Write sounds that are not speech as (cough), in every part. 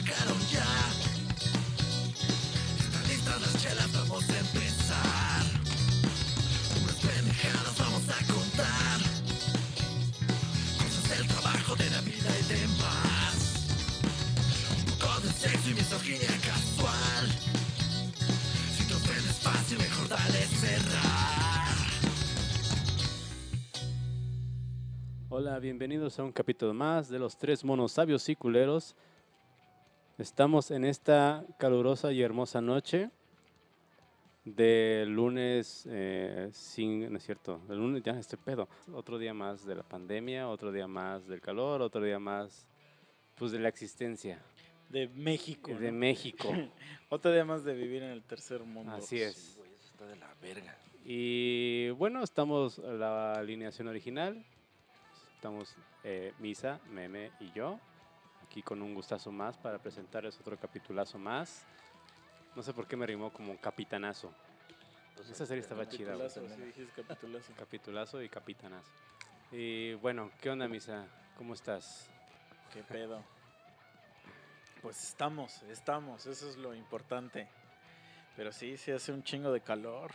llegaron ya. Están listas las chelas, vamos a empezar. Unas pendejadas vamos a contar. Cosas del trabajo, de la vida y demás. Un poco de sexo y misoginia casual. Si te ofendes fácil, mejor dale cerrar. Hola, bienvenidos a un capítulo más de los tres monos sabios y culeros. Estamos en esta calurosa y hermosa noche de lunes, eh, sin, no es cierto, de lunes ya este pedo. Otro día más de la pandemia, otro día más del calor, otro día más, pues de la existencia De México. de ¿no? México. (laughs) Otro día más de vivir en el tercer mundo. Así es. Güey, eso está de la verga. Y bueno, estamos en la alineación original. Estamos eh, Misa, Meme y yo. Aquí con un gustazo más para presentarles otro capitulazo más. No sé por qué me rimó como capitanazo. Esa serie estaba chida. Capitulazo, sí, dijiste capitulazo. Capitulazo y capitanazo. Y bueno, ¿qué onda, Misa? ¿Cómo estás? ¿Qué pedo? Pues estamos, estamos, eso es lo importante. Pero sí, sí hace un chingo de calor.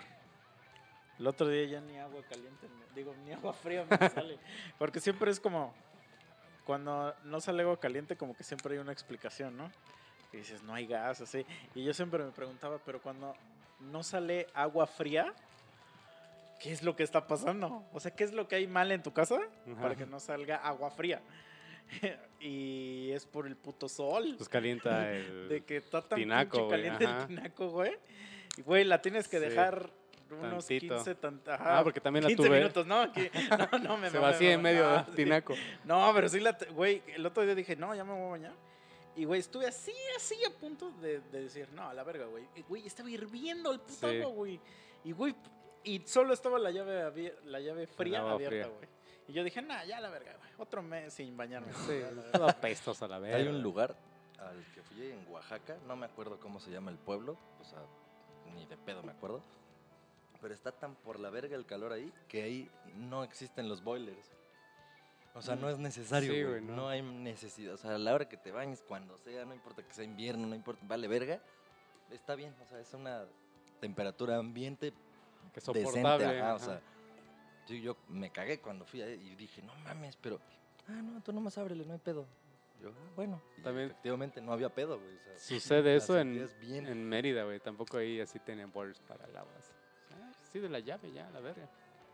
El otro día ya ni agua caliente, digo, ni agua fría me (laughs) sale. Porque siempre es como, cuando no sale agua caliente, como que siempre hay una explicación, ¿no? Y dices, no hay gas, así. Y yo siempre me preguntaba, pero cuando no sale agua fría, ¿qué es lo que está pasando? O sea, ¿qué es lo que hay mal en tu casa para que no salga agua fría? (laughs) y es por el puto sol. Pues calienta (laughs) el... De que está tan tinaco, pinche güey, caliente el tinaco, güey. Y, güey, la tienes que Sí, dejar unos tantito. 15, tant- ajá, Ah, porque también la 15 tuve. minutos, ¿no? Aquí- (laughs) no, no, me Se mamé, vacía me en medio Ah, del sí. tinaco. No, pero sí la... Güey, el otro día dije, no, ya me voy a bañar. Y, güey, estuve así, así a punto de, de decir, no, a la verga, güey. Y, Güey, estaba hirviendo el puto Sí. agua, güey. Y, güey, y solo estaba la llave, la llave fría agua abierta, güey. Y yo dije, nah, ya a la verga, güey. Otro mes sin bañarme. Sí, la verga". todo apestoso a la verga. Hay un lugar al que fui en Oaxaca, no me acuerdo cómo se llama el pueblo, o sea, ni de pedo me acuerdo. Pero está tan por la verga el calor ahí que ahí no existen los boilers. O sea, no es necesario, Sí, güey. güey, no. no. hay necesidad. O sea, a la hora que te bañes, cuando sea, no importa que sea invierno, no importa, vale verga, está bien. O sea, es una temperatura ambiente Que decente. soportable. ajá, o ajá. sea, yo, yo me cagué cuando fui ahí y dije, no mames, pero, ah, no, tú nomás ábrele, no hay pedo. Yo, ah, bueno. También- efectivamente no había pedo, güey. o sea, Sucede eso en, bien. en Mérida, güey. Tampoco ahí así tienen bowls para el agua. De la llave ya, la verga.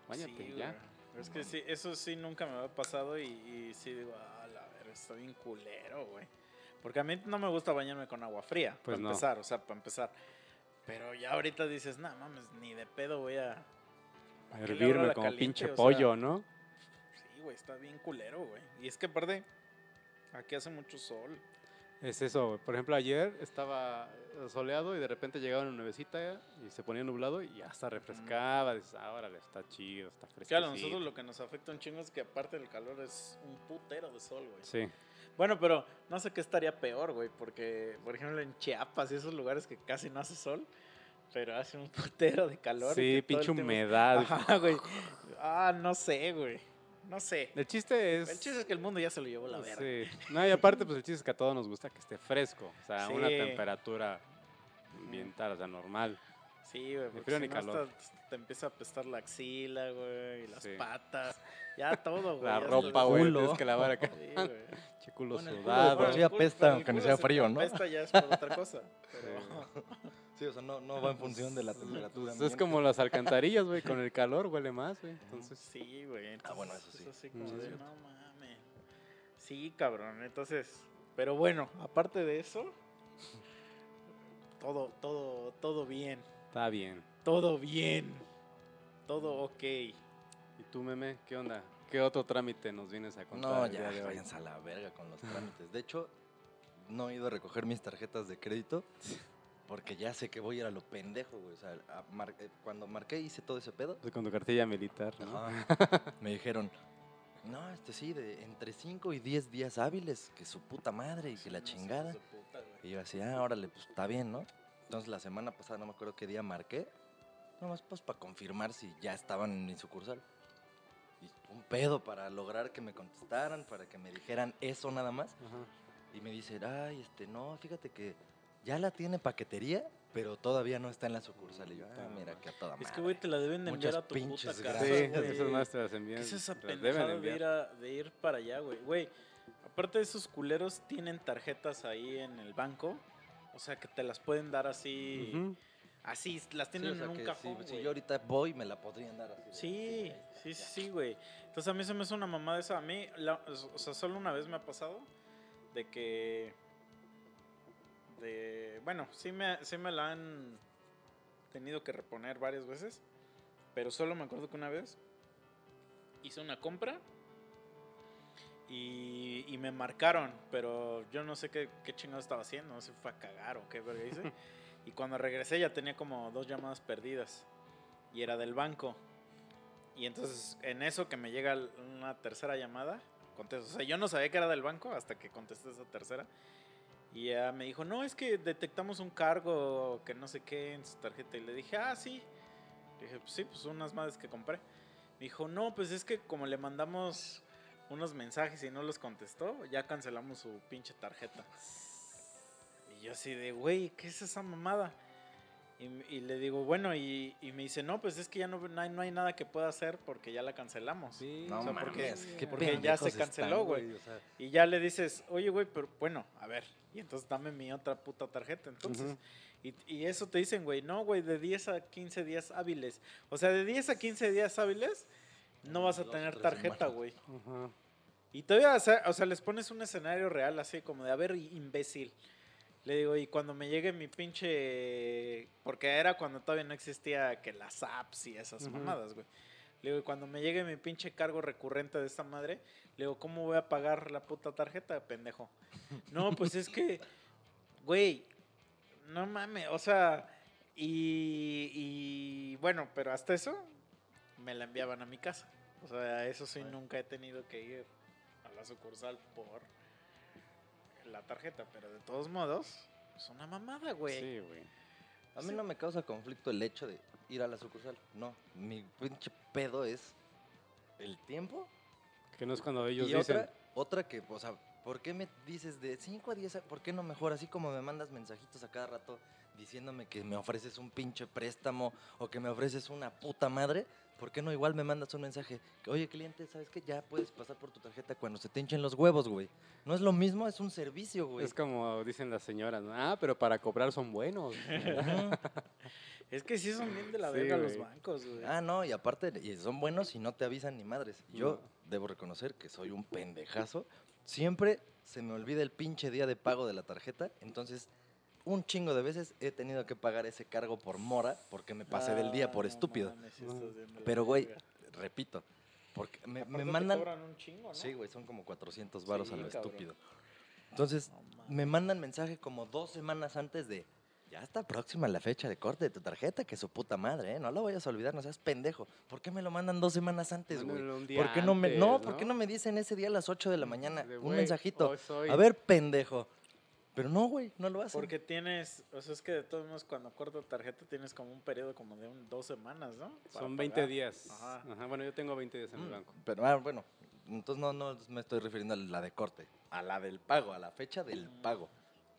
Báñate Sí, ya. güey. Es que sí, eso sí nunca me había pasado y, y sí digo, ah, la verga, está bien culero, güey. Porque a mí no me gusta bañarme con agua fría, Pues para no. empezar, o sea, para empezar. Pero ya ahorita dices, no mames, ni de pedo voy a... A ¿para qué le abro hervirme como caliente? pinche O sea, pollo, ¿no? Sí, güey, está bien culero, güey. Y es que aparte, aquí hace mucho sol. Es eso, güey. Por ejemplo, ayer estaba soleado y de repente llegaba una nubecita y se ponía nublado y hasta refrescaba. Dices, ah, órale, está chido, está fresco. Claro, a nosotros lo que nos afecta un chingo es que aparte del calor es un putero de sol, güey. Sí, Bueno, pero no sé qué estaría peor, güey, porque, por ejemplo, en Chiapas y esos lugares que casi no hace sol, pero hace un (laughs) putero de calor. sí, pinche tiempo- humedad. (laughs) Ajá, güey. Ah, no sé, güey. No sé. El chiste es... El chiste es que el mundo ya se lo llevó la verga. Sí. No, y aparte, pues el chiste es que a todos nos gusta que esté fresco. O sea, una Sí. temperatura ambiental, o sea, normal. Sí, güey, porque si no calor. hasta te empieza a apestar la axila, güey, y las Sí. patas, ya todo, güey. La ropa, güey, tienes que lavar acá. Sí, güey. (laughs) Che culo culo, sudado. por sí apesta, aunque no sea frío, ¿no? Apesta ya es por otra cosa. Pero... (laughs) Sí, o sea, no, no va en función de la temperatura. Pues es como las alcantarillas, güey, con el calor huele más, güey. Entonces, Sí, güey. Ah, bueno, eso sí. Como Mm. de, no mames. Sí, cabrón. Entonces, pero bueno, aparte de eso, todo, todo, todo bien. está bien. Todo bien. Todo ok. ¿Y tú, meme, qué onda? ¿Qué otro trámite nos vienes a contar? No, ya, váyanse a la verga con los (laughs) trámites. De hecho, no he ido a recoger mis tarjetas de crédito porque ya sé que voy a ir a lo pendejo, güey. O sea, mar- eh, cuando marqué hice todo ese pedo, Pues con tu cartilla militar, ¿no? ajá, (laughs) me dijeron, no, este sí, de entre 5 y 10 días hábiles, que su puta madre y que la chingada. Puta. Y yo así, ah, órale, pues está bien, ¿no? Entonces la semana pasada no me acuerdo qué día marqué. Nomás pues para confirmar si ya estaban en mi sucursal. Y un pedo para lograr que me contestaran, para que me dijeran eso nada más. Ajá. Y me dicen, ay, este, no, fíjate que ya la tiene paquetería, pero todavía no está en la sucursal. Y yo, ah, mira, que a toda Es que, madre". güey, te la deben de enviar Muchas a tu puta pinches casa, Sí, (laughs) esas más te las envían. ¿Qué es esa pendejada de ir, a- de ir para allá, güey? Güey, aparte de esos culeros, tienen tarjetas ahí en el banco. O sea, que te las pueden dar así. Así, las Sí, tienen o sea, en un cajón. si, yo ahorita voy, me la podrían dar así. Sí, sí, sí, sí, güey. Entonces a mí se me hace una mamada esa. A mí, la- o sea, solo una vez me ha pasado de que. De, bueno, sí me, sí me la han tenido que reponer varias veces. Pero solo me acuerdo que una vez hice una compra y, y me marcaron. Pero yo no sé qué, qué chingado estaba haciendo. No sé si fue a cagar o qué verga hice. (laughs) Y cuando regresé ya tenía como dos llamadas perdidas. Y era del banco. Y entonces en eso que me llega una tercera llamada, contesto. O sea, yo no sabía que era del banco hasta que contesté esa tercera. Y ya me dijo, no, es que detectamos un cargo que no sé qué en su tarjeta. Y le dije, ah, sí. Le dije, pues sí, pues unas madres que compré. Me dijo, no, pues es que como le mandamos unos mensajes y no los contestó, ya cancelamos su pinche tarjeta. Y yo así de, güey, ¿qué es esa mamada? Y, y le digo, bueno, y, y me dice, no, pues es que ya no, no, hay, no hay nada que pueda hacer porque ya la cancelamos. Sí, No o sea, porque- porque ya se canceló, güey. o sea, Y ya le dices, oye, güey, pero bueno, a ver. Y entonces dame mi otra puta tarjeta. Entonces, Ujú. y, y eso te dicen, güey, no, güey, de 10 a 15 días hábiles. O sea, de 10 a 15 días hábiles no vas a Dos tener tarjeta, güey. Ajá. Y todavía, o sea, o sea, les pones un escenario real así como de, a ver, imbécil. Le digo, y cuando me llegue mi pinche... Porque era cuando todavía no existía que las apps y esas mamadas, güey. Le digo, y cuando me llegue mi pinche cargo recurrente de esta madre, le digo, ¿cómo voy a pagar la puta tarjeta, pendejo? (laughs) No, pues es que, güey, no mames, o sea, y, y bueno, pero hasta eso me la enviaban a mi casa. O sea, eso sí, Bueno. nunca he tenido que ir a la sucursal por la tarjeta, pero de todos modos, es una mamada, güey. Sí, güey. A mí no me causa conflicto el hecho de ir a la sucursal. No, mi pinche pedo es el tiempo. Que no es cuando ellos y dicen. otra, otra que, o sea, ¿por qué me dices de 5 a 10? a- ¿Por qué no mejor? Así como me mandas mensajitos a cada rato diciéndome que me ofreces un pinche préstamo o que me ofreces una puta madre. ¿Por qué no igual me mandas un mensaje? Que, Oye, cliente, ¿sabes qué? Ya puedes pasar por tu tarjeta cuando se te hinchen los huevos, güey. No es lo mismo, es un servicio, güey. Es como dicen las señoras, ¿no? Ah, pero para cobrar son buenos. (laughs) Es que sí son bien de la Sí, verga los bancos, güey. Ah, no, y aparte, y son buenos y no te avisan ni madres. Yo No. debo reconocer que soy un pendejazo. Siempre se me olvida el pinche día de pago de la tarjeta. Entonces, un chingo de veces he tenido que pagar ese cargo por mora porque me pasé del día por Ah, no estúpido. No. Pero, güey, repito, porque me, mandan... Sí, güey, son como 400 varos Sí, a lo cabrón. estúpido. Entonces, me mandan mensaje como dos semanas antes de... Ya está próxima la fecha de corte de tu tarjeta, que su puta madre, ¿eh? No lo vayas a olvidar, no seas pendejo. ¿Por qué me lo mandan dos semanas antes, güey? ¿Por qué no me, no, ¿por qué no me dicen ese día a las 8 de la mañana De, un mensajito? soy- A ver, pendejo. Pero no, güey, no lo hacen. Porque tienes, o sea, es que de todos modos cuando cortas tarjeta tienes como un periodo como de un, dos semanas, ¿no? Para Son 20 pagar. días. Ajá. Ajá. Bueno, yo tengo 20 días en el Mm, banco. Pero ah, bueno, entonces no, no me estoy refiriendo a la de corte, a la del pago, a la fecha del Mm. pago.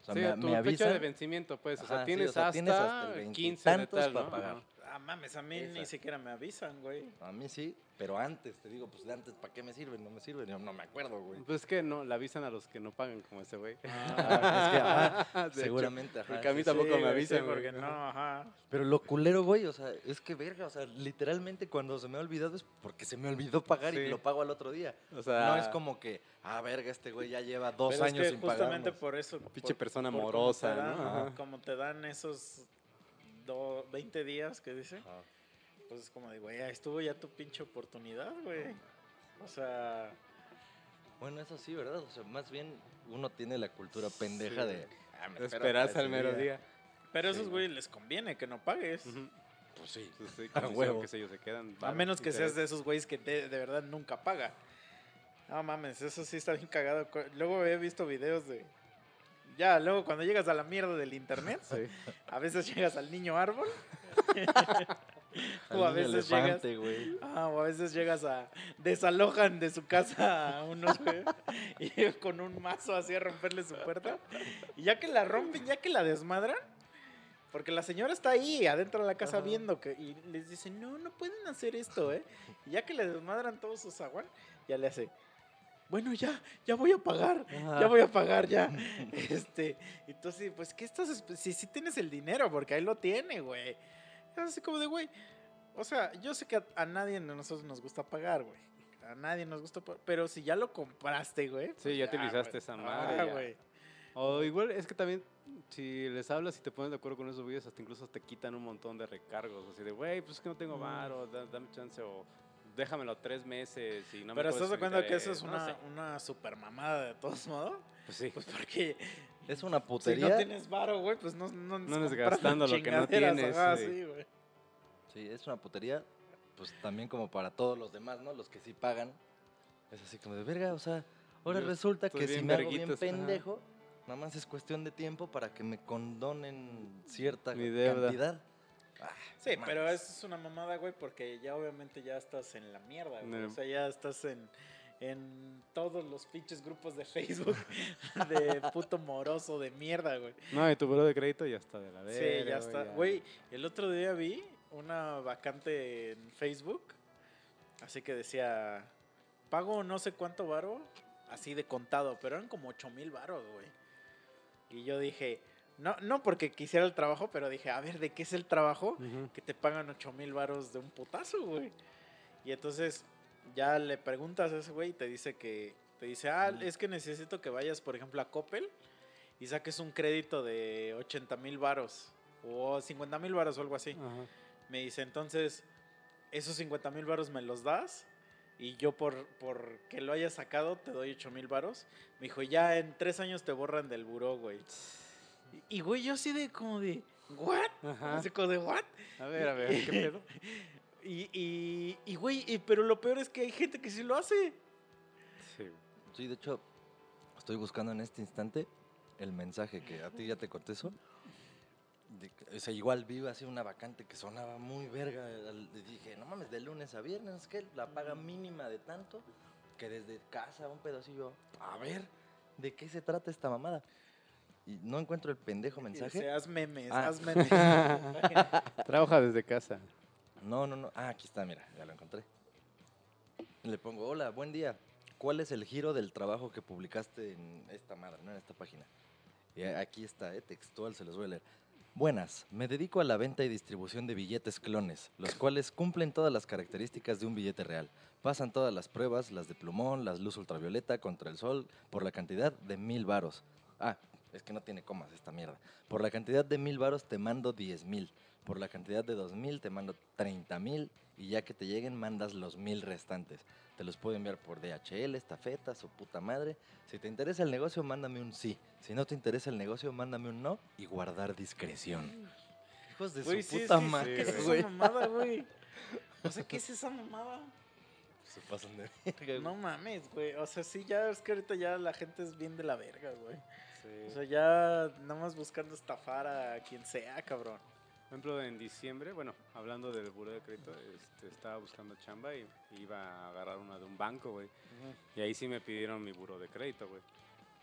O sea, sí, me, a tu me fecha de vencimiento, pues. O sea, Ajá, sí, tienes, o sea, hasta tienes hasta el 15 de tal, para ¿no? pagar. Ah, mames, a mí ni siquiera me avisan, güey. A mí sí, pero antes, te digo, pues de antes, ¿para qué me sirven? No me sirven, yo no me acuerdo, güey. Pues es que no, le avisan a los que no pagan como ese güey. Ah, (laughs) es que, ajá, (laughs) De hecho, seguramente, ajá. porque a mí sí, tampoco Sí, me avisan, sí, güey. porque no, ajá. Pero lo culero, güey, o sea, es que verga, o sea, literalmente cuando se me ha olvidado es porque se me olvidó pagar Sí. y lo pago al otro día. O sea, no es como que, ah, verga, este güey ya lleva dos Pero es años que sin justamente pagarnos. por eso. Pinche persona por cómo morosa, te dan- ¿no? Como te dan esos do- 20 días que dice, Ajá. pues es como de, güey, estuvo ya tu pinche oportunidad, güey. O sea, Bueno, eso sí, ¿verdad? O sea, más bien uno tiene la cultura pendeja Sí. de... Ah, me hasta al mero día. pero a Sí, esos güey. les conviene que no pagues. Pues sí. Pues sí, (laughs) A huevo. que yo, se quedan. A menos que seas de esos güeyes que de, de verdad nunca paga. No mames, eso sí está bien cagado. Luego he visto videos de. Ya, luego cuando llegas a la mierda del internet, Sí. a veces llegas al niño árbol (laughs) O a veces llegas-. Ah, o a veces llegas a. Desalojan de su casa a unos, güey. Y (laughs) con un mazo así a romperle su puerta. Y ya que la rompen, ya que la desmadran. Porque la señora está ahí adentro de la casa Ajá. viendo que. Y les dicen, no, no pueden hacer esto, ¿eh? Y ya que le desmadran todos sus aguas, ya le hace. Bueno, ya, ya voy a pagar. Ya voy a pagar, ya. (laughs) Este. Entonces, pues, ¿qué estás? Si sí tienes el dinero, porque ahí lo tiene, güey. Es así como de, güey. O sea, yo sé que a, a nadie de nosotros nos gusta pagar, güey. A nadie nos gusta pagar. Pero si ya lo compraste, güey. Sí, pues ya utilizaste güey. esa madre, Ah, ya. güey. O igual es que también, si les hablas y te pones de acuerdo con esos güeyes, hasta incluso te quitan un montón de recargos. Así de, güey, pues es que no tengo Mm. varo, da- dame chance o déjamelo tres meses y no me Pero estás de cuenta que eso interés", es no una, sé. una super mamada de todos modos. Pues sí. Pues porque Es una si putería. no tienes varo, güey, pues no, no, No andes gastando lo que no tienes, ajá, sí. sí, güey. Sí, es una putería, pues también como para todos los demás, ¿no? Los que sí pagan. Es así como de verga, o sea, ahora Yo resulta que si me hago bien ajá. pendejo, nada más es cuestión de tiempo para que me condonen cierta Mi deuda. cantidad. Ah, Sí, mames. pero eso es una mamada, güey, porque ya obviamente ya estás en la mierda, güey. No. O sea, ya estás en, en todos los pinches grupos de Facebook (laughs) de puto moroso de mierda, güey. No, y tu buro de crédito ya está de la verga. Sí, ya está. Güey, el otro día vi una vacante en Facebook, así que decía, pago no sé cuánto varo, así de contado, pero eran como 8 mil varos, güey. Y yo dije, no, no porque quisiera el trabajo, pero dije, a ver, ¿de qué es el trabajo? Que te pagan 8 mil varos de un putazo, güey. Y entonces ya le preguntas a ese güey y te dice que, te dice, ah, es que necesito que vayas, por ejemplo, a Coppel y saques un crédito de 80 mil varos o 50 mil varos o algo así. Me dice, entonces, esos 50 mil varos me los das y yo por, por que lo hayas sacado te doy 8 mil varos. Me dijo, ya en tres años te borran del buró, güey. Y, y, güey, yo así de como de, ¿what? Ajá. Así como de, ¿what? A ver, a ver, ¿qué pedo? (laughs) Y, y, y, güey, y- pero lo peor es que hay gente que sí lo hace. Sí. Sí, de hecho, estoy buscando en este instante el mensaje que a ti ya te contesto. De o sea, igual vi así una vacante que sonaba muy verga. dije, no mames, de lunes a viernes, que la paga mínima de tanto que desde casa un pedacillo. A ver, ¿de qué se trata esta mamada? Y no encuentro el pendejo (laughs) mensaje. dice, haz memes, Ah. haz memes. (laughs) Trabaja desde casa. No, no, no. Ah, aquí está, mira, ya lo encontré. Le pongo, hola, buen día. ¿Cuál es el giro del trabajo que publicaste en esta madre, no en esta página? Y aquí está, eh, textual, se los voy a leer. Buenas, me dedico a la venta y distribución de billetes clones, los cuales cumplen todas las características de un billete real. Pasan todas las pruebas, las de plumón, las luz ultravioleta, contra el sol, por la cantidad de mil varos. Ah, es que no tiene comas esta mierda. Por la cantidad de mil varos te mando diez mil. Por la cantidad de dos mil te mando treinta mil. Y ya que te lleguen, mandas los mil restantes. Te los puedo enviar por DHL, estafeta, su puta madre. Si te interesa el negocio, mándame un sí. Si no te interesa el negocio, mándame un no y guardar discreción. Hijos de su sí, puta madre, ¿qué es esa mamada, güey? (laughs) O sea, ¿qué es esa mamada? Se pasan de verga. No mames, güey. O sea, sí, ya es que ahorita ya la gente es bien de la verga, güey. O sea, ya nada más buscando estafar a quien sea, cabrón. Por ejemplo, en diciembre, bueno, hablando del buro de crédito, este, estaba buscando chamba y iba a agarrar una de un banco, güey. Y ahí sí me pidieron mi buro de crédito, güey.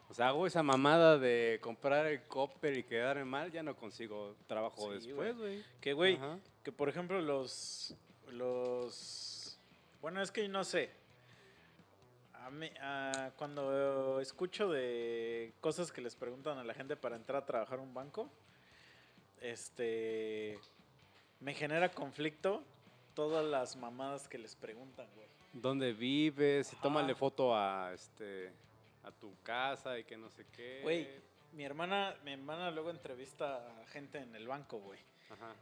O sea, hago esa mamada de comprar el copper y quedarme mal, ya no consigo trabajo Sí, después, güey. Que, güey, que por ejemplo los... Los... Bueno, es que no sé. A mí, cuando escucho de cosas que les preguntan a la gente para entrar a trabajar a un banco, este... Me genera conflicto todas las mamadas que les preguntan, güey. ¿Dónde vives? Y tómale foto a, este, a tu casa y que no sé qué. Güey, mi hermana, mi hermana luego entrevista a gente en el banco, güey. Ajá,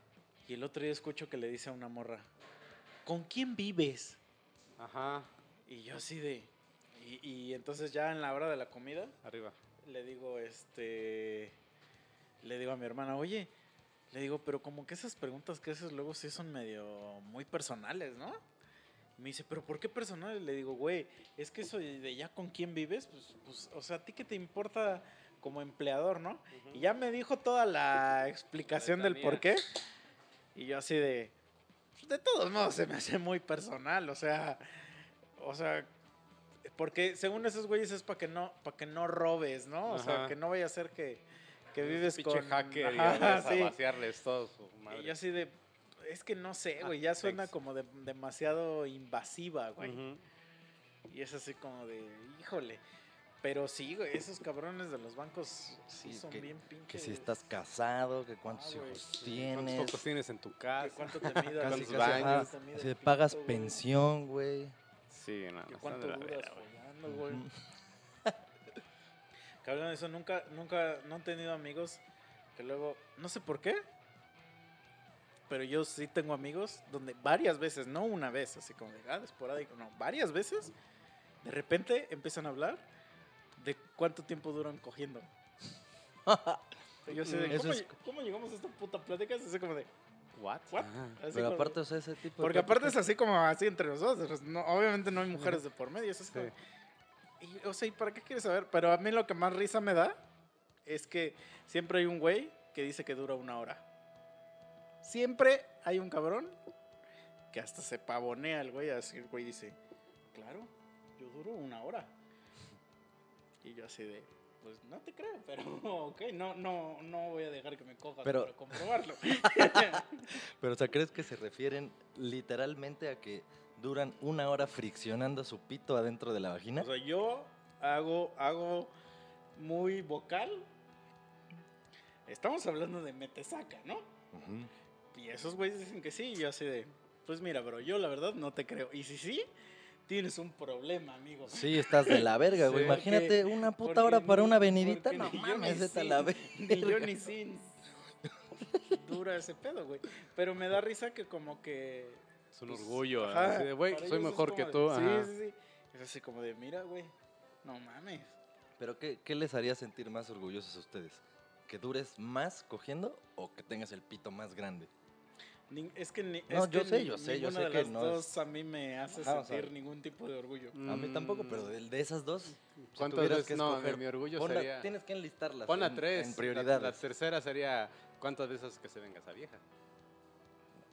Y el otro día escucho que le dice a una morra, ¿con quién vives? ajá, Y yo así de... Y, y entonces ya en la hora de la comida arriba. le digo, este... Le digo a mi hermana, oye, le digo, pero como que esas preguntas que haces luego sí son medio muy personales, ¿no? Me dice, pero ¿por qué personales? Le digo, güey, es que eso de ya con quién vives, pues, pues, o sea, ¿a ti qué te importa como empleador, no? Y ya me dijo toda la explicación del por qué. Y yo así de, De todos modos se me hace muy personal, o sea, o sea, porque según esos güeyes es para que no, para que no robes, ¿no? O sea, que no vaya a ser que, que vives Pinche con hacker y Ajá, vas a sí. vaciarles todo su Y madre. yo así de, es que no sé, güey, ya suena como de, demasiado invasiva, güey. Y es así como de, híjole. Pero sí, güey, esos cabrones de los bancos sí, Sí, son que- bien pinches. Que si estás casado, que cuántos Ah, güey, hijos sí. ¿Cuántos tienes. focos tienes en tu que casa? cuánto te mida Casi, ¿Cuántos baños? ajá, te pagas pensión, güey. Sí, no, no, cuánto duras güey. follando, güey. De (laughs) eso, nunca, nunca, no han tenido amigos que luego, no sé por qué, pero yo sí tengo amigos donde varias veces, no una vez, así como de, ah, esporádico, no, varias veces, de repente empiezan a hablar de cuánto tiempo duran cogiendo. (laughs) Yo sé de, ¿cómo, es- cómo llegamos a esta puta plática? Es así como de, What? ¿what? Ajá. Así Pero como- aparte, o sea, ese tipo de porque aparte es así como así entre nosotros. No, obviamente no hay mujeres de por medio. es así Sí. como- y, o sea, ¿y para qué quieres saber? Pero a mí lo que más risa me da es que siempre hay un güey que dice que dura una hora. Siempre hay un cabrón que hasta se pavonea el güey. Así el güey dice, claro, yo duro una hora. Y yo así de, pues no te creo, pero (laughs) ok, no, no, no voy a dejar que me cojas Pero- para comprobarlo. (laughs) Pero, o sea, ¿crees que se refieren literalmente a que duran una hora friccionando su pito adentro de la vagina? O sea, yo hago, hago muy vocal. Estamos hablando de metesaca, ¿no? Y esos güeyes dicen que sí, y yo así de, pues mira, bro, yo la verdad no te creo. Y si sí, tienes un problema, amigo. Sí, estás de la (laughs) verga, güey. Sí. Imagínate Porque- una puta hora para ni- una venidita. No mames, vete a la verga. (laughs) Ni yo ni sin. Dura ese pedo, güey. Pero me da risa que como que... Es un pues, orgullo. ajá, así de, güey, soy mejor que tú. de- ajá. Sí, sí, sí. Es así como de, mira, güey, no mames. Pero ¿qué, ¿qué les haría sentir más orgullosos a ustedes? ¿Que dures más cogiendo o que tengas el pito más grande? Ni- es que ni, No, es yo que sé, ni- yo sé, yo sé de que las no es- dos a mí me hace Ajá, o sea, sentir ningún tipo de orgullo. A mí tampoco, pero Mm, de, de esas dos, si ¿Cuántas tuvieras veces? que No, escoger, mi orgullo ponla- sería... tienes que enlistarlas Pon a en, tres. en La- prioridades. La, tercera sería cuántas veces que se venga esa vieja.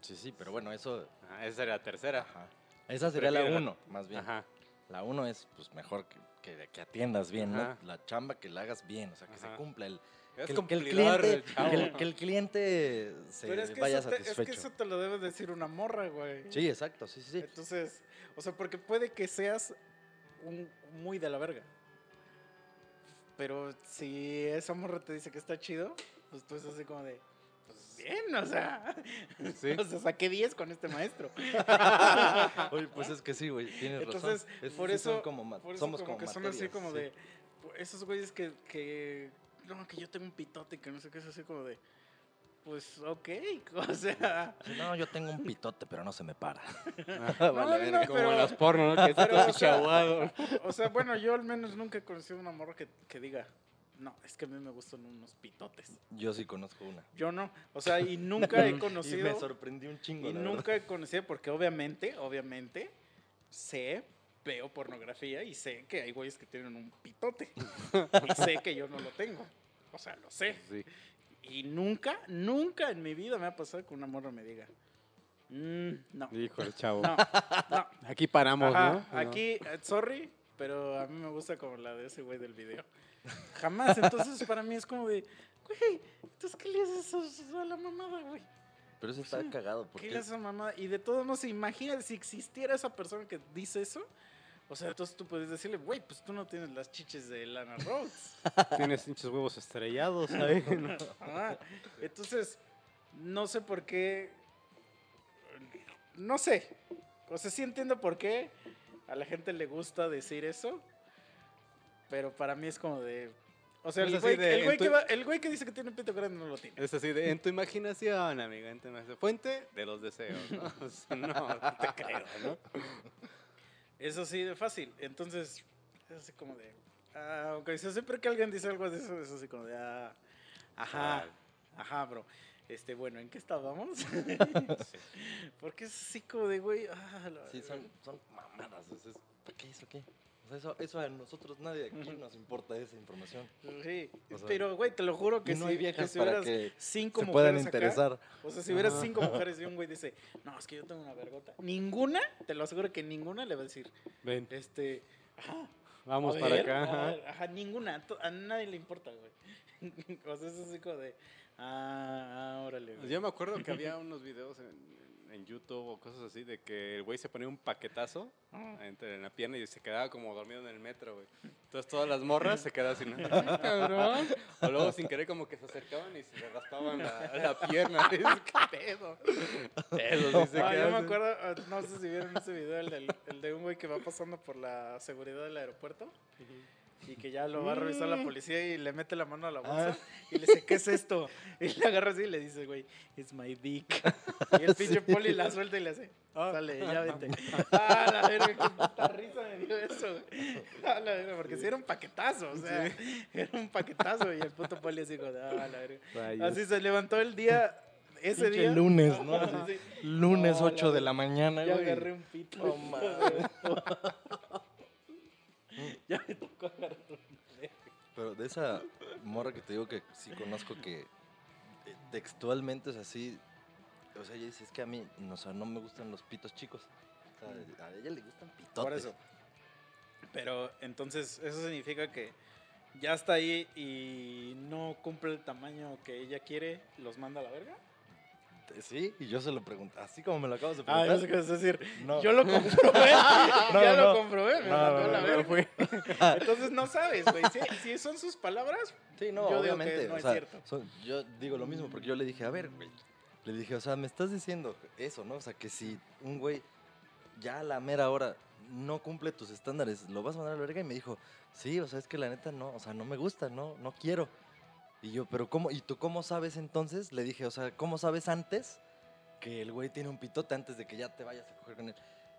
Sí, sí, pero bueno, eso... Ajá, esa sería la tercera. Ajá. Esa sería la uno, más bien. Ajá. La uno es pues mejor que, que, que atiendas bien, Ajá. ¿no? La chamba que la hagas bien, o sea, que Ajá. se cumpla el... Es que, el- que el cliente, que el, que el cliente se Pero es que, vaya eso te, es satisfecho. que eso te lo debe decir una morra, güey. Sí, exacto, sí, sí, sí. Entonces, o sea, porque puede que seas un muy de la verga. Pero si esa morra te dice que está chido, pues tú es así como de, pues bien, o sea, (laughs) Sí. o sea, saqué 10 con este maestro. (laughs) Oye, pues es que sí, güey, tienes Entonces, razón. Esos por sí por eso somos como, como, que son así como sí. de, esos güeyes que, que, no, que yo tengo un pitote, que no sé qué, es así como de, pues, ok, (laughs) o sea, No, yo tengo un pitote, pero no se me para. (laughs) Ah, No, vale, no, como pero- en los pornos, ¿no? Que está pero, todo o sea, chaguado. o sea, bueno, yo al menos nunca he conocido una morra que, que diga, no, es que a mí me gustan unos pitotes. Yo sí conozco una. Yo no, o sea, y nunca he (laughs) Y me conocido, sorprendí un chingo, y la verdad. nunca he conocido, porque obviamente, obviamente, sé, veo pornografía y sé que hay güeyes que tienen un pitote. y sé que yo no lo tengo. O sea, lo sé. Sí. Y nunca, nunca en mi vida me ha pasado que una morra me diga, "Mm, no, Hijo el chavo. no, no. Aquí paramos, Ajá, ¿no? Aquí, eh, sorry, pero a mí me gusta como la de ese güey del video. Jamás, entonces para mí es como de, güey, entonces ¿qué le haces a- a la mamada, güey? Pero eso está Sí. cagado, ¿Qué porque le haces a la mamada? Y de todos modos, imagínate si existiera esa persona que dice eso. O sea, entonces tú puedes decirle, güey, pues tú no tienes las chiches de Lana Rhodes. (laughs) Tienes pinches huevos estrellados ahí. (laughs) ¿no? Entonces, no sé por qué. No sé. O sea, sí entiendo por qué a la gente le gusta decir eso. Pero para mí es como de. O sea, el güey, de, el güey en tu- que va- el güey que dice que tiene un pito grande no lo tiene. Es así de, en tu imaginación, amiga, en tu imaginación. Fuente de los deseos, ¿no? (laughs) O sea, no, no te creo, ¿no? Eso sí, de fácil. Entonces, es así como de. Ah, ok. Siempre que alguien dice algo de eso, es así como de. Ah, ajá. Ajá, bro. Este, bueno, ¿en qué estábamos? (laughs) Porque es así como de, güey. Ah, sí, son, son mamadas. ¿Para qué eso qué? Eso, eso a nosotros nadie aquí nos importa esa información. Sí, O sea, pero güey, te lo juro que no si, hay viejas que si para hubieras que cinco se mujeres puedan acá, interesar. o sea, si hubieras cinco mujeres y un güey dice, no, es que yo tengo una vergota. Ninguna, te lo aseguro que ninguna le va a decir, Ven, este, ajá, vamos para ver, acá. ajá. ver, ajá, ninguna, a nadie le importa, güey. (laughs) o sea, es así como de, ah, ah, órale, güey. Yo me acuerdo que había unos videos en, en YouTube o cosas así de que el güey se ponía un paquetazo Ah. entre en la pierna y se quedaba como dormido en el metro, güey. Entonces todas las morras se quedaban así, "Ah, (laughs) cabrón. O luego sin querer como que se acercaban y se le raspaban la, la pierna. (laughs) ¿Qué pedo? Pedo, dice Ah, que yo me acuerdo, ah, no sé si vieron ese video, el, del- el de un güey que va pasando por la seguridad del aeropuerto y que ya lo va a revisar la policía y le mete la mano a la bolsa y le dice, ¿qué es esto? Y le agarra así y le dice, güey, it's my dick. Y el (laughs) pinche poli la suelta y le hace, sale, ya vete. (laughs) Ah, la verga, qué puta risa me dio eso, güey. Ah, la verga, porque sí era un paquetazo, o sea, (laughs) era un paquetazo y el puto poli así ah, la verga. Rayos. Así se levantó el día, ese Pinche día. lunes, ¿no? Lunes No, 8 la de la mañana, Ya güey. agarré un pito. Mames. (laughs) ya me tocó agarrar un Pero de esa morra que te digo que sí conozco que eh, textualmente es así. O sea, ella dice, es que a mí, no, o sea, no me gustan los pitos chicos. O sea, a ella le gustan pitotes. Por eso. Pero entonces, eso significa que ya está ahí y no cumple el tamaño que ella quiere, los manda a la verga. Sí, y yo se lo pregunté, así como me lo acabas de Ah, preguntar. yo sé qué decir. No. Yo lo comprobé. (laughs) No, (laughs) ya no. lo comprobé, me mandó la verga. (laughs) Entonces no sabes, güey. Si, si son sus palabras, Sí, no, Yo digo que obviamente. no o es sea, cierto. son- yo digo lo mismo porque yo le dije, a ver, güey. Le dije, o sea, me estás diciendo eso, ¿no? O sea, que si un güey ya a la mera hora no cumple tus estándares, ¿lo vas a mandar a la verga? Y me dijo, sí, o sea, es que la neta no, o sea, no me gusta, no, no quiero. Y yo, pero ¿cómo? ¿Y tú cómo sabes entonces? Le dije, o sea, ¿cómo sabes antes que el güey tiene un pitote antes de que ya te vayas a coger con él?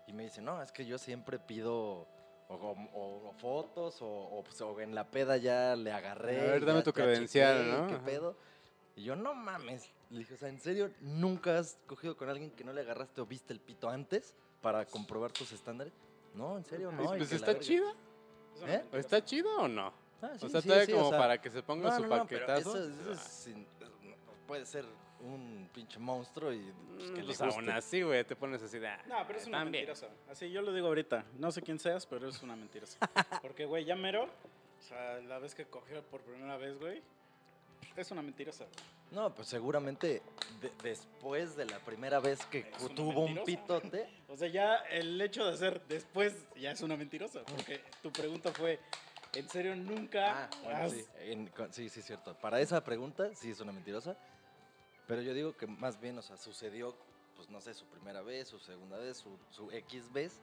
Y me dice, no, es que yo siempre pido o, o- o fotos o, o, pues, o en la peda ya le agarré. A ver, dame tu credencial, ¿no? ¿Qué Ajá. pedo? Y yo, no mames. Le dije, o sea, ¿en serio nunca has cogido con alguien que no le agarraste o viste el pito antes para comprobar tus estándares? No, en serio, no. Pues la está verga. una ¿Eh? ¿Está chido o no? Ah, sí, o sea, sí, todavía sí, como o sea, para que se ponga no, su no, no, pero paquetazo. eso- eso es sin- no, puede ser un pinche monstruo y pues, que le Pues guste. aún así, güey, te pones así de... ah, No, pero es una también. mentirosa. Así yo lo digo ahorita. No sé quién seas, pero es una mentirosa. (laughs) Porque, güey, ya mero. O sea, la vez que cogió por primera vez, güey. Es una mentirosa. No, pues seguramente de- después de la primera vez que tuvo un pitote, O sea, ya el hecho de hacer después ya es una mentirosa. Porque tu pregunta fue: ¿en serio nunca Ah, bueno, has- sí, en- con- sí, sí, cierto. Para esa pregunta, sí es una mentirosa. Pero yo digo que más bien, o sea, sucedió, pues no sé, su primera vez, su segunda vez, su, su X vez.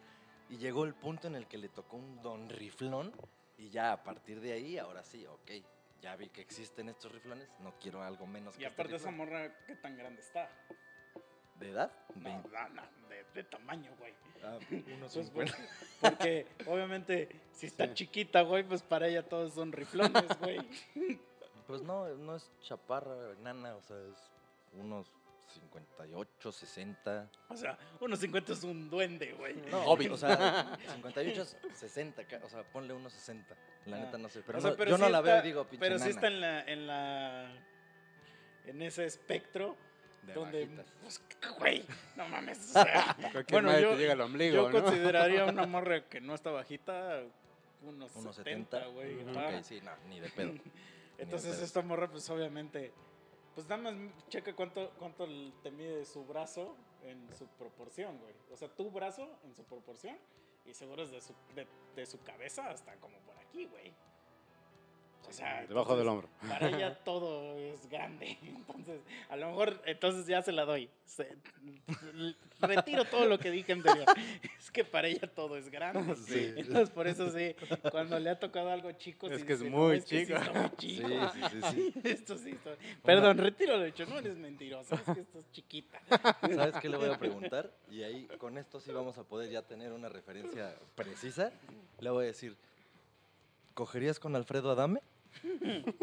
Y llegó el punto en el que le tocó un don riflón. Y ya a partir de ahí, ahora sí, ok. Ya vi que existen estos riflones, no quiero algo menos Y que este aparte, esa riflón. morra, ¿qué tan grande está? ¿De edad? No, no, no, de, de tamaño, güey. ah, unos Pues, 50. porque, obviamente, si está Sí. chiquita, güey, pues para ella todos son riflones, güey. (laughs) Pues no, no es chaparra, nana, o sea, es unos 58, 60. O sea, unos 50 es un duende, güey. No, Hobbit. o sea, (laughs) 58, 60, ca- o sea, ponle unos 60. La Ah. neta no sé, pero, O sea, no- pero yo no la está- veo y digo, pinche Pero sí nana, está en la, en la, en ese espectro de donde, pues, güey, no mames, o sea, (laughs) Bueno, yo- te llega al ombligo, yo ¿no? consideraría una (laughs) morra que no está bajita unos, Unos 70, 70, güey. Ujú. ajá. Ok, sí, no, ni de pedo. (laughs) Entonces pedo. esta morra, pues obviamente, pues nada más checa cuánto, cuánto te mide su brazo en su proporción, güey. O sea, tu brazo en su proporción y seguro es de su, de, de su cabeza hasta como por aquí, güey. O sea, Debajo del hombro. (laughs) Para ella todo es grande. (laughs) Entonces, a lo mejor, entonces ya se la doy. Se- (laughs) retiro todo lo que dije anterior. Es que para ella todo es grande. Sí. Entonces, por eso sí, cuando le ha tocado algo chico, Es sí que es dice, muy es que sí chico". está muy Sí, chico. sí, sí, sí. Esto sí está- Perdón, retiro lo dicho. No eres mentiroso, es que estás chiquita. ¿Sabes qué le voy a preguntar? Y ahí con esto sí vamos a poder ya tener una referencia precisa. Le voy a decir, ¿cogerías con Alfredo Adame?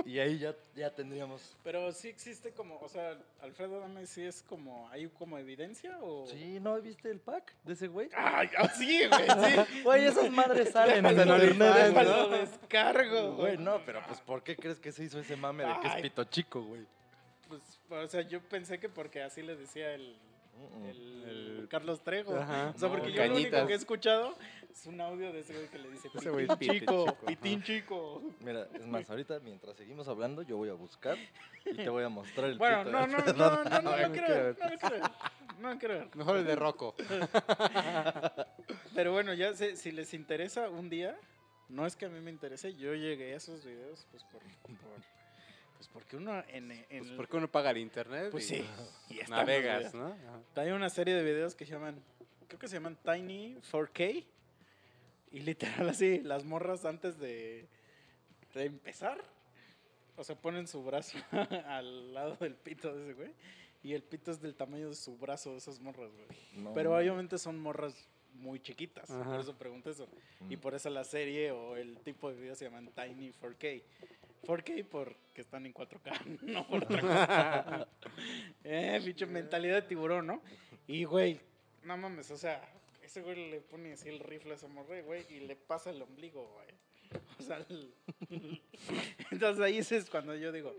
Y ahí ya, ya tendríamos... Pero sí existe como, o sea, Alfredo Dame sí es como, ¿hay como evidencia o...? Sí, ¿no viste el pack de ese güey? Ay, ah, sí, güey, sí. (laughs) Güey, esas madres salen en en internet, descargo, Güey, no, pero pues ¿por qué crees que se hizo ese mame de que es pito chico, güey? Pues, o sea, yo pensé que porque así le decía el, el, El- Carlos Trejo. Ajá. O sea, porque No, yo lo único cañitas. que he escuchado es un audio de ese güey que le dice (laughs) Ese güey pitín chico, chico, pitín chico. Mira, es más, ahorita mientras seguimos hablando, yo voy a buscar y te voy a mostrar el Bueno, pito no, no, no, no, no, no, no lo quiero no lo ver. No ver. Mejor el de Rocco. (laughs) Pero bueno, ya sé, si les interesa un día, no es que a mí me interese, yo llegué a esos videos pues por, por- pues porque uno en, en Pues porque uno paga el internet pues y sí, y navegas. ¿no? Ajá. Hay una serie de videos que se llaman, creo que se llaman Tiny 4K. Y literal (laughs) así, las morras antes de, de empezar, o sea, ponen su brazo (laughs) al lado del pito de ese güey. Y el pito es del tamaño de su brazo de esas morras, güey. No, Pero obviamente son morras muy chiquitas. Ajá. Por eso pregunto eso. Y Mm. por eso la serie o el tipo de videos se llaman Tiny 4K. 4K porque están en 4K, (laughs) no por otra cosa. eh, bicho, mentalidad de tiburón, ¿no? Y, güey, no mames, o sea, ese güey le pone así el rifle a esa morra, güey, y le pasa el ombligo, güey. (laughs) O sea, el- (laughs) entonces ahí es cuando yo digo,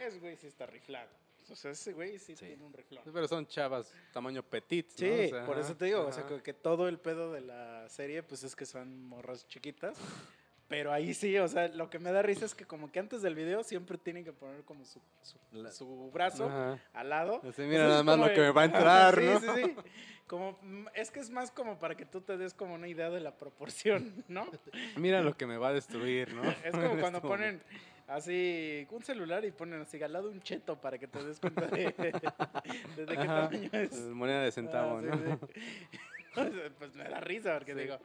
ese güey sí está riflado. O sea, ese güey sí, Sí. tiene un riflón. Pero son chavas tamaño petit, ¿no? Sí, O sea, por eso te digo, o sea, que todo el pedo de la serie, pues es que son morras chiquitas. Pero ahí sí, o sea, lo que me da risa es que como que antes del video siempre tienen que poner como su, su, brazo Ajá. al lado. Así, mira nada es más lo que me va a entrar, sí, ¿no? Sí, sí, Como, mm, es que es más como para que tú te des como una idea de la proporción, ¿no? Mira lo que me va a destruir, ¿no? (laughs) Es como cuando este ponen así un celular y ponen así al lado un cheto para que te des cuenta de, (laughs) de, de qué Ajá. tamaño es. Moneda de centavo, Ah, sí, ¿no? (laughs) (laughs) pues me da risa porque Sí. digo,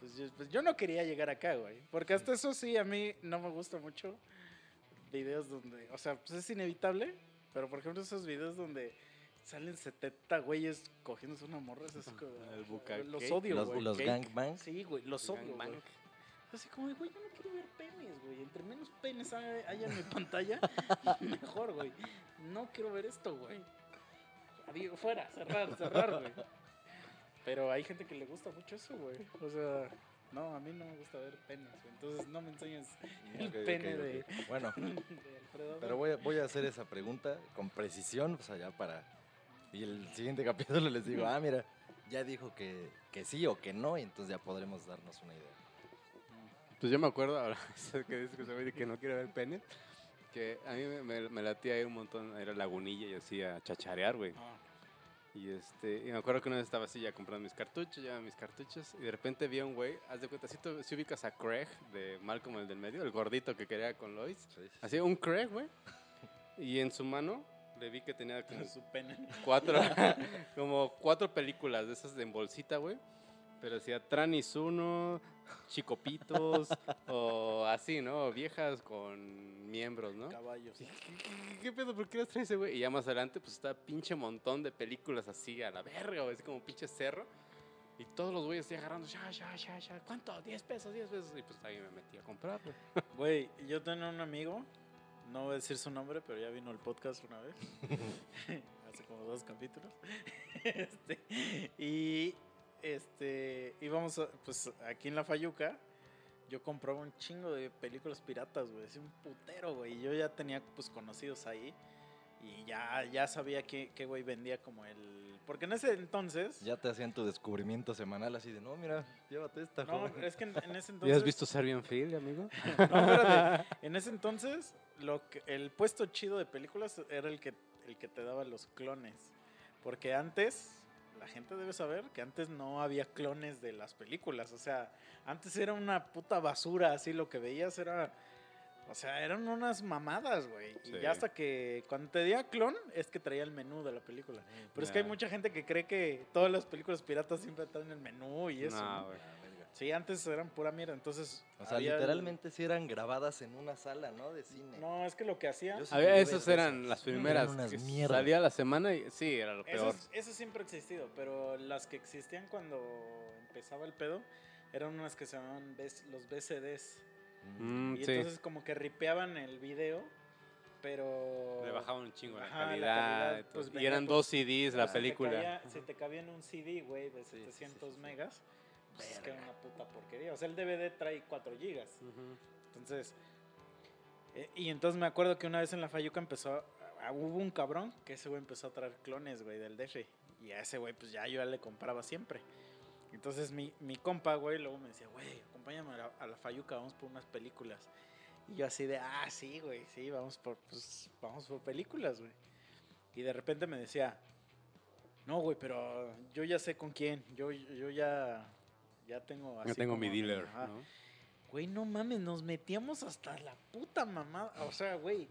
pues yo, pues yo no quería llegar acá, güey. Porque hasta eso sí, a mí no me gusta mucho videos donde, o sea, pues es inevitable, pero por ejemplo esos videos donde salen 70 güeyes cogiéndose una morra, es así como, El buca los cake. odio, Los, güey. los gangbangs. Sí, güey, los odio, Gangbang. güey. Así como, güey, yo no quiero ver penes, güey. Entre menos penes hay- haya en mi (laughs) pantalla, mejor, güey. No quiero ver esto, güey. Adiós, fuera, cerrar, cerrar, güey. Pero hay gente que le gusta mucho eso, güey. O sea, no, a mí no me gusta ver penes, güey. Entonces no me enseñes (laughs) el pene de, Bueno, (laughs) de Alfredo. pero voy a, voy a hacer esa pregunta con precisión, pues allá para... Y el siguiente capítulo les digo, ah, mira, ya dijo que, que sí o que no, y entonces ya podremos darnos una idea. Pues yo me acuerdo, ahora (laughs) que dice que, se ve que no quiere ver pene, que a mí me, me, me latía ir un montón, era lagunilla y así a chacharear, güey. Ah, Y este, y me acuerdo que una vez estaba así ya comprando mis cartuchos, ya mis cartuchos, y de repente vi a un güey, haz de cuenta, si, tú, si ubicas a Craig de Malcolm el del medio, el gordito que quería con Lois, Sí, sí, sí. así un Craig, güey, y en su mano le vi que tenía como su pene. cuatro, (laughs) como cuatro películas de esas de en bolsita, güey. Pero decía Tranis 1, Chicopitos, (laughs) o así, ¿no? Viejas con miembros, ¿no? Caballos. ¿Qué, qué- qué pedo? ¿Por qué las trae ese güey? Y ya más adelante, pues está pinche montón de películas así a la verga, güey, así como pinche cerro. Y todos los güeyes así agarrando, ya, ya, ya, ya, ¿cuánto? 10 pesos, 10 pesos. Y pues ahí me metí a comprar, güey. (laughs) Güey, yo tenía un amigo, no voy a decir su nombre, pero ya vino al podcast una vez. (laughs) Hace como dos capítulos. Este, y este íbamos a- pues aquí en la Fayuca. Yo compraba un chingo de películas piratas, güey, así un putero, güey. y Yo ya tenía pues conocidos ahí y ya, ya sabía qué qué güey vendía como el porque en ese entonces Ya te hacían tu descubrimiento semanal así de, no, mira, llévate esta, no, joven". es que en, en ese (laughs) entonces ¿Ya has visto Serbian Field, amigo? (laughs) No, espérate. En ese entonces, lo que, el puesto chido de películas era el que, el que te daba los clones. Porque antes, la gente debe saber que antes no había clones de las películas. O sea, antes era una puta basura, así lo que veías era... O sea, eran unas mamadas, güey. Sí. Y ya hasta que cuando te decía clon, es que traía el menú de la película. Pero es que hay mucha gente que cree que todas las películas piratas siempre traen el menú y eso. Sí, antes eran pura mierda. Entonces. O sea, había literalmente sí eran grabadas en una sala, ¿no? De cine. No, es que lo que hacía. Yo sí esas eran las primeras. Eran unas que mierdas. salía la semana y sí, era lo Eso, peor. es- eso siempre ha existido, pero las que existían cuando empezaba el pedo eran unas que se llamaban los BCDs. Mm, Y sí. entonces como que ripeaban el video, pero... Le bajaban un chingo la Ajá, la calidad. y pues, y eran pues, dos CDs la se te película. cabía- se te cabía en un CD, güey, de Sí, sí, sí, 700 sí. megas. Pues es que era una puta porquería. O sea, el DVD trae 4 gigas. Entonces, eh, y entonces me acuerdo que una vez en la Fayuca empezó, a- hubo un cabrón que ese güey empezó a traer clones, güey, del DF. Y a ese güey, pues ya yo ya le compraba siempre. Entonces mi, mi compa, güey, luego me decía, güey, acompáñame a la, a la Fayuca, vamos por unas películas. Y yo así de, ah, sí, güey, sí, vamos por, pues, vamos por películas, güey. Y de repente me decía, no, güey, pero yo ya sé con quién, yo, yo ya, ya tengo así tengo mi dealer. ajá. ¿no? Güey, no mames, nos metíamos hasta la puta mamada. O sea, güey.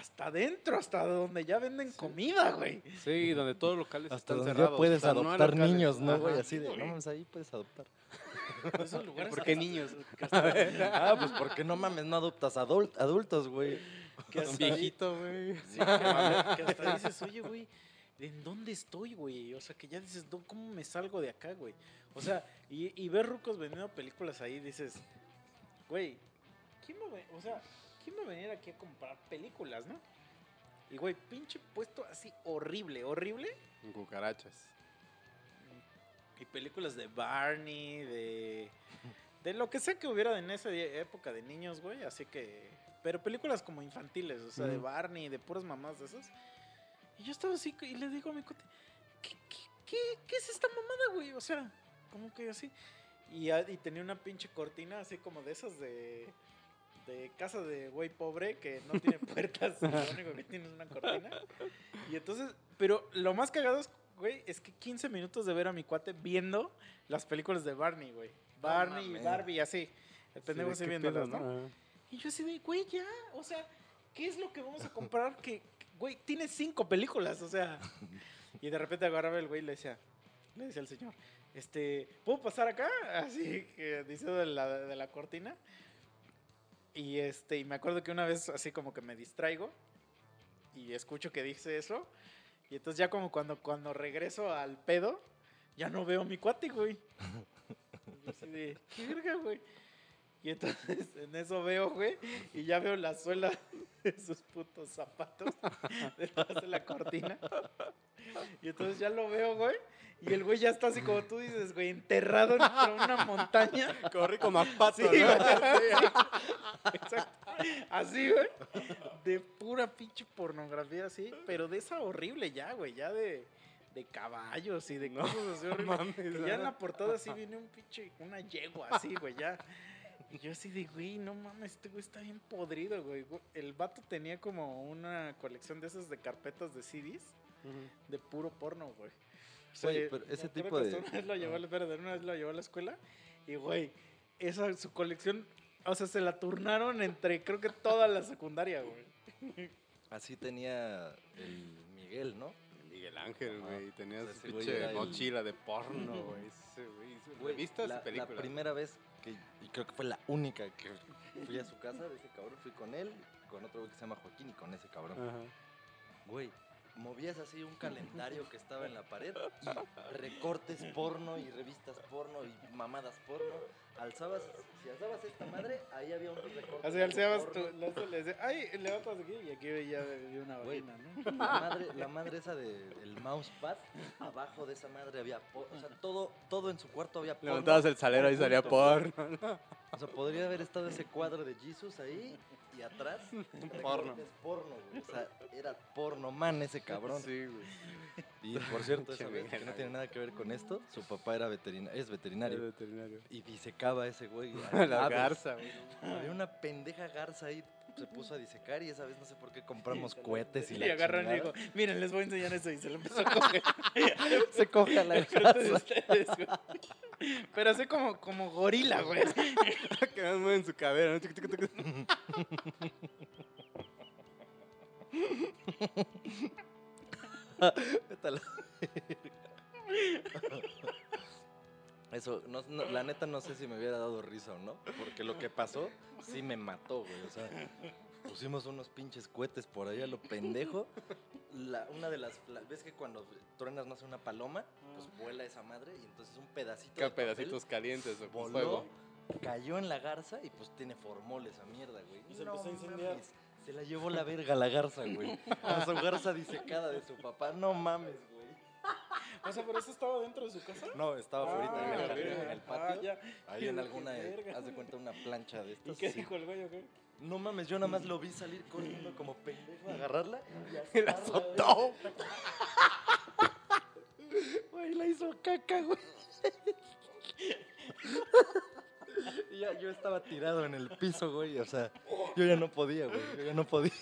Hasta adentro, hasta donde ya venden comida, güey. Sí, donde todos los locales Hasta están donde cerrados. ya puedes no adoptar niños, ¿no, Ajá. güey? Así de, no mames, ahí puedes adoptar. (laughs) Esos lugares. ¿Por qué hasta- niños? (laughs) (laughs) Ah, pues porque no mames, no adoptas adul- adultos, güey. que Un hasta- viejito, güey. sí, que, que hasta dices, oye, güey, ¿en dónde estoy, güey? O sea, que ya dices, "¿Dó- ¿cómo me salgo de acá, güey? O sea, y, y ver rucos vendiendo películas ahí, dices, güey, ¿quién va a O sea, ¿quién va a venir aquí a comprar películas, no? Y, güey, pinche puesto así horrible, horrible. En cucarachas. Y películas de Barney, de. De lo que sea que hubiera en esa e- época de niños, güey. Así que. Pero películas como infantiles, o sea, de. Barney, de puras mamás de esas. Y yo estaba así y le digo a mi cote, ¿qué, qué, qué- qué es esta mamada, güey? O sea, como que así. Y, a- y tenía una pinche cortina así como de esas de. De casa de güey pobre que no tiene (laughs) puertas, y lo único que tiene es una cortina. Y entonces, pero lo más cagado es, güey, es que 15 minutos de ver a mi cuate viendo las películas de Barney, güey. Barney y. Barbie, así. El pendejo Sí, así ¿qué viéndolas, ¿no? Y yo así de, güey, ya, o sea, ¿qué es lo que vamos a comprar? Que, güey, tiene cinco películas, o sea. Y de repente agarraba el güey y le decía, le decía al señor, este, ¿puedo pasar acá? Así que dice de la, de la cortina. Y este, y me acuerdo que una vez así como que me distraigo y escucho que dice eso. Y entonces ya como cuando, cuando regreso al pedo, ya no veo mi cuate, güey. Y así de, ¿qué verga, güey? Y entonces (laughs) en eso veo, güey, y ya veo la suela (laughs) de sus putos zapatos detrás (laughs) de la cortina. Y entonces ya lo veo, güey. Y el güey ya está así como tú dices, güey, enterrado entre una montaña. Corrí como a pato, Sí, ¿no? güey, sí. Exacto. Así, güey. De pura pinche pornografía así, pero de esa horrible ya, güey, ya de, de caballos y de No, cosas así horribles. mames, ya en la portada así viene un pinche, una yegua así, güey, ya. Y yo así de, güey, no mames, este güey está bien podrido, güey. El vato tenía como una colección de esas de carpetas de CDs de puro porno, güey. O sea, Oye, pero ese tipo de- Una vez lo llevó, a la- espérate, una vez lo llevó a la escuela y, güey, esa, su colección, o sea, se la turnaron entre, creo que toda la secundaria, güey. Así tenía el Miguel, ¿no? Ángel, güey. Tenía O sea, pinche el- mochila de porno, (laughs) güey. ¿Revistas la, y películas? La primera vez que, y creo que fue la única que fui a su casa de ese cabrón, fui con él, con otro güey que se llama Joaquín y con ese cabrón. Ajá. Güey, movías así un calendario que estaba en la pared y recortes porno y revistas porno y mamadas porno. Alzabas, si alzabas esta madre, ahí había un recorte. Así de alzabas tú, porno. le, decías, ay, levantas aquí y aquí ya vi una vagina, ¿no? La madre, la madre esa del mousepad, abajo de esa madre había porno. O sea, todo, todo en su cuarto había porno. Levantabas el salero y salía porno. O sea, podría haber estado ese cuadro de Jesus ahí y atrás porno. recortes porno, güey. O sea, era porno man ese cabrón. Sí, güey. Y por cierto, (laughs) esa vez, que no tiene nada que ver con esto, su papá era veterinario, es veterinario. veterinario. Y disecaba a ese güey. (laughs) La aves. garza, güey. (laughs) Había una pendeja garza ahí, se puso a disecar y esa vez no sé por qué compramos cohetes y Y la agarran y digo, miren, les voy a enseñar eso y se lo empezó a coger. Se coge a la garza. ustedes. Pero así como, como gorila, güey. que no mueven su cadera. ¿no? Vete a la Eso, no, no, la neta no sé si me hubiera dado risa o no, porque lo que pasó sí me mató, güey. O sea, pusimos unos pinches cohetes por ahí a lo pendejo. La, una de las, la- ¿ves que cuando truenas no hace una paloma? Pues vuela esa madre y entonces un pedacito de papel pedacitos calientes o con voló fuego. cayó en la garza y pues tiene formol esa mierda, güey. Y se empezó a incendiar. mames, Se la llevó la verga la garza, güey. A su garza disecada de su papá. No mames, güey. O sea, pero eso estaba dentro de su casa. No, estaba Ah, afuera en el jardín, en el Ah, patio. ya. Ahí en Qué alguna, haz de cuenta, una plancha de ¿Y estas. qué sí. dijo el güey o qué? No mames, yo nada más lo vi salir corriendo como pendejo agarrarla Y (laughs) la azotó. Güey, la hizo caca, güey. (laughs) Y ya, yo estaba tirado en el piso, güey. O sea, yo ya no podía, güey. Yo ya no podía.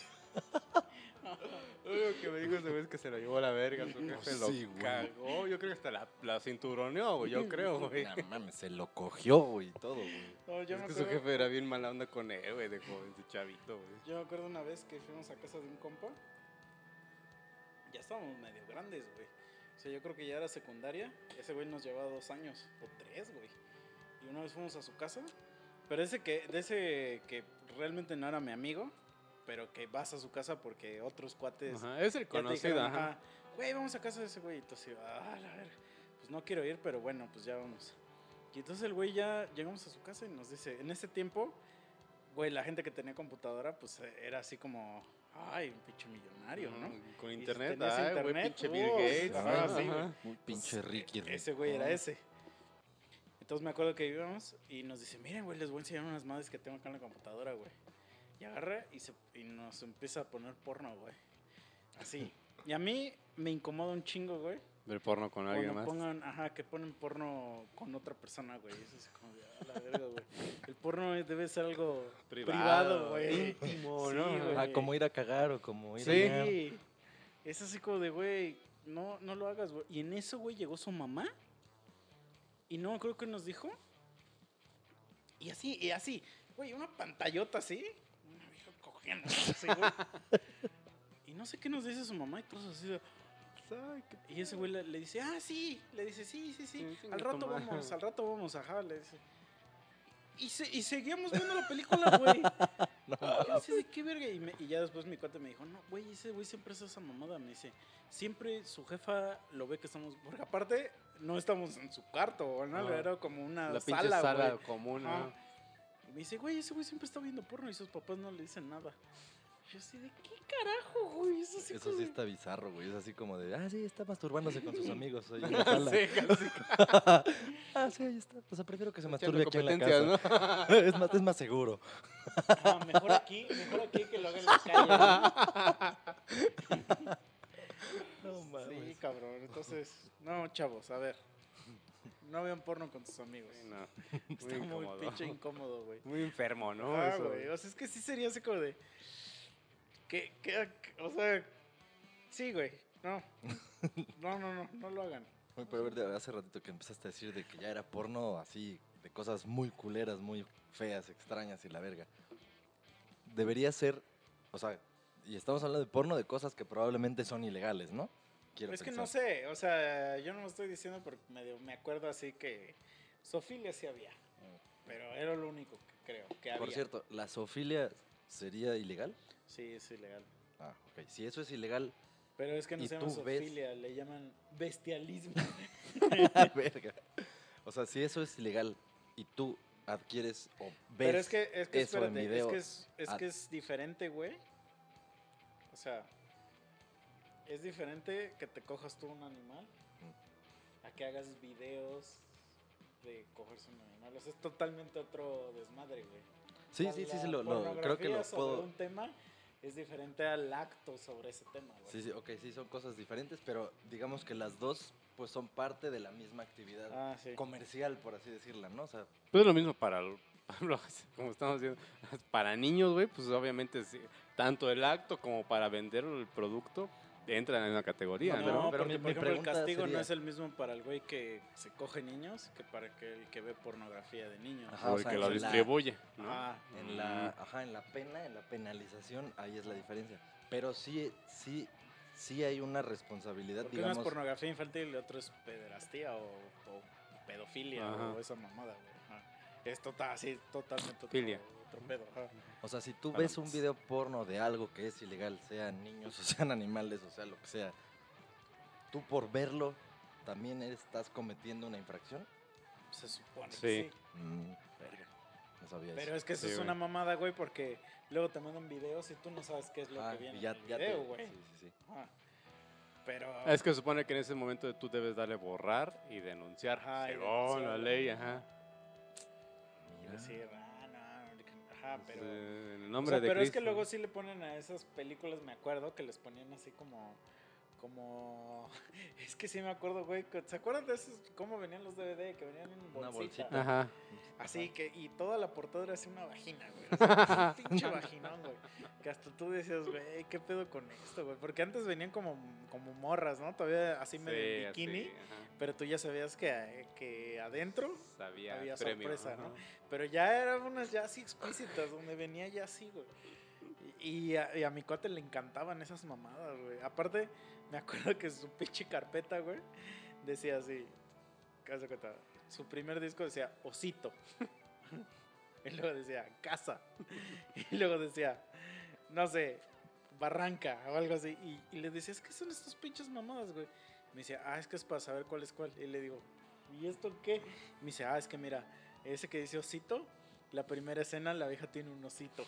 Lo único que me dijo ese güey es que se lo llevó a la verga. Su jefe lo Sí, cagó. Yo creo que hasta la, la cinturoneó, güey. Yo creo, güey. No mames, se lo cogió, güey, y todo, güey. No, yo, Es que su jefe era bien mala onda con él, güey, de joven, de chavito, güey. yo me acuerdo una vez que fuimos a casa de un compa. Ya estábamos medio grandes, güey. O sea, yo creo que ya era secundaria. Ese güey nos llevaba dos años o tres, güey. Y una vez fuimos a su casa. Pero ese que, de ese que realmente no era mi amigo, pero que vas a su casa porque otros cuates Ajá, es el conocido, dijeron, ajá. Güey, vamos a casa de ese güey. Y entonces, ah, la verga. Pues no quiero ir, pero bueno, pues ya vamos. Y entonces el güey ya llegamos a su casa y nos dice, en ese tiempo, güey, la gente que tenía computadora, pues eh, era así como, ay, un pinche millonario, ¿no? Con internet, ay, güey, internet, pinche Bill Gates. ajá, ajá, sí, güey. pinche Ricky. Güey. Ese güey era No. ese. Entonces me acuerdo que íbamos y nos dice, miren, güey, les voy a enseñar unas madres que tengo acá en la computadora, güey. Y agarra y, se, y nos empieza a poner porno, güey. Así. Y a mí me incomoda un chingo, güey. Ver porno con alguien Cuando más. pongan, ajá, que ponen porno con otra persona, güey. Eso es como de, a la verga, güey. El porno debe ser algo privado, güey. íntimo, Sí, ¿no? güey. Ah, como ir a cagar o como ir Sí. a... Sí. Es así como de, güey, no, no lo hagas, güey. Y en eso, güey, llegó su mamá. Y no, creo que nos dijo. Y así, y así. Güey, una pantallota así. Una vieja cogiendo así, (laughs) güey. Y no sé qué nos dice su mamá y todos así de, qué- Y ese güey le, le dice, ah, sí. Le dice, sí, sí, sí. Al rato vamos, al rato vamos, ajá. Le dice. Y, se- y seguíamos viendo la película, (laughs) güey. Y yo así de qué verga. Y, me- y ya después mi cuate me dijo, no, güey, ese güey siempre hace esa mamada. Me dice, siempre su jefa lo ve que estamos. Porque aparte, no estamos en su cuarto, o ¿no? Ajá. Era como una La sala, sala, güey. común. ¿no? Y me dice, güey, ese güey siempre está viendo porno y sus papás no le dicen nada. Yo así de qué carajo, güey. Eso sí, Eso como sí está bizarro, güey. Es así como de, ah, sí, está masturbándose con sus (laughs) amigos. ahí en la (laughs) sala. Sí, casi (laughs) ah, sí, ahí está. O sea, prefiero que se masturbe aquí en la casa. ¿no? es, más, es más seguro. Ah, mejor aquí, mejor aquí que lo haga en la calle. Cabrón. Entonces, no, chavos, a ver. No vean porno con tus amigos. Sí, no. (laughs) Está Muy muy incómodo. pinche incómodo, güey. Muy enfermo, ¿no? ah, Eso. güey. O sea, es que sí sería así como de. Que, que, o sea. Sí, güey. No. No, no, no. No lo hagan. Oye, Pero a ver, de- hace ratito que empezaste a decir de que ya era porno así, de cosas muy culeras, muy feas, extrañas y la verga. Debería ser, o sea, y estamos hablando de porno de cosas que probablemente son ilegales, ¿no? Quiero es que no sé. O sea, yo no lo estoy diciendo porque medio me acuerdo así que. Sofilia sí había. Pero era lo único que creo que había. Por cierto, ¿la zoofilia sería ilegal? Sí, es ilegal. Ah, ok. Si eso es ilegal, Pero es que no ¿Y se llama ves? zoofilia, le llaman bestialismo. (laughs) verga. O sea, si eso es ilegal y tú adquieres o ves Pero es que, es que eso en video, es que es, es que es diferente, güey. O sea, es diferente que te cojas tú un animal a que hagas videos de cogerse un animal. O sea, es totalmente otro desmadre, güey. Sí, La- sí, sí, sí, lo, lo- creo que lo sobre puedo... un tema es diferente al acto sobre ese tema, güey. Sí, sí, ok, sí, son cosas diferentes, pero digamos que las dos pues son parte de la misma actividad Ah, sí. comercial, por así decirla, ¿no? O sea, Pues es lo mismo para, (laughs) como estamos diciendo, para niños, güey, pues obviamente sí, tanto el acto como para vender el producto entran en una categoría, No, ¿no? pero porque mi- por ejemplo el castigo no es el mismo para el güey que se coge niños que para que el que ve pornografía de niños. Ajá, o o el sea, que lo la- distribuye, ¿no? Ah, en la, ajá, en la pena, en la penalización, ahí es la diferencia. Pero sí, sí, sí hay una responsabilidad, porque uno digamos... es pornografía infantil y otro es pederastía o, o pedofilia Ajá. o esa mamada, güey. Es total, así, totalmente otro, pedo. ajá. O sea, si tú Ah, ves un video porno de algo que es ilegal, sean niños (laughs) o sean animales, o sea, lo que sea, tú por verlo también estás cometiendo una infracción. Se supone Sí. que sí. Mm, Verga. No sabía Pero eso. es que eso Sí, es güey. una mamada, güey, porque luego te mandan videos y tú no sabes qué es lo Ah, que viene ya, en el ya video, te... güey. Sí, sí, sí. Ajá. Pero... Es que se supone que en ese momento tú debes darle borrar y denunciar. Ajá, y según denunciar, la ley, ajá. Mira. decir, ah, no, ajá, Pues, pero... el o nombre sea, de pero es que luego sí le ponen a esas películas, me acuerdo, que les ponían así como... Como... (laughs) Es que sí me acuerdo, güey. ¿Se acuerdan de esos? ¿Cómo venían los DVD? Que venían en Una bolsita. bolsita. Ajá. Así que, y toda la portada era así una vagina, güey. (laughs) Así, un pinche vaginón, güey. Que hasta tú decías, güey, ¿qué pedo con esto, güey? Porque antes venían como, como morras, ¿no? Todavía así medio en bikini. así. Pero tú ya sabías que, que adentro, Sabía Había premio, sorpresa, ajá. ¿no? pero ya eran unas ya así explícitas, donde venía ya así, güey. Y, y a, y a mi cuate le encantaban esas mamadas, güey. Aparte, me acuerdo que su pinche carpeta, güey, decía así, ¿qué hace cuenta? Su primer disco decía Osito. (laughs) y luego decía Casa. (laughs) y luego decía, no sé, Barranca o algo así. Y, le decía, ¿qué son estas pinches mamadas, güey? Me decía, ah, es que es para saber cuál es cuál. Y le digo, ¿y esto qué? Me dice, ah, es que mira, ese que dice osito, la primera escena la vieja tiene un osito.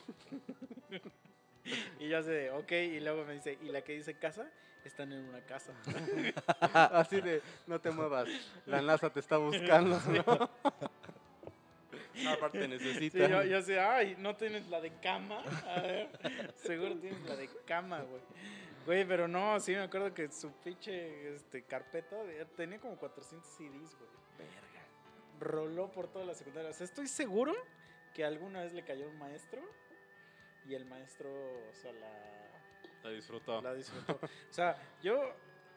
(laughs) (laughs) y yo así de, ok, y luego me dice, ¿y la que dice casa? Están en una casa. (laughs) Así de, no te muevas, la NASA te está buscando, ¿no? (laughs) Aparte Sí, necesita. yo, yo así, ay, ¿no tienes la de cama? A ver, seguro tienes la de cama, güey. Güey, pero no, sí me acuerdo que su pinche este, carpeta tenía como 400 CDs, güey. Verga. roló por toda la secundaria. O sea, estoy seguro que alguna vez le cayó un maestro y el maestro, o sea, la, La disfrutó. la disfrutó. O sea, yo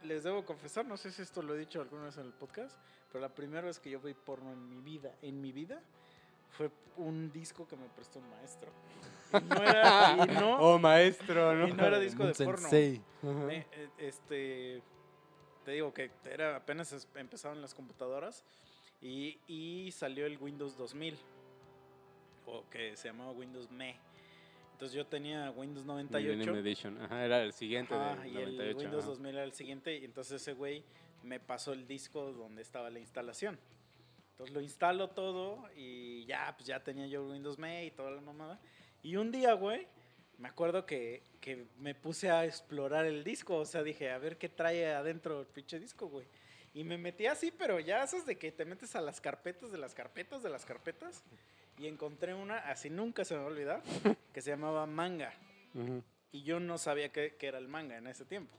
les debo confesar, no sé si esto lo he dicho alguna vez en el podcast, pero la primera vez que yo vi porno en mi vida, en mi vida, fue un disco que me prestó un maestro. Y no era, y (laughs) no, Oh, maestro, ¿no? y no era disco de porno. Eh, eh, este, te digo que era apenas empezaban las computadoras y, y salió el Windows 2000 o que se llamaba Windows ME. Entonces yo tenía Windows Millennium 98 Edition. Ajá, era el siguiente ajá, del y el 98. Windows ajá. 2000 era el siguiente y entonces ese güey me pasó el disco donde estaba la instalación. Entonces lo instalo todo y ya, pues ya tenía yo Windows ME y toda la mamada. Y un día, güey, me acuerdo que, que me puse a explorar el disco. O sea, dije, a ver qué trae adentro el pinche disco, güey. Y me metí así, pero ya esas de que te metes a las carpetas de las carpetas de las carpetas. Y encontré una, así nunca se me va a olvidar, (laughs) que se llamaba Manga. Y yo no sabía qué, qué era el manga en ese tiempo.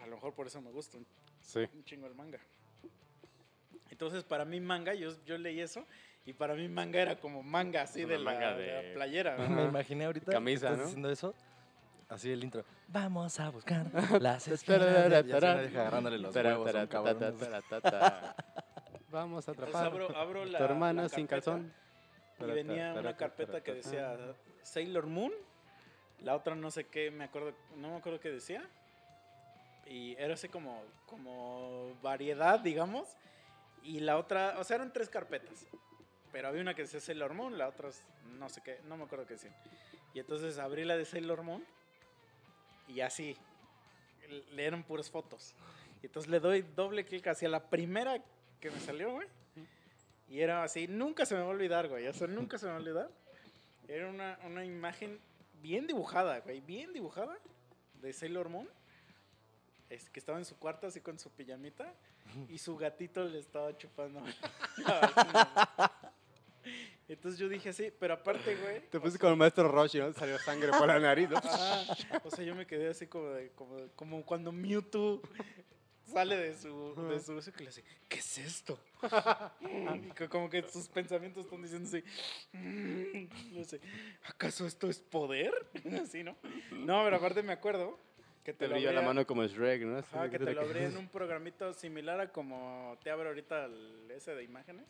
A lo mejor por eso me gusta un, Sí. un chingo el manga. Entonces, para mí manga, yo, yo leí eso, y para mí manga era como manga así de la, manga de la de- playera. (laughs) Me imaginé ahorita Camisa, ¿no? diciendo eso. Así el intro. Vamos a buscar (laughs) las esferas. Agarrándole los huevos a un cabrón. Vamos a atrapar. abro, abro la, tu hermana la sin calzón. Y venía una carpeta que decía Sailor Moon. La otra no sé qué, me acuerdo, no me acuerdo qué decía. Y era así como, como variedad, digamos. Y la otra, o sea, eran tres carpetas. Pero había una que decía Sailor Moon, la otra no sé qué, no me acuerdo qué decía. Y entonces abrí la de Sailor Moon. Y así, le eran puras fotos. Y entonces le doy doble clic hacia la primera que me salió, güey. Y era así, nunca se me va a olvidar, güey. O sea, nunca se me va a olvidar. Era una, una imagen bien dibujada, güey. Bien dibujada de Sailor Moon. Es que estaba en su cuarto así con su pijamita. Y su gatito le estaba chupando. (laughs) Entonces yo dije así, pero aparte, güey. Te puse con el maestro Roshi, ¿no? Salió sangre por la nariz, ¿no? Ajá. O sea, yo me quedé así como, de- como, como cuando Mewtwo sale de su, de su uso que le hace, ¿qué es esto? (laughs) Y como que sus pensamientos están diciendo así, "Mm", no sé, ¿acaso esto es poder? (laughs) Así, ¿no? No, pero aparte me acuerdo que te, Te brilló la mano como Shrek, ¿no? Así de que te lo abrí en (laughs) un programito similar a como te abre ahorita el ese de imágenes.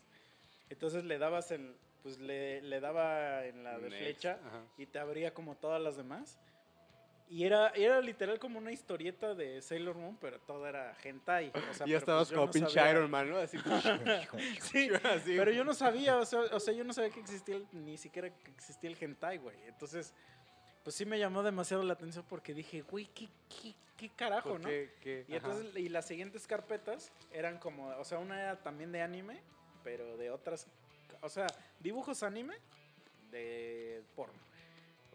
Entonces le dabas en, pues le, le daba en la de Next, flecha ajá. y te abría como todas las demás. Y era, era literal como una historieta de Sailor Moon, pero todo era hentai. O sea, Y ya estabas pues, como no pinche sabía- Iron Man, ¿no? Así. (laughs) Sí, así. (laughs) pero yo no sabía, o sea, o sea, yo no sabía que existía, el- ni siquiera que existía el hentai, güey. Entonces, pues sí me llamó demasiado la atención porque dije, güey, ¿qué, qué, qué carajo, ¿Por no? Y entonces, y las siguientes carpetas eran como, o sea, una era también de anime, pero de otras, o sea, dibujos anime de porno.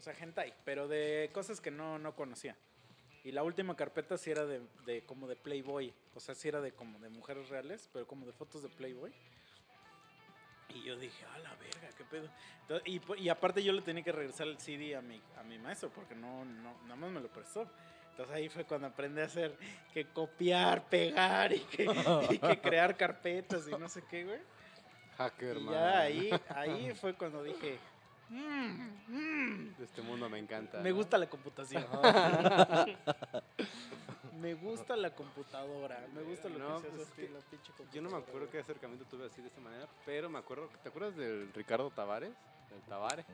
O sea, hentai, pero de cosas que no, no conocía. Y la última carpeta sí era de, de como de Playboy. O sea, sí era de como de mujeres reales, pero como de fotos de Playboy. Y yo dije, a la verga, qué pedo. Entonces, y, y aparte yo le tenía que regresar el CD a mi, a mi maestro porque no, no, nada más me lo prestó. Entonces ahí fue cuando aprendí a hacer que copiar, pegar y que, (laughs) y que crear carpetas y no sé qué, güey. Hacker, Y man. ya ahí, ahí fue cuando dije, "Mm, mm, De este mundo me encanta. me ¿no? gusta la computación. (laughs) me gusta la computadora. Me gusta lo No, que se hace es así, que la pinche computadora. Yo no me acuerdo qué acercamiento tuve así de esta manera, pero me acuerdo, ¿te acuerdas del Ricardo Tavares? Del Tavares.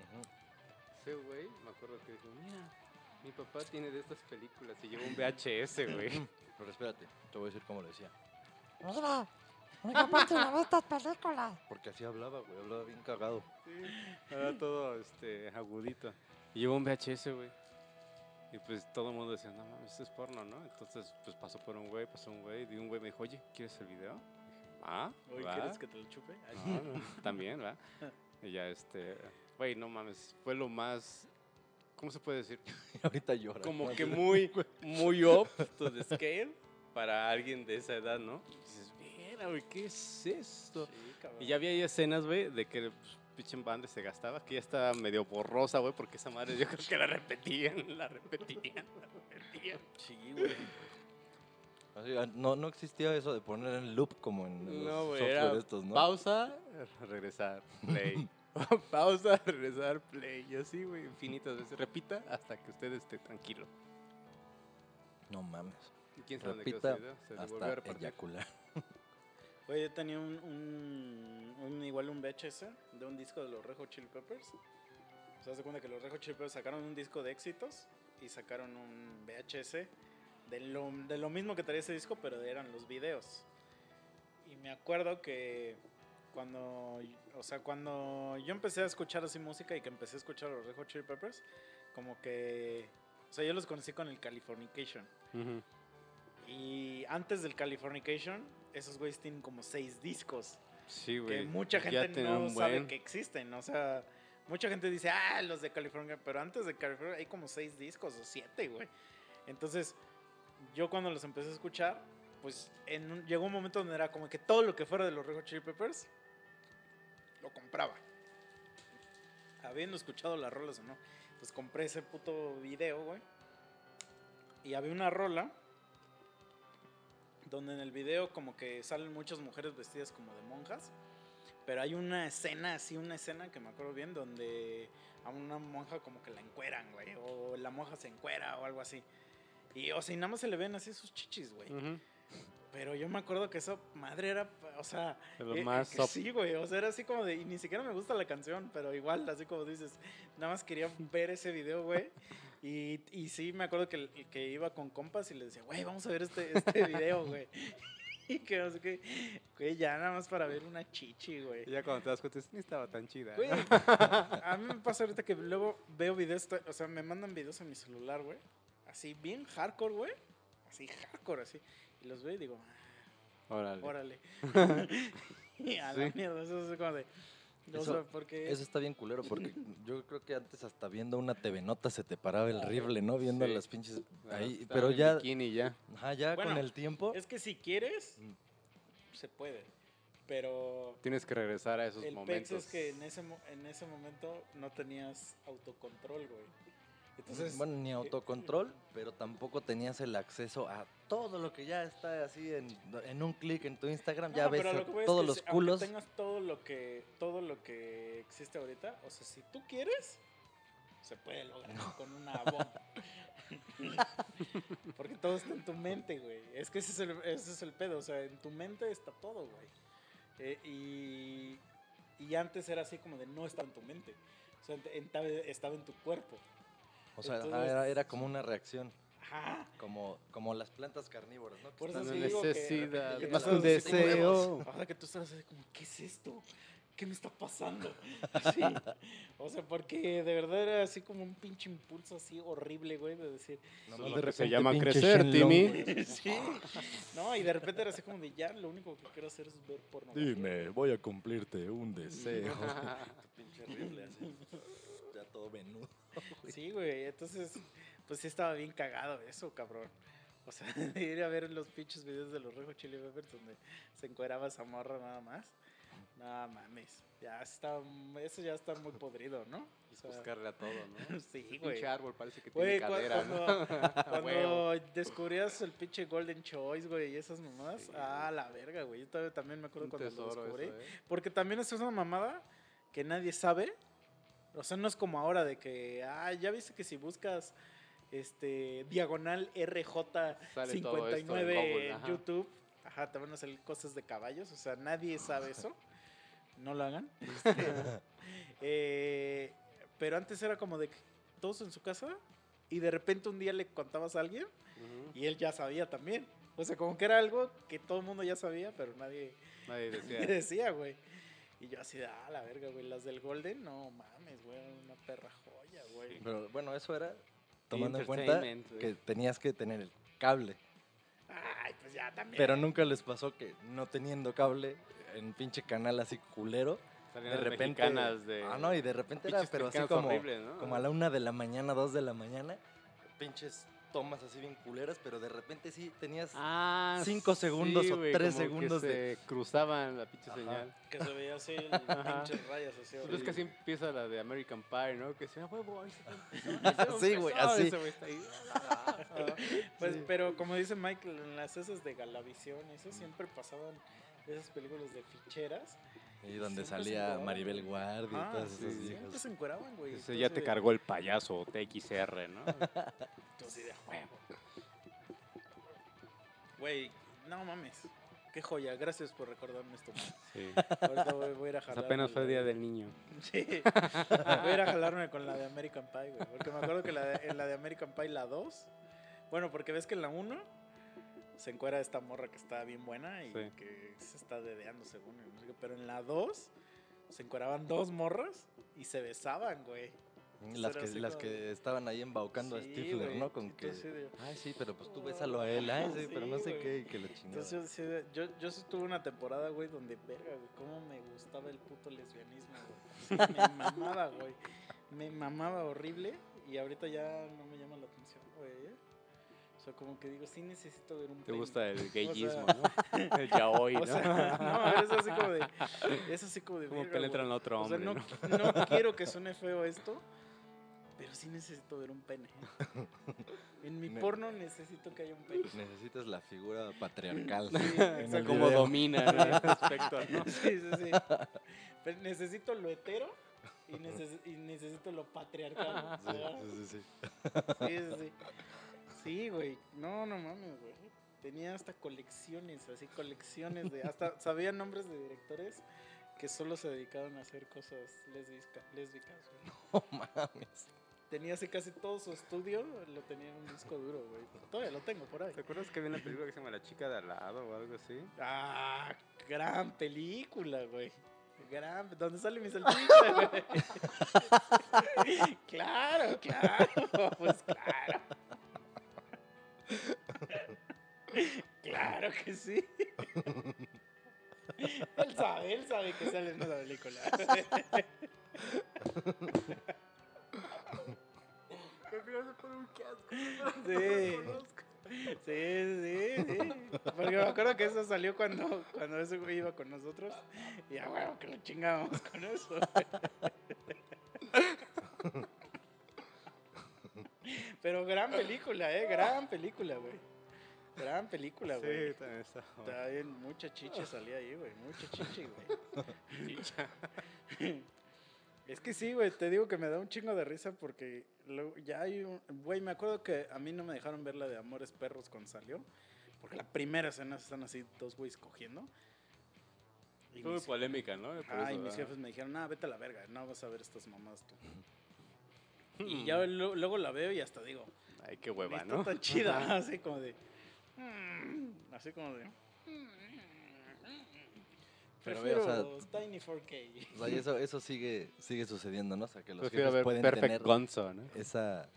Ese güey, me acuerdo que dijo, mira, mi papá tiene de estas películas y lleva un VHS, güey. (laughs) Pero espérate, te voy a decir cómo lo decía. Estas películas. Porque así hablaba, güey, hablaba bien cagado. Era todo este, agudito. Y llevó un VHS, güey. Y pues todo el mundo decía, no mames, esto es porno, ¿no? Entonces, pues pasó por un güey, pasó un güey, y un güey me dijo, oye, ¿quieres el video? Dije, ah, Oye, va. ¿quieres que te lo chupe? No, no, también, ¿va? (laughs) Y ya, este, güey, no mames, fue lo más, ¿cómo se puede decir? Y (laughs) ahorita llora. Como ¿no? que muy, muy up to the scale para alguien de esa edad, ¿no? Y dices, güey, ¿qué es esto? Sí. Y ya había ahí escenas, güey, de que pues, pinche banda se gastaba, que ya estaba medio borrosa, güey, porque esa madre yo creo que la repetían, la repetían, la repetían. Sí, güey. No, no existía eso de poner en loop como en los software era estos, ¿no? pausa, regresar, play. (laughs) pausa, regresar, play. Y así, güey, infinitas veces. Repita hasta que usted esté tranquilo. No mames. ¿Y quién sabe dónde quedó Repita volvió a hasta eyacular. Oye, yo tenía un, un, un- igual un VHS de un disco de los Red Hot Chili Peppers. O sea, se cuenta que los Red Hot Chili Peppers sacaron un disco de éxitos y sacaron un VHS de lo, de lo mismo que traía ese disco, pero eran los videos. Y me acuerdo que cuando, o sea, cuando yo empecé a escuchar así música y que empecé a escuchar los Red Hot Chili Peppers, como que, o sea, yo los conocí con el Californication. Ujú. Y antes del Californication, esos güeyes tienen como seis discos. Sí, güey. Que mucha gente no sabe que existen. O sea, mucha gente dice, ah, los de California. Pero antes de California hay como seis discos o siete, güey. Entonces, yo cuando los empecé a escuchar, pues en un- llegó un momento donde era como que todo lo que fuera de los Red Hot Chili Peppers, lo compraba. Habiendo escuchado las rolas o no. Pues compré ese puto video, güey. Y había una rola donde en el video como que salen muchas mujeres vestidas como de monjas, pero hay una escena, así una escena que me acuerdo bien, donde a una monja como que la encueran, güey, o la monja se encuera o algo así. Y, o sea, y nada más se le ven así sus chichis, güey. Pero yo me acuerdo que eso, madre, era, o sea... De lo eh, más que top. Sí, güey, o sea, era así como de... Y ni siquiera me gusta la canción, pero igual, así como dices, nada más quería ver ese video, güey. Y, y sí, me acuerdo que, que iba con compas y le decía, güey, vamos a ver este, este video, güey. (laughs) Y que no sé qué, güey, ya nada más para ver una chichi, güey. Y ya cuando te das cuenta, ni estaba tan chida. Güey, a mí me pasa ahorita que luego veo videos, o sea, me mandan videos a mi celular, güey. Así, bien hardcore, güey. Así, hardcore, así. Y los veo y digo, Órale. órale. (laughs) (laughs) y a la mierda, eso es como de... O Eso- sea, porque... Eso está bien culero porque (laughs) yo creo que antes hasta viendo una TV nota se te paraba el rifle, ¿no? Viendo Sí. las pinches ahí, pero ya bikini ya. ajá, ya Bueno, con el tiempo Es que si quieres, Mm. se puede. Pero Tienes que regresar a esos el momentos. pex es que en ese, mo- en ese momento no tenías autocontrol, güey. Entonces, bueno, ni autocontrol, pero tampoco tenías el acceso a todo lo que ya está así en, en un clic en tu Instagram, ya ves lo que es todos que los culos. tengas todo lo que todo lo que existe ahorita, o sea, si tú quieres, se puede lograr con una bomba. (laughs) Porque todo está en tu mente, güey. Es que ese es el, ese es el pedo, o sea, en tu mente está todo, güey. Eh, y, y antes era así como de no estaba en tu mente. O sea, estaba en tu cuerpo. O sea, entonces- era, era como una reacción, Ajá. como, como las plantas carnívoras, ¿no? Que Por eso sí Una digo que necesidad, más llegas que un deseo. Ahora que tú estás así como, ¿qué es esto? ¿qué me está pasando? (laughs) O sea, porque de verdad era así como un pinche impulso así horrible, güey, de decir, No, de que se llama crecer, Timmy. (laughs) sí. No, y de repente era así como de ya, lo único que quiero hacer es ver pornografía. Dime, voy a cumplirte un deseo. (laughs) pinche horrible, así. Ya todo (laughs) venudo. Sí, güey, entonces, pues sí estaba bien cagado eso, cabrón. O sea, (laughs) de ir a ver los pinches videos de los Rejo Chili Peppers donde se encueraba esa morra nada más. No mames, ya está, eso ya está muy podrido, ¿no? O sea, Buscarle a todo, ¿no? (laughs) sí, güey. pinche árbol parece que Güey, tiene cadera, ¿no? cuando, huevo. cuando descubrías el pinche Golden Choice, güey, y esas mamadas, Sí, ah, la verga, güey. Yo también me acuerdo cuando lo descubrí. eso, ¿eh? Porque también es una mamada que nadie sabe. O sea, no es como ahora de que, ah, ya viste que si buscas este diagonal Sale todo esto en RJ59 Google, en. YouTube, ajá, te van a salir cosas de caballos. O sea, nadie (laughs) sabe eso. No lo hagan. (laughs) Eh, pero antes era como de que todos en su casa y de repente un día le contabas a alguien y él ya sabía también. O sea, como que era algo que todo el mundo ya sabía, pero nadie Nadie ¿Qué decía. (laughs) decía, güey? Y yo así de, ah, la verga, güey. Las del Golden, no mames, güey. Una perra joya, güey. Pero bueno, eso era tomando en cuenta güey. que tenías que tener el cable. Ay, pues ya también. Pero nunca les pasó que no teniendo cable en pinche canal así culero, Salían de repente mexicanas de Ah, no, y de repente era pero así como como a la una de la mañana, dos de la mañana, pinches tomas así bien culeras, pero de repente sí tenías Ah, cinco segundos o güey, tres como que segundos de- se cruzaban la pinche Ajá. señal. Que se veía así, (laughs) pinches rayas así. Pues que así empieza la de American Pie, ¿no? Que sea huevo, ahí se (laughs) Sí, güey, así. Está ahí. (laughs) Pues, Sí. pero como dice Michael, en las esas de Galavisión, eso siempre pasaban esas películas de ficheras. Y donde Siempre salía Maribel. Guardia y Ah, todas sí, esas siempre viejas. se encueraban, güey. Ese Tú ya te cargó el payaso TXR, ¿no? (laughs) así de huevo. Güey, no mames. Qué joya, gracias por recordarme esto. man. Sí. Ahorita voy, voy a ir a Pues jalar. apenas fue el día del niño. Sí. Voy a ir a jalarme con la de American Pie, güey. Porque me acuerdo que la de, en la de American Pie, la 2. Bueno, porque ves que en la 1 se encuera esta morra que está bien buena y Sí. que se está dedeando según. Pero en la 2 se encueraban dos morras y se besaban, güey. Las que, las como que estaban ahí embaucando a Stifler. ¿no? Con que, de- ay, sí, pero pues tú bésalo a él, ay, sí, pero no sé qué, y que la chingada. Entonces yo, sí de- yo, yo sí tuve una temporada, güey, donde, verga, güey, cómo me gustaba el puto lesbianismo, güey. Sí, me mamaba, güey. Me mamaba horrible y ahorita ya no me llama la atención, güey. O sea, como que digo, sí necesito ver un Te pene. gusta el (laughs) sea, gayismo, ¿no? (laughs) El yaoi, O ¿no? sea, no, es así como de, es así como de, Como verga, penetran güey. a otro O sea, hombre, no, ¿no? no quiero que suene feo esto, pero sí necesito ver un pene. (laughs) En mi Ne- porno necesito que haya un pene. Necesitas la figura patriarcal. Sí, en el Cómo video. domina ¿no? respecto, ¿no? Sí, sí, sí. Pero necesito lo hetero y, neces- y necesito lo patriarcal. Sí, sí, sí. Sí, sí, sí. Sí, güey. No, no mames, güey. Tenía hasta colecciones, así colecciones de... Hasta (laughs) sabía nombres de directores que solo se dedicaban a hacer cosas lésbica- lésbicas, güey. No mames. Tenía así casi todo su estudio, lo tenía en un disco duro, güey. Todavía lo tengo por ahí. ¿Te acuerdas que había una película que se llama La chica de al lado o algo así? Ah, gran película, güey. Gran, ¿dónde sale mi salchicha, güey? (laughs) claro, claro, pues claro. (laughs) Claro que sí. (laughs) Él sabe, él sabe que sale en esa película. (laughs) Sí. Sí, sí, sí. Porque me acuerdo que eso salió cuando, cuando ese güey iba con nosotros. Y a huevo que lo chingábamos con eso. Pero gran película, eh, gran película, güey. Gran película, güey. también está. Está bien, mucha chicha salía ahí, güey. Mucha chicha, güey. (laughs) Es que sí, güey, te digo que me da un chingo de risa porque luego ya hay un... Güey, me acuerdo que a mí no me dejaron ver la de Amores Perros cuando salió. Porque la primera escena están así dos güeyes cogiendo. Fue muy polémica, ¿no? Por Ah, y mis jefes me dijeron, ah, vete a la verga, no vas a ver estas mamás tú. Hmm. Y ya lo- luego la veo y hasta digo, Ay, qué hueva, está ¿no? tan chida, así como de... "Mm", así como de... "Mm". Pero ve, o Prefiero sea, Tiny 4K. O sea, y eso, eso sigue, sigue sucediendo, ¿no? O sea, que los Prefiero ver pueden Perfect tener Gonzo, ¿no? esa,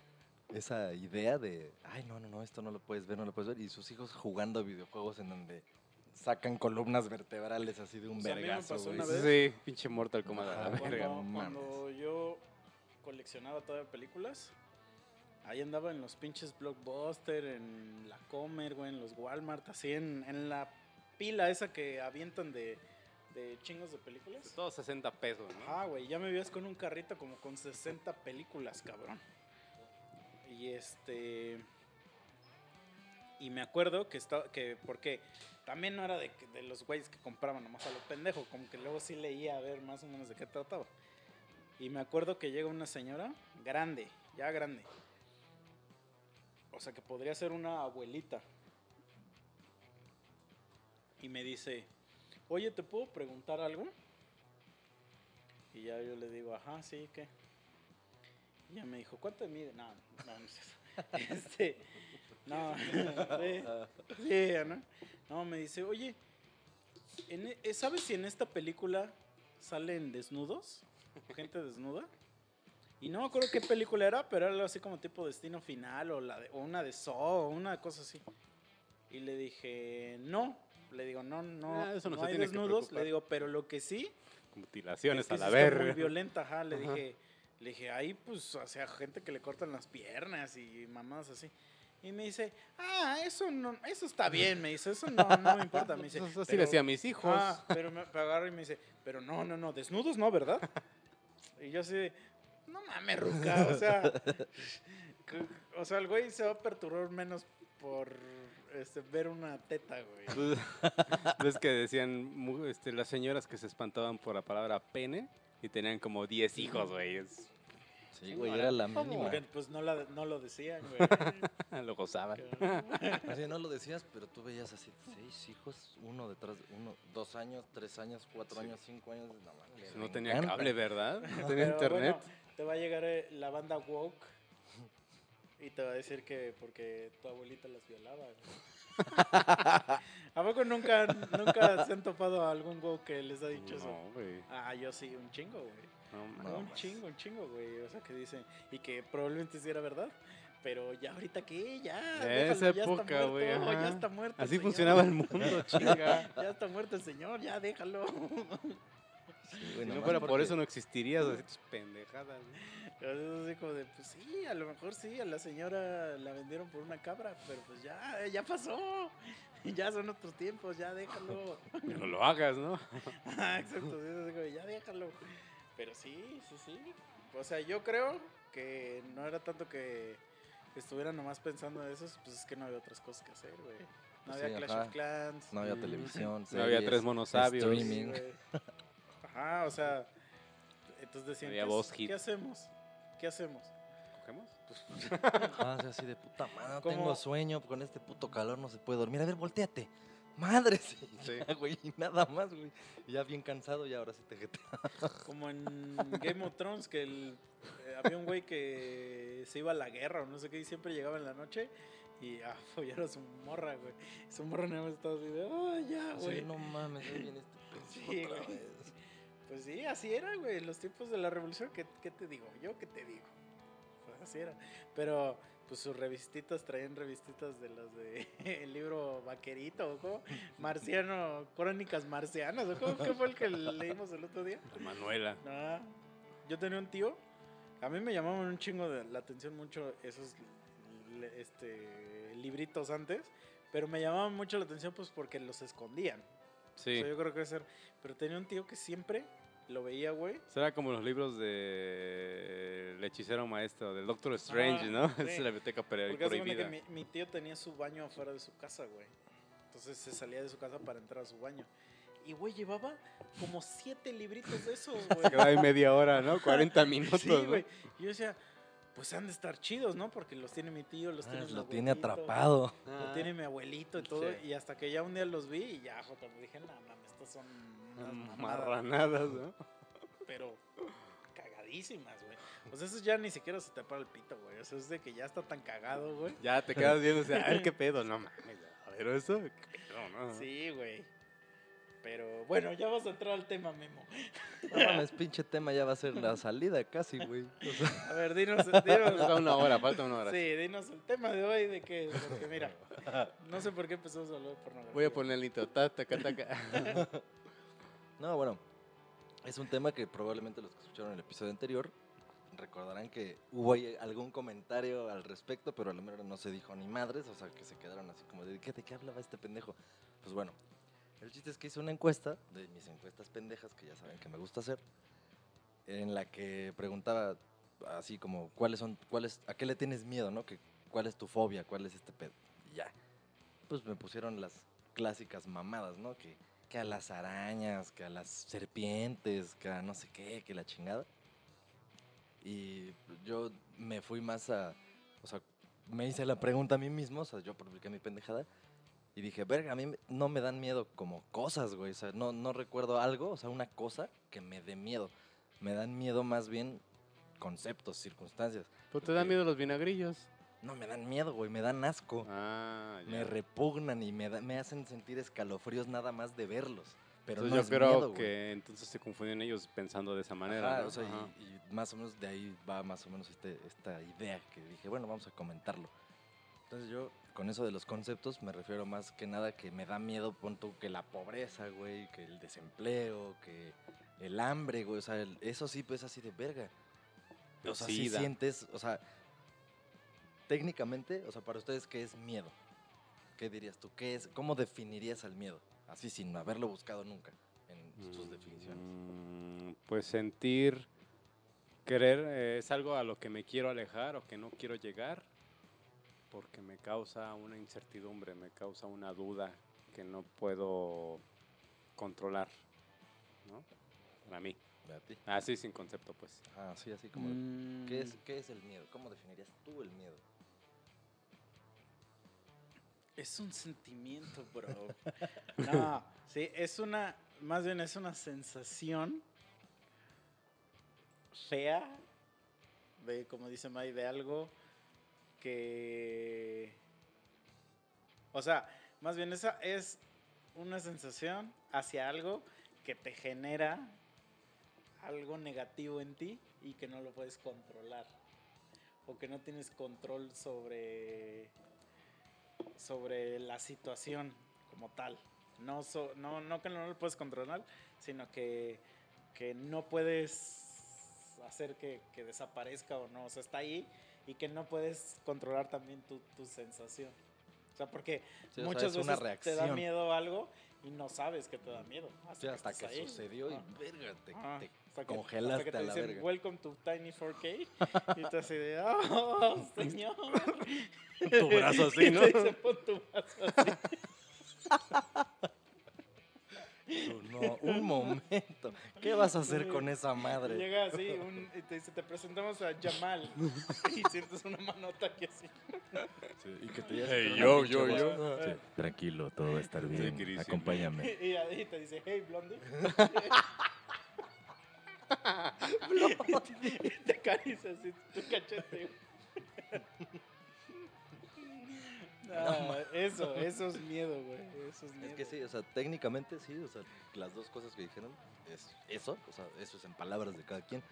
esa idea de, ay, no, no, no, esto no lo puedes ver, no lo puedes ver. Y sus hijos jugando videojuegos en donde sacan columnas vertebrales así de un O sea, me vergazo, una vez- Sí, pinche Mortal Kombat a la Ajá, verga. Cuando, cuando yo coleccionaba todavía películas, ahí andaba en los pinches Blockbuster, en la Comer, güey, en los Walmart, así en, en la pila esa que avientan de, de chingos de películas. Todos 60 pesos, ¿no? Ah, güey, ya me veías con un carrito como con 60 películas, cabrón. Y este. Y me acuerdo que estaba. que Porque también no era de, de los güeyes que compraban nomás a lo pendejo, como que luego sí leía a ver más o menos de qué trataba. Y me acuerdo que llega una señora grande, ya grande. O sea que podría ser una abuelita. Y me dice, oye, ¿te puedo preguntar algo? Y ya yo le digo, ajá, sí, ¿qué? Y ya me dijo, ¿cuánto mide? No, no, no es. (laughs) Este, no, (laughs) sí, ¿no? No, me dice, oye, e- ¿sabes si en esta película salen desnudos? Gente desnuda. Y no me acuerdo qué película era, pero era algo así como tipo Destino Final o, la de- o una de Saw o una cosa así. Y le dije, no. Le digo, no, no, Ah, eso no no se hay tiene que desnudos. preocupar. Le digo, pero lo que sí Mutilaciones es que a la verga. muy violenta, ajá. Le Ajá. dije, le dije, ahí pues, o sea, gente que le cortan las piernas y mamadas así. Y me dice, ah, eso no, eso está bien, me dice, eso no, no me importa. Me dice, (laughs) Eso sí "Pero- decía a mis hijos. Ah, pero me agarra y me dice, pero no, no, no, desnudos no, ¿verdad? Y yo así de, no mames, Ruca, o sea, (laughs) o sea, el güey se va a perturbar menos por este, ver una teta, güey. (laughs) Ves que decían este, las señoras que se espantaban por la palabra pene y tenían como 10 hijos, güey. Es- Sí, güey, era la mínima. Porque pues no, la, no lo decían, güey. (laughs) Lo gozaban. Así (laughs) no lo decías, pero tú veías así, seis hijos, uno detrás de uno, dos años, tres años, cuatro años, cinco años. No, me tenía encanta. cable, ¿verdad? (laughs) No tenía Pero internet. bueno, te va a llegar eh, la banda woke y te va a decir que porque tu abuelita las violaba. ¿A poco nunca, nunca se han topado a algún woke que les ha dicho eso? No, güey. Ah, yo sí, un chingo, güey. No, No, mames. un chingo, un chingo, güey. O sea, que dicen, y que probablemente sí era verdad. Pero ya ahorita qué, ya. De esa déjalo, ya está época, güey. Ya está muerto. el Así señor. funcionaba el mundo, (laughs) chinga. Ya está muerto el señor, ya déjalo. Sí, güey, Si no fuera por eso no existirías así tus pendejadas. ¿no? Entonces, así como de, pues sí, a lo mejor sí, a la señora la vendieron por una cabra, pero pues ya, ya pasó. (laughs) Ya son otros tiempos, ya déjalo. Que no lo hagas, ¿no? Ajá, (laughs) Exacto, sí, así como, ya déjalo. Pero sí, sí, sí. O sea, yo creo que no era tanto que estuviera nomás pensando en eso, pues es que no había otras cosas que hacer, güey. No Pues había sí, Clash ajá. of Clans. No había Mm. televisión, (laughs) No había tres monos sabios. Sí, streaming. Ajá, o sea, entonces decían, Había ¿qué, voz hace- hit. ¿qué hacemos? ¿Qué hacemos? ¿Cogemos? (laughs) Ah, sí, así de puta madre, tengo sueño, con este puto calor no se puede dormir. A ver, volteate. Madre, sí, Sí. (laughs) güey, y nada más, güey. Y Ya bien cansado y ahora sí te jetea. (laughs) Como en Game of Thrones, que el- eh, había un güey que se iba a la guerra o no sé qué, y siempre llegaba en la noche y ah, (laughs) a su morra, güey. Su morra nada más estaba así de, ah, ya, güey. de, no mames, ahí viene este Sí, otra vez. Pues sí, así era, güey, los tiempos de la revolución, ¿qué, qué te digo? ¿Yo qué te digo? Pues así era. Pero, pues sus revistitas traían revistitas de las de (laughs) el libro Vaquerito, ¿o cómo? Marciano, Crónicas Marcianas, ¿o cómo? ¿Qué fue el que leímos el otro día? Manuela. Ah, yo tenía un tío, a mí me llamaban un chingo de la atención mucho esos este, libritos antes, pero me llamaban mucho la atención pues porque los escondían. Sí. O sea, yo creo que ser, pero tenía un tío que siempre lo veía, güey. Será como los libros de El hechicero maestro, del Doctor Strange, Ah, ¿no? (laughs) sí. Es la biblioteca Porque prohibida. que mi, mi tío tenía su baño afuera de su casa, güey. Entonces se salía de su casa para entrar a su baño. Y, güey, llevaba como siete libritos de esos, (laughs) güey. Quedaba ahí media hora, ¿no? 40 (laughs) minutos, Sí, ¿no? güey. Y yo decía, pues han de estar chidos, ¿no? Porque los tiene mi tío, los Ah, tiene mi lo tiene atrapado. Lo tiene mi abuelito y todo. Sí. Y hasta que ya un día los vi y ya, jota, me dije, no mames, estos son unas mamadas", Marranadas, ¿no? Pero cagadísimas, güey. O sea, eso ya ni siquiera se te para el pito, güey. O sea, es de que ya está tan cagado, güey. Ya te quedas viendo, o sea, a ver qué pedo, no mames. A ver, eso, qué pedo, ¿no? Sí, güey. Pero bueno, ya vamos a entrar al tema, Memo. No mames, pinche tema ya va a ser la salida casi, güey. O sea, A ver, dinos, Falta dinos. una hora, falta una hora. Sí, dinos el tema de hoy de que, porque mira, no sé por qué empezamos a hablar de pornografía. Voy a poner el intro. Ta, taca, taca. no, bueno, es un tema que probablemente los que escucharon el episodio anterior recordarán que hubo algún comentario al respecto, pero a lo mejor no se dijo ni madres, o sea, que se quedaron así como de, ¿qué, ¿de qué hablaba este pendejo? Pues bueno, el chiste es que hice una encuesta, de mis encuestas pendejas, que ya saben que me gusta hacer, en la que preguntaba así como, ¿cuáles son, cuáles, a qué le tienes miedo, no? Que, ¿Cuál es tu fobia? ¿Cuál es este pedo? Y ya, pues me pusieron las clásicas mamadas, ¿no? Que, que a las arañas, que a las serpientes, que a no sé qué, que la chingada. Y yo me fui más a, o sea, me hice la pregunta a mí mismo, o sea, yo publiqué mi pendejada y dije, verga, a mí no me dan miedo como cosas, güey, o sea, no, no recuerdo algo, o sea, una cosa que me dé miedo. Me dan miedo más bien conceptos, circunstancias. ¿Tú te dan miedo los vinagrillos? No me dan miedo, güey, me dan asco. Ah, ya. Me repugnan y me, da- me hacen sentir escalofríos nada más de verlos. Pero Entonces no yo es creo miedo, güey. que entonces se confunden ellos pensando de esa manera. Ajá, ¿no? o sea, y- Ajá. y, más o menos de ahí va más o menos este, esta idea que dije, bueno, vamos a comentarlo. Entonces yo, con eso de los conceptos, me refiero más que nada que me da miedo, pon tú, que la pobreza, güey, que el desempleo, que el hambre, güey, o sea, el- eso sí, pues así de verga. O sea, si SIDA. sientes, o sea, técnicamente, o sea, para ustedes, ¿qué es miedo? ¿Qué dirías tú? ¿Qué es, ¿Cómo definirías al miedo? Así sin haberlo buscado nunca en sus definiciones. Mm, Pues sentir, querer, eh, es algo a lo que me quiero alejar o que no quiero llegar porque me causa una incertidumbre, me causa una duda que no puedo controlar, ¿no? Para mí. ¿A ti? Así sin concepto, pues. Ah, sí, así como... Mm, ¿Qué es, ¿Qué es el miedo? ¿Cómo definirías tú el miedo? Es un sentimiento, bro. (laughs) No, sí, es una, más bien es una sensación fea de, como dice May, de algo que, o sea, más bien esa es una sensación hacia algo que te genera algo negativo en ti y que no lo puedes controlar o que no tienes control sobre sobre la situación como tal. No, so- no, no que no lo puedes controlar, sino que, que no puedes hacer que, que desaparezca o no. O sea, está ahí y que no puedes controlar también tu, tu sensación. O sea, porque Sí, o sea, muchas es una veces te da miedo algo y no sabes que te da miedo. Sí, hasta que ahí. sucedió y Ah. verga, te, Ajá, te hasta que- congelaste hasta que te a la dicen, verga. Welcome to Tiny 4K. y tú así de, oh, (laughs) señor. Tu brazo así, (laughs) Y ¿no? te dicen, "Pon tu brazo así. (laughs) Tú, no, un momento. ¿Qué vas a hacer con esa madre? llega así un- y te dice, te presentamos a Jamal. (laughs) y sientes una manota aquí así. Sí, y que te digas Hey, yo, yo, yo. voz. Sí. Tranquilo, todo va a estar bien, Cristian. Acompáñame. (laughs) Y ahí te dice, hey, Blondie. (laughs) y te acaricia así tu cachete. No, (laughs) eso, eso es miedo, güey. Eso es miedo. Es que sí, o sea, técnicamente sí, o sea, las dos cosas que dijeron es eso, o sea, eso es en palabras de cada quien.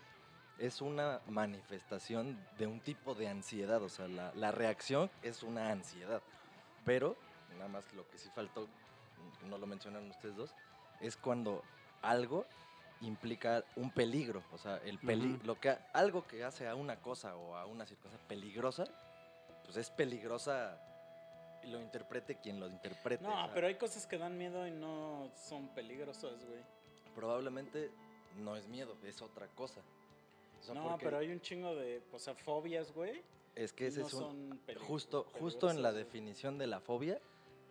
Es una manifestación de un tipo de ansiedad, o sea, la, la reacción es una ansiedad. Pero, nada más lo que sí faltó, no lo mencionaron ustedes dos, es cuando algo implica un peligro, o sea, el peli Ujú. lo que algo que hace a una cosa o a una circunstancia peligrosa, pues es peligrosa lo interprete quien lo interprete. No, sea, pero hay cosas que dan miedo y no son peligrosas, güey. probablemente no es miedo, es otra cosa. O sea, No, porque pero hay un chingo de, o sea, fobias, güey. es que ese no es un justo justo en la güey. definición de la fobia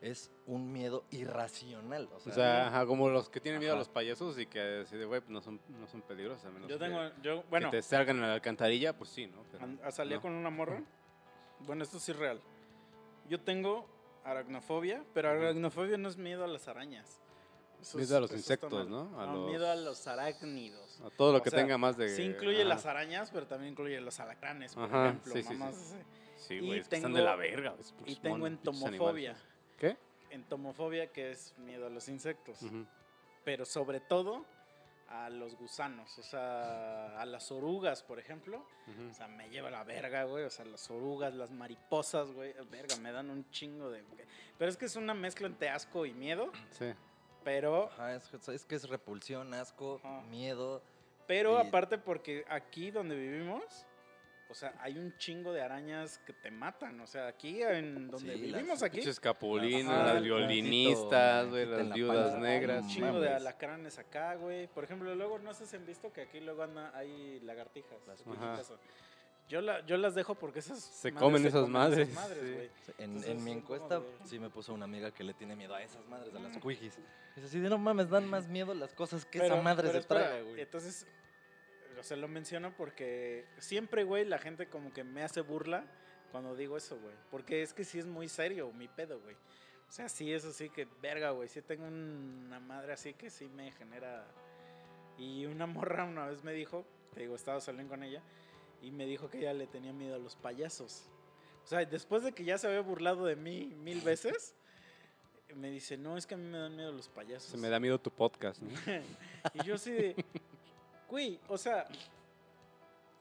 es un miedo irracional, o sea, O sea, ajá, como los que tienen miedo a Ajá. los payasos y que así de, güey, no son, no son peligrosos. A menos Yo que- tengo, yo, que bueno, te salgan en la alcantarilla, pues sí, ¿no? Pero an- salía no. con una morra. (laughs) Bueno, esto sí es real. Yo tengo aracnofobia, pero aracnofobia no es miedo a las arañas. Eso Miedo es- a los insectos. ¿no? A No, los- miedo a los arácnidos. A todo lo O que sea, tenga más de... Sí incluye ajá. las arañas, pero también incluye los alacranes, por Ajá, ejemplo. sí, sí, sí. mamás. Sí, y güey, es que están de la verga. Y tengo entomofobia. ¿Qué? Entomofobia, que es miedo a los insectos. Pero sobre todo a los gusanos, o sea, a las orugas, por ejemplo. O sea, me lleva la verga, güey. O sea, las orugas, las mariposas, güey. Verga, me dan un chingo de... Pero es que es una mezcla entre asco y miedo, Sí. pero... Ajá, es, es que es repulsión, asco, Ajá. miedo. Pero Y- aparte porque aquí donde vivimos, o sea, hay un chingo de arañas que te matan. O sea, aquí en donde Sí, las vivimos aquí, Pinches capulinas, Ajá, las violinistas, güey, las viudas panza. negras. un chingo de alacranes acá, güey. Por ejemplo, luego no sé si han visto que aquí luego anda, hay lagartijas. Las aquí. Yo, la, yo las dejo porque esas Se comen esas madres, sí. güey. En, Entonces, en mi encuesta de- sí me puso una amiga que le tiene miedo a esas madres, a las cuijis. Es así de no mames, dan más miedo las cosas que esa Pero- madre pero se espera, traga, güey. Entonces, o sea, lo menciono porque siempre, güey, la gente como que me hace burla cuando digo eso, güey. Porque es que sí es muy serio mi pedo, güey. O sea, sí es así que, verga, güey. Sí tengo una madre así que sí me genera... Y una (laughs) morra una vez me dijo, te digo, estaba saliendo con ella, y me dijo que ella le tenía miedo a los payasos. O sea, después de que ya se había burlado de mí mil veces, me dice, no, es que a mí me dan miedo los payasos. Se me da miedo tu podcast, ¿no? (laughs) y yo de, güey, o sea,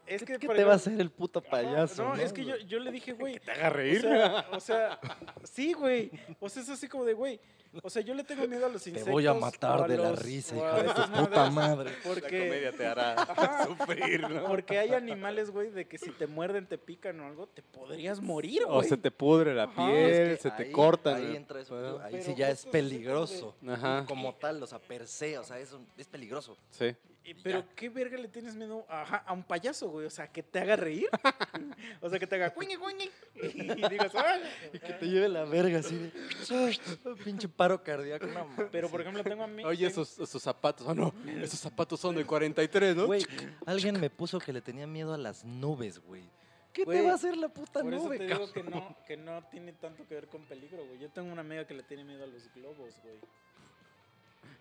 es que... ¿Qué por te va a hacer el puto Ajá, payaso? No, es que yo, yo le dije, güey. (laughs) Te haga O reír. sea, o sea, sí, güey. O sea, es así como de, güey. O sea, yo le tengo miedo a los Te insectos. voy a o matar de la risa, o hija a de tu puta madre. (laughs) Porque, te hará (laughs) Ajá. sufrir, ¿no? porque hay animales, güey, de que si te muerden, te pican o algo, te podrías morir, O güey. se te pudre la Ajá. piel, Es que se te cortan. Ahí entra eso. pedo. Ahí sí ya es peligroso. Ajá. Como tal, o sea, per se, o sea, es, un- es peligroso. Sí. Y- Pero, ¿qué verga le tienes miedo a un payaso, güey? O sea, que te haga reír. (laughs) o sea, que te haga cuñi, cuñi. Y digas, ¡ay! Y que te lleve la verga así de. pinche paro cardíaco. No, mames. Pero, por ejemplo, tengo a mí. Oye, tengo- esos, esos zapatos. Oh, no. Esos zapatos son del 43, ¿no? Güey, alguien me puso que le tenía miedo a las nubes, güey. ¿Qué Güey, te va a hacer la puta Por eso nube, te digo que no, que no tiene tanto que ver con peligro, güey. Yo tengo una amiga que le tiene miedo a los globos, güey.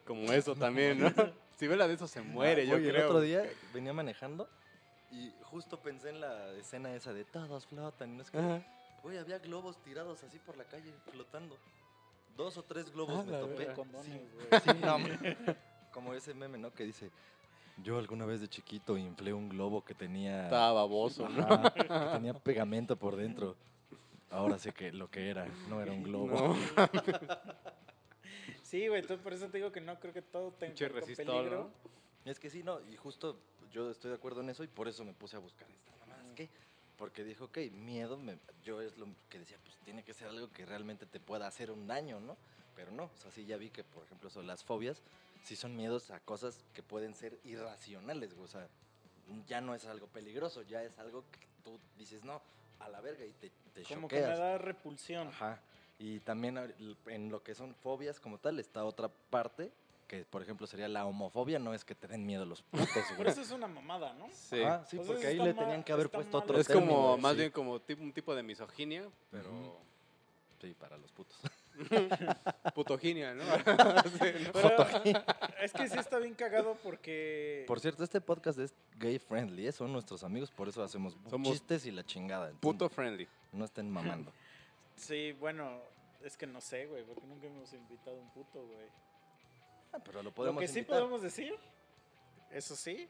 Como eso también, ¿no? (laughs) Si ve la de eso se muere, yo Güey, creo. El otro día venía manejando y justo pensé en la escena esa de todos flotan. y No es que, Ajá. güey, había globos tirados así por la calle, flotando. Dos o tres globos Ah, me topé. Condones, Sí, güey. (laughs) sí, no. Como ese meme, ¿no? Que dice, yo alguna vez de chiquito inflé un globo que tenía... Estaba baboso, ¿no? Ajá, que tenía pegamento por dentro. Ahora sé que lo que era, no era un (laughs) globo. No. Sí, güey, entonces por eso te digo que no creo que todo tenga peligro. Es que sí, no, y justo yo estoy de acuerdo en eso y por eso me puse a buscar esta mamá. Es que, porque dijo, ok, miedo, me- yo es lo que decía, pues tiene que ser algo que realmente te pueda hacer un daño, ¿no? Pero no, o sea, sí ya vi que, por ejemplo, son las fobias, sí son miedos a cosas que pueden ser irracionales, güey, o sea, ya no es algo peligroso, ya es algo que tú dices, no, a la verga y te, te Como que me choqueas. da repulsión. Ajá. Y también en lo que son fobias como tal está otra parte que por ejemplo sería la homofobia, no es que te den miedo los putos, Por güey. eso es una mamada, ¿no? Sí. Ah, sí, porque ahí le tenían que haber puesto mal. otro es término, como, más sí. bien como tipo, un tipo de misoginia, pero. Sí, para los putos. (laughs) putoginia, ¿no? (laughs) Sí, ¿no? Pero es que sí está bien cagado porque... Por cierto, este podcast es gay friendly, ¿eh? son nuestros amigos, por eso hacemos Somos chistes y la chingada. entonces, Puto friendly. No estén mamando. Sí, bueno, es que no sé, güey, porque nunca hemos invitado a un puto, güey. Ah, pero lo Lo podemos que sí podemos decir, eso sí,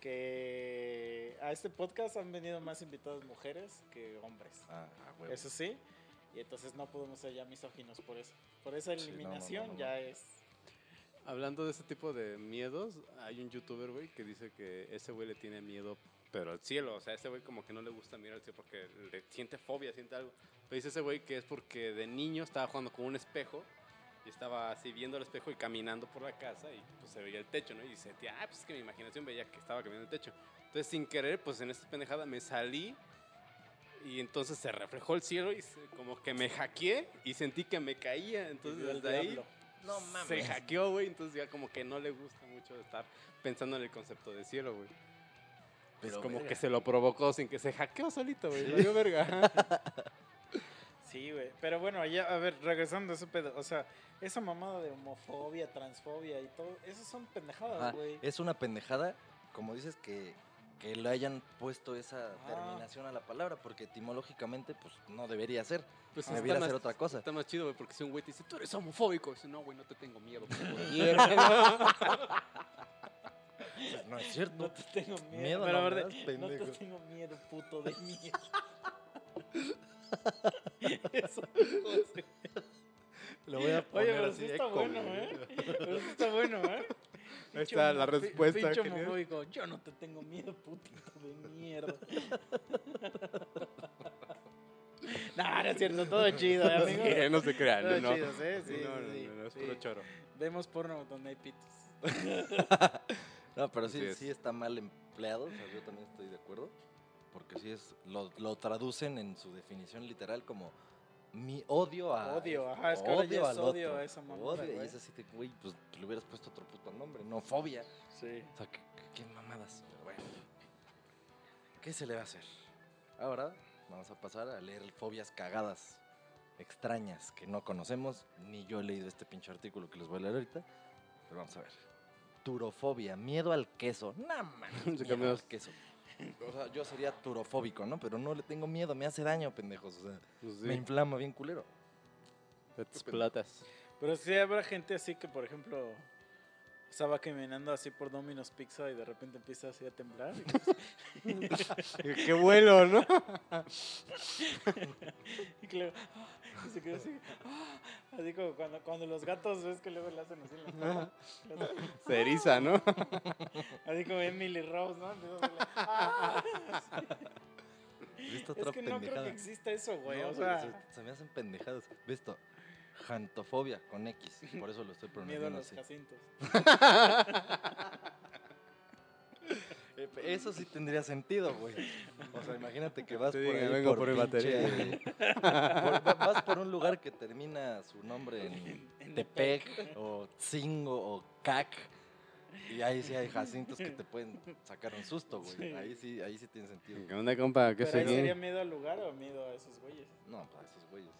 que a este podcast han venido más invitadas mujeres que hombres. Ah, ah. Eso sí. Y entonces no podemos ser ya misóginos por eso. Por esa Sí, no, no, no, eliminación no, no. ya es... Hablando de ese tipo de miedos, hay un youtuber, güey, que dice que ese güey le tiene miedo, pero al cielo. O sea, ese güey como que no le gusta mirar al cielo porque le siente fobia, siente algo. Pero dice ese güey que es porque de niño estaba jugando con un espejo y estaba así viendo el espejo y caminando por la casa y pues se veía el techo, ¿no? Y dice, tía, ah, pues es que mi imaginación veía que estaba caminando el techo. Entonces, sin querer, pues en esta pendejada me salí y entonces se reflejó el cielo y se- como que me hackeé y sentí que me caía. Entonces, desde ahí. No se mames. hackeó, güey, entonces ya como que no le gusta mucho estar pensando en el concepto de cielo, güey. Pero es como verga. que se lo provocó sin que se hackeó solito, güey. valió verga. (laughs) Sí, güey. Pero bueno, ya, a ver, regresando a ese pedo. O sea, esa mamada de homofobia, transfobia y todo, esas son pendejadas, güey. Es una pendejada, como dices, que, que le hayan puesto esa Ah. terminación a la palabra, porque etimológicamente, pues no debería ser. Pues Ah, debería está ser más- otra cosa. Está más chido, güey, porque si un güey te dice, tú eres homofóbico. Dice, no, güey, no te tengo miedo. de (laughs) (laughs) mierda". No es cierto. No te tengo miedo. Miedo pero no a me ver, das, no te tengo miedo, puto de mierda. (laughs) Eso. Lo voy a Oye, poner pero así sí está eco, bueno. ¿eh? Pero sí está bueno, ¿eh? Ahí está la respuesta, homofóbico. Yo no te tengo miedo, putito de mierda. (laughs) no, no es cierto, todo chido, ¿eh, amigo. Sí, no se crean, Todo no. chido, ¿eh? Sí, no, no, no, no, es puro choro. Vemos porno donde hay pitos. (laughs) No, pero sí, es. sí está mal empleado, o sea, yo también estoy de acuerdo, porque sí es, lo, lo traducen en su definición literal como mi odio a... Odio, ajá, es que ahora ya es odio a esa mamada, Odio, y es así de, güey, pues le hubieras puesto otro puto nombre, no fobia. Sí. O sea, qué, qué- qué mamadas. Pero bueno, ¿qué se le va a hacer? Ahora vamos a pasar a leer fobias cagadas, extrañas, que no conocemos, ni yo he leído este pinche artículo que les voy a leer ahorita, pero vamos a ver. Turofobia, miedo al queso. (laughs) Miedo cambió. al queso. O sea, yo sería turofóbico, ¿no? Pero no le tengo miedo, me hace daño, pendejos. O sea, Pues me inflama bien culero. te explotas. Pero sí habrá gente así que, por ejemplo, estaba caminando así por Domino's Pizza y de repente empieza así a temblar. (laughs) y- Qué vuelo, ¿no? (laughs) Y ¡ah! y se queda así. Así como cuando, cuando los gatos ves que luego le hacen así en la hacen- Se eriza, ¿no? (laughs) Así como Emily Rose, ¿no? ¡ah! ¿Viste Es que no creo que exista eso, güey. No, o sea, se, se me hacen pendejadas. ¿Ves esto? Jantofobia con X. (laughs) Por eso lo estoy miedo a pronunciando los así. jacintos. (laughs) Eh, Eso sí tendría sentido, güey. O sea, imagínate que vas por diga, ahí vengo por, por mi pinche- por- va- vas por un lugar que termina su nombre en (laughs) En Tepec o Tzingo o Cac. Y ahí sí hay jacintos que te pueden sacar un susto, güey. Sí. Ahí sí, ahí sí tiene sentido. ¿Qué onda, compa? ¿Qué Pero ahí sería miedo al lugar o miedo a esos güeyes. No, pues a esos güeyes.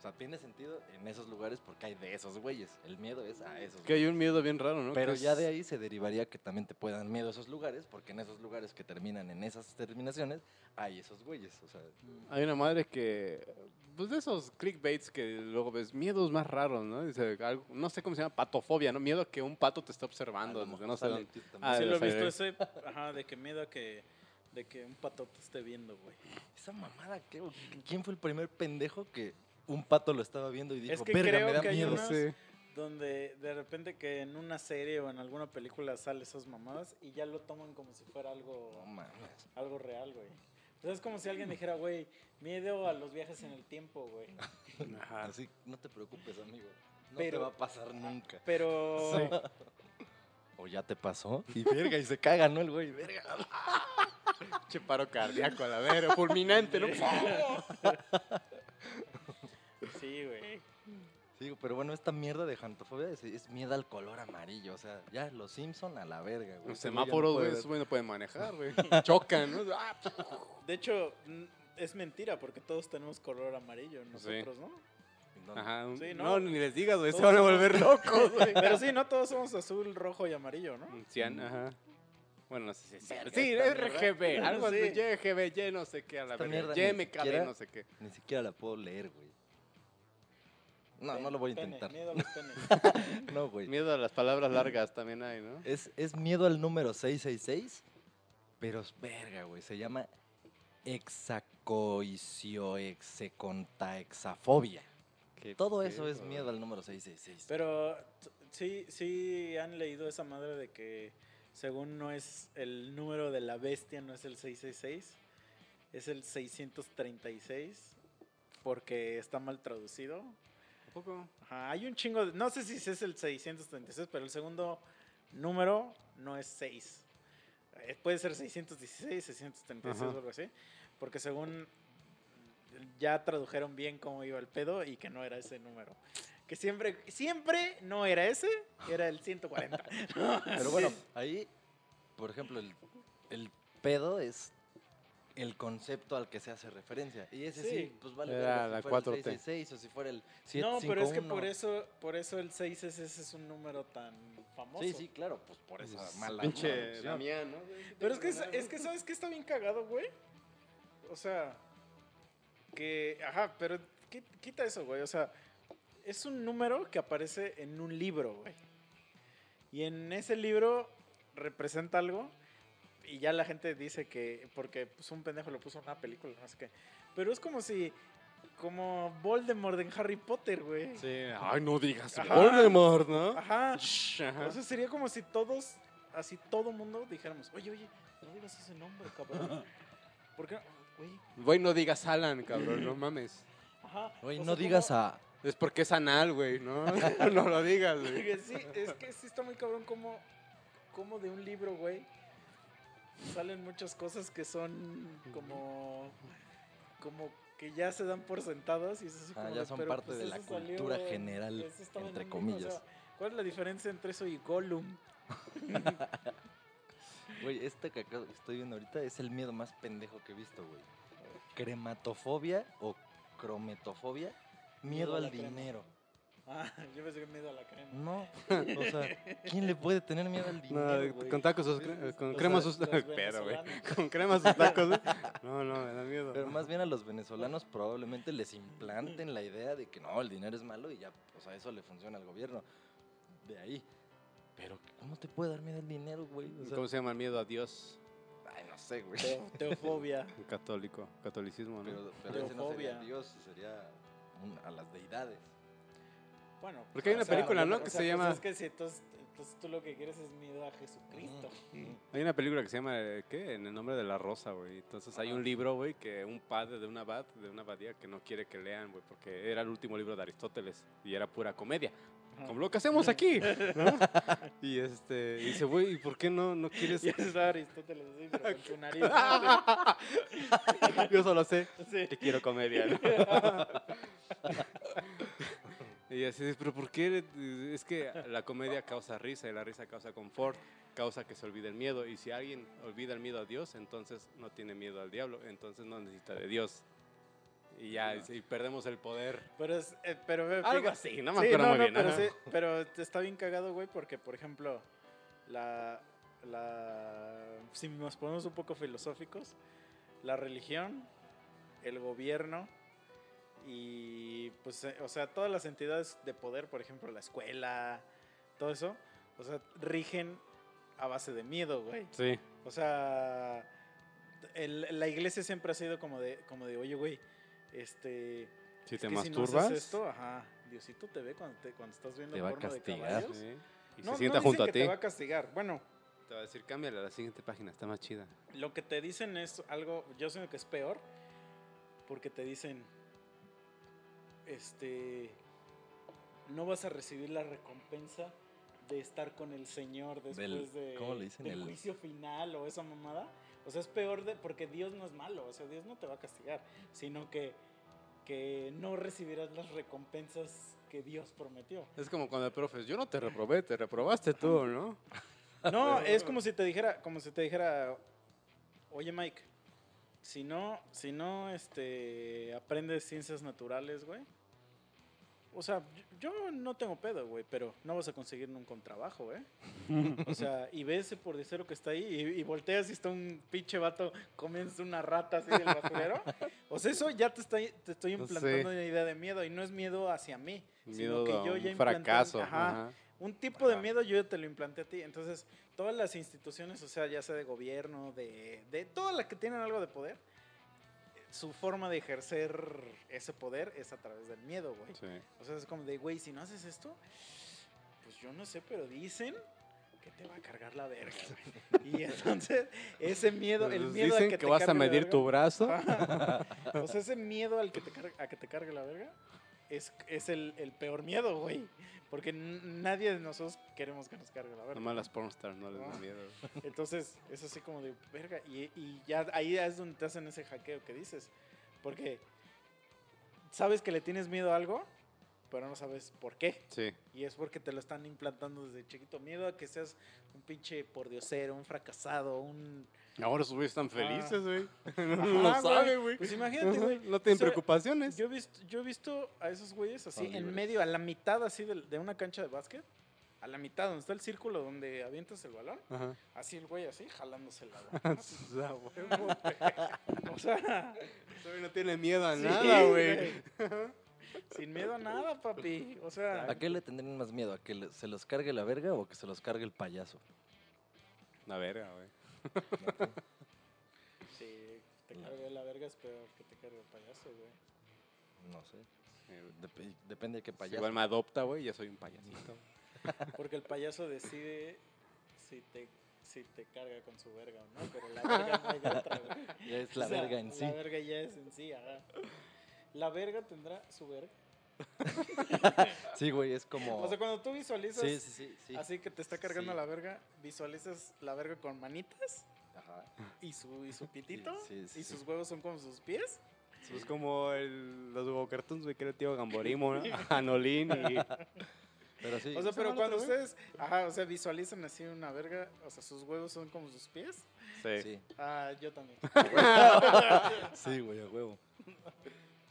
O sea, tiene sentido en esos lugares porque hay de esos güeyes. El miedo es a esos Que hay un miedo bien raro, ¿no? Pero ya es- de ahí se derivaría que también te puedan miedo esos lugares, porque en esos lugares que terminan en esas terminaciones hay esos güeyes. O sea, Hay una madre que, pues de esos clickbaits que luego ves, miedos más raros, ¿no? Dice, algo- no sé cómo se llama, patofobia, ¿no? Miedo a que un pato te esté observando, no sé dónde. Ah, sí lo he visto ese, ajá, de que miedo a que, de que un pato te esté viendo, güey. Esa mamada, ¿qué? ¿quién fue el primer pendejo que un pato lo estaba viendo y dijo, Es que verga, creo me da que hay miedo? Sí. Donde de repente que en una serie o en alguna película sale esas mamadas y ya lo toman como si fuera algo, algo real, güey. Sea, es como si alguien dijera, güey, miedo a los viajes en el tiempo, güey. Ajá. (laughs) Así, no te preocupes, amigo. No Pero- te va a pasar nunca. Pero (laughs) O ya te pasó. Y verga, y se caga, ¿no? El güey, verga. (laughs) Che paro cardíaco, a la verga, fulminante, ¿no? Sí, güey. Sí, pero bueno, esta mierda de jantofobia es, es miedo al color amarillo. O sea, ya, los Simpson a la verga, güey. Los semáforos, puede güey, güey no pueden manejar, güey. (laughs) Chocan, ¿no? Ah, De hecho, mm, es mentira porque todos tenemos color amarillo nosotros, ¿no? Ajá. un- Sí, no, ¿no? ni les digas, güey, se van a volver locos, güey. (laughs) Pero sí, no todos somos azul, rojo y amarillo, ¿no? Cian, ajá. Bueno, no sé si es Sí, RGB, algo así, Sí. YGB, Y no sé qué, a la verga. mierda YMKB, siquiera- no sé qué. Ni siquiera la puedo leer, güey. No, Pen- no lo voy a pene, intentar. miedo a los penes. (laughs) No, güey. Miedo a las palabras largas también hay, ¿no? Es, es miedo al número 666, pero es verga, güey. Se llama exacoisioexecontaexafobia. Qué Todo eso es miedo al número 666. Pero sí, sí han leído esa madre de que según no es el número de la bestia, no es el 666, es el 636 porque está mal traducido. ¿A poco? Ajá, hay un chingo, de- no sé si es el 636, pero el segundo número no es 6. Eh, Puede ser 616, 636 Ajá. o algo así, porque según ya tradujeron bien cómo iba el pedo y que no era ese número. Que siempre, siempre no era ese, era el 140. (laughs) Pero bueno, ahí, por ejemplo, el, el pedo es el concepto al que se hace referencia. Y ese sí, Sí. pues vale. Era verga si la fuera el 4T. 666 o si fuera el No, pero es que 751. por eso, por eso el 6 ese es un número tan famoso. Sí, sí, claro, pues por esa Pues, mala Pinche. Damián, ¿no? Pero es que, es que ¿sabes qué está bien cagado, güey? O sea, que, ajá, pero qui- quita eso, güey. O sea, es un número que aparece en un libro, güey. Y en ese libro representa algo y ya la gente dice que, porque pues, un pendejo lo puso en una película, no sé qué. Pero es como si, como Voldemort en Harry Potter, güey. Sí, ay, no digas Ajá. Voldemort, ¿no? Ajá. Shh, ajá. O sea, sería como si todos, así todo mundo dijéramos, oye, oye, no digas ese nombre, cabrón. ¿Por qué? Güey, Güey, no digas Alan, cabrón, no mames. ajá. O no digas como- a. Es porque es anal, güey, ¿no? (laughs) no lo digas, güey. Sí, es que sí está muy cabrón como, como de un libro, güey, salen muchas cosas que son como, como que ya se dan por sentadas y es así Ah, como ya son pero, parte pues, de la eso salió cultura en- general, eso en entre o comillas. sea, ¿Cuál es la diferencia entre eso y Gollum? (laughs) Güey, este que estoy viendo ahorita es el miedo más pendejo que he visto, güey. Crematofobia o crometofobia. Miedo al crema. Ah, (laughs) yo pensé que miedo a la crema. No, o sea, ¿quién le puede tener miedo al dinero, No, güey? con tacos, sus Sí, cre- sí, con crema sus (laughs) Pero, güey. Con crema sus tacos. No, no, me da miedo. Pero más bien a los venezolanos probablemente les implanten la idea de que no, el dinero es malo y ya, o sea, eso le funciona al gobierno. De ahí. Pero, ¿cómo te puede dar miedo el dinero, güey? O sea, ¿Cómo se llama el miedo a Dios? ay, no sé, güey. Teo- teofobia. Católico, catolicismo, ¿no? Pero, pero ese no sería Teofobia. Dios, sería un- a las deidades. Bueno, Porque hay una película, ¿no? o que sea, se pues llama... Es que si entonces, entonces tú lo que quieres es miedo a Jesucristo. Hay una película que se llama, ¿qué? En el nombre de la rosa, güey. Entonces hay un libro, güey, que un padre de una abad, de una abadía, que no quiere que lean, güey, porque era el último libro de Aristóteles y era pura comedia. Como lo que hacemos aquí, ¿no? (laughs) Y este, y dice, güey, ¿y por qué no, no quieres? (laughs) Y está Aristóteles así, pero con su nariz. (laughs) Yo solo sé Sí. que quiero comedia, ¿no? Y así, dice, pero ¿por qué? Es que la comedia causa risa y la risa causa confort, causa que se olvide el miedo. Y si alguien olvida el miedo a Dios, entonces no tiene miedo al diablo, entonces no necesita de Dios. Y ya, y- y perdemos el poder. Pero es, eh, pero ve, Algo así, no me Sí, acuerdo no, muy no, bien. pero, sí, pero está bien cagado, güey, porque, por ejemplo, la, la, si nos ponemos un poco filosóficos, la religión, el gobierno y, pues, eh, o sea, todas las entidades de poder, por ejemplo, la escuela, todo eso, o sea, rigen a base de miedo, güey. Sí, O sea, el- la iglesia siempre ha sido como de, como de oye, güey, este... si es te que si no masturbas, haces esto, ajá, Diosito te ve cuando, te, cuando estás viendo Te va a porno de castigar. caballos. sí, y No, se sienta no junto dicen a que ti. te va a castigar. Bueno, Te va a decir, cámbiale a la siguiente página, está más chida. lo que te dicen es algo, yo siento que es peor, porque te dicen, este, no vas a recibir la recompensa de estar con el Señor después Del- de, ¿cómo le dicen? del El- juicio final o esa mamada. O sea, es peor de, porque Dios no es malo, o sea, Dios no te va a castigar, sino que, que no recibirás las recompensas que Dios prometió. Es como cuando el profe, yo no te reprobé, te reprobaste tú, ¿no? No, es como si te dijera, como si te dijera, oye Mike, si no, si no, este, aprendes ciencias naturales, güey. O sea, yo, no tengo pedo, güey, pero no vas a conseguir nunca un trabajo, güey. (laughs) O sea, y ves por decero que está ahí y, y volteas y está un pinche vato comiéndose una rata así del basurero. O sea, eso ya te, está, te estoy No implantando una idea de miedo y no es miedo hacia mí, Miedo sino que yo ya implanté- fracaso. ajá, ajá. un tipo de miedo yo ya te lo implanté a ti. Entonces, todas las instituciones, o sea, ya sea de gobierno, de, de todas las que tienen algo de poder, su forma de ejercer ese poder es a través del miedo, güey. Sí. O sea, es como de, güey, si no haces esto, pues yo no sé, pero dicen que te va a cargar la verga, güey. Y entonces, ese miedo, el miedo Dicen al que, que, te vas a medir tu brazo. O sea, ese miedo al que te a que te cargue la verga es, es el, el peor miedo, güey. Porque nadie de nosotros queremos que nos cargue la verga. Nomás las pornstars no les da Ah. miedo. (laughs) Entonces, es así como de verga. Y, y ya ahí es donde te hacen ese hackeo que dices. Porque sabes que le tienes miedo a algo pero no sabes por qué. Sí. Y es porque te lo están implantando desde chiquito. Miedo a que seas un pinche pordiosero, un fracasado, un... Ahora esos güeyes están felices, güey. (laughs) no sabe, güey. Pues imagínate, güey. No tienen O sea, preocupaciones. Yo he visto, yo he visto a esos güeyes así en medio, a la mitad así de, de una cancha de básquet. A la mitad, donde está el círculo donde avientas el balón. Ajá. Así el güey así, jalándose el. Ah, huevo. o sea, no tiene miedo a sí, nada, güey. (laughs) Sin miedo a nada, papi. O sea, ¿A qué le tendrían más miedo? ¿A que le- se los cargue la verga o que se los cargue el payaso? La verga, güey. (laughs) si te cargue la verga es peor que te cargue el payaso, güey. No sé. Dep- depende de qué Si payaso. igual me adopta, güey, ya soy un payasito. (laughs) Porque el payaso decide si te, si te carga con su verga o no, pero la verga no hay de otra, güey. (laughs) Ya es la O sea, verga en sí. La verga ya es en sí, ajá. La verga tendrá su verga. (laughs) Sí, güey, es como... O sea, cuando tú visualizas Sí, sí, sí. sí. así que te está cargando Sí. la verga, visualizas la verga con manitas Ajá. y su, y su (laughs) pitito sí, sí, y sí. sus huevos son como sus pies. Es como el, los Go Cartoons, güey, que era el tío Gamborimo, ¿no? (laughs) Anolín y... Pero sí. O sea, pero cuando ustedes, ajá, o sea, visualizan así una verga, o sea, sus huevos son como sus pies. Sí. Sí, Ah, yo también. sí, güey, a huevo.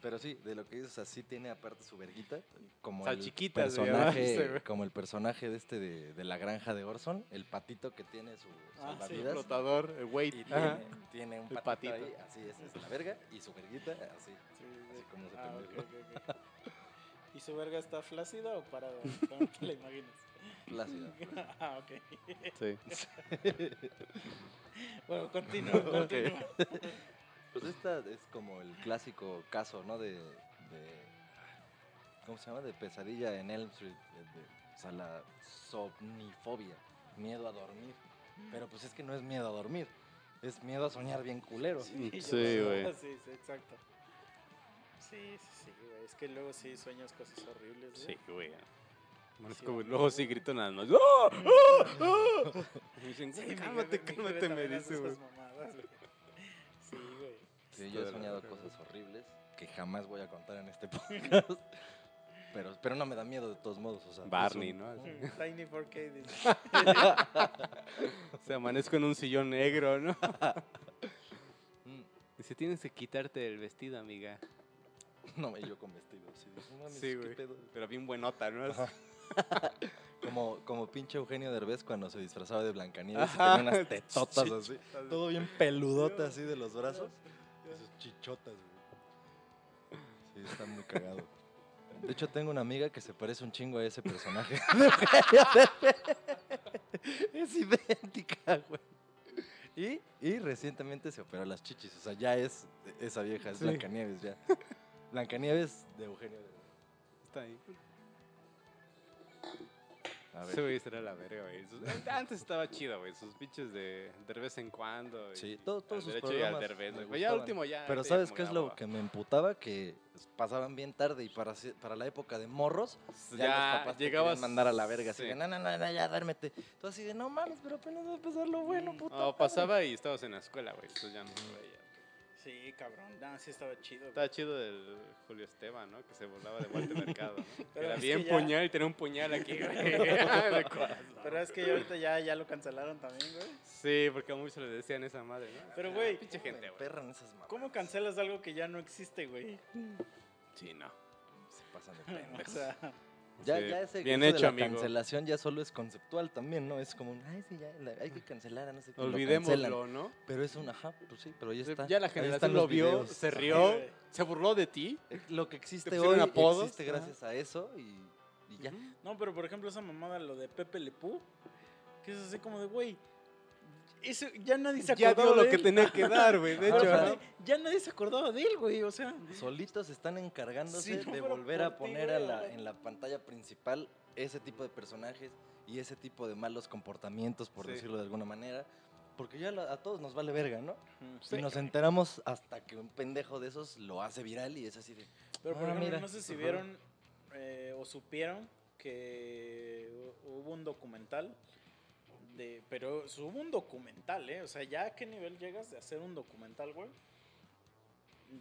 Pero sí, de lo que dices, así tiene aparte su verguita, como el personaje, como el personaje de este de, de la granja de Orson, el patito que tiene su Ah, sí. Flotador, el weight. y tiene, tiene un patito, patito. ahí, así es, es la verga, y su verguita, así. Sí, Así como ese Ah. (laughs) ¿Y su verga está flácida o parada? (laughs) ¿Cómo te la imaginas? Plácida. (laughs) ah, ok. Sí. Bueno, continúa, continúa. Pues esta es como el clásico caso, ¿no? De, de- ¿cómo se llama? De pesadilla en Elm Street, de, de- o sea, la somnifobia, miedo a dormir. Pero pues es que no es miedo a dormir, es miedo a soñar bien culero. Sí, güey. Sí, sí, exacto. Sí, sí, sí, güey. Es que luego sí sueñas cosas horribles, güey. Sí, güey. Es como- güey. luego sí grito nada más. ¡Oh! ¡Oh! ¡Oh! Me dicen, Sí, mi cálmate, cálmate, me dice, güey. Sí, yo he soñado cosas horribles que jamás voy a contar en este (laughs) podcast. Pero, pero no me da miedo de todos modos. O sea, es Barney, un- ¿no? Así. Tiny 4K dice. (laughs) O sea, amanezco en un sillón negro, ¿no? (laughs) Mm, Dice, tienes que quitarte el vestido, amiga. No, yo con vestido. Sí, no Sí, ¿qué güey. Pero bien buenota, ¿no? Como, como pinche Eugenio Derbez cuando se disfrazaba de Blancanieves y tenía unas tetotas así. Todo bien peludote así de los brazos. Chichotas, güey. Sí, está muy cagado. De hecho, tengo una amiga que se parece un chingo a ese personaje. (laughs) es idéntica, güey. Y, y recientemente se operó las chichis. O sea, ya es esa vieja, es Sí. Blancanieves ya. Blancanieves de Eugenio. Está ahí. A ver. Ese güey será la verga, güey. Sus- Antes estaba chido, güey. Sus pinches de, de vez en cuando. y Sí, todo- todos sus programas derbez, me. Ya último ya. Pero ¿sabes qué es lo que me emputaba? Que pasaban bien tarde y para, para la época de morros, ya, Ya los papás te llegabas- querían mandar a la verga. Así sí. de, no, no, no, no, ya duérmete. Tú así de, no mames, pero apenas va a empezar lo bueno, puta. No, madre". pasaba y estabas en la escuela, güey. Entonces ya no lo veía. Sí, cabrón. No, sí estaba chido. güey. Estaba chido el Julio Esteban, ¿no? Que se burlaba de Walter Mercado, ¿no? (laughs) Que Pero Era bien ya- puñal y tenía un puñal aquí, güey. (laughs) (laughs) Pero es que ya ahorita ya, ya lo cancelaron también, güey. Sí, porque a muchos le decían esa madre, ¿no? Pero, Ah, güey, Pinche gente, güey. Perran esas. ¿Cómo cancelas algo que ya no existe, güey? Sí, no. Se pasan de O pendejos. sea, Ya, Sí, ya ese, bien eso de hecho, la amigo. cancelación ya solo es conceptual también, ¿no? Es como un, ay, sí, ya, la- hay que cancelar a no sé qué. lo Olvidémoslo. ¿no? Pero es un, ajá, pues sí, pero ya está. Ya la generación lo vio, videos. se rió, se burló de ti. Eh, Lo que existe pusieron hoy apodos, existe gracias a eso y, y ya. No, pero por ejemplo, esa mamada, lo de Pepe Le Pew, que es así como de, güey, eso ya nadie se Ya acordaba dio lo de que él. tenía que dar, güey. De (laughs) hecho. Ya nadie se acordaba de él, güey, o sea. solitos están encargándose Sí, de volver a ti, poner a la- en la pantalla principal ese tipo de personajes y ese tipo de malos comportamientos, por Sí. decirlo de alguna manera. Porque ya a todos nos vale verga, ¿no? Sí. Y nos enteramos hasta que un pendejo de esos lo hace viral y es así de... Pero por Ah, ejemplo, mira. no sé si vieron eh, o supieron que hu- hubo un documental de, pero hubo un documental, ¿eh? O sea, ya a qué nivel llegas de hacer un documental, güey.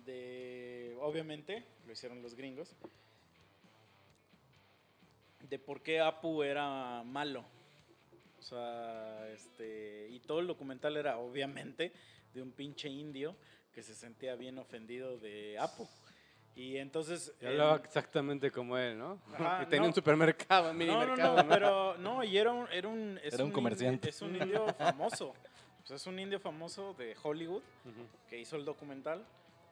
De, obviamente, lo hicieron los gringos. de por qué Apu era malo. O sea, este, y todo el documental era obviamente de un pinche indio que se sentía bien ofendido de Apu. Y entonces... Y hablaba em, exactamente como él, ¿no? Ajá, (laughs) y tenía no. un supermercado, un mini no, no, mercado. no, pero no, y era un, era un, es Era un comerciante. Es un indio famoso. Sea, es un indio famoso de Hollywood Ujú. que hizo el documental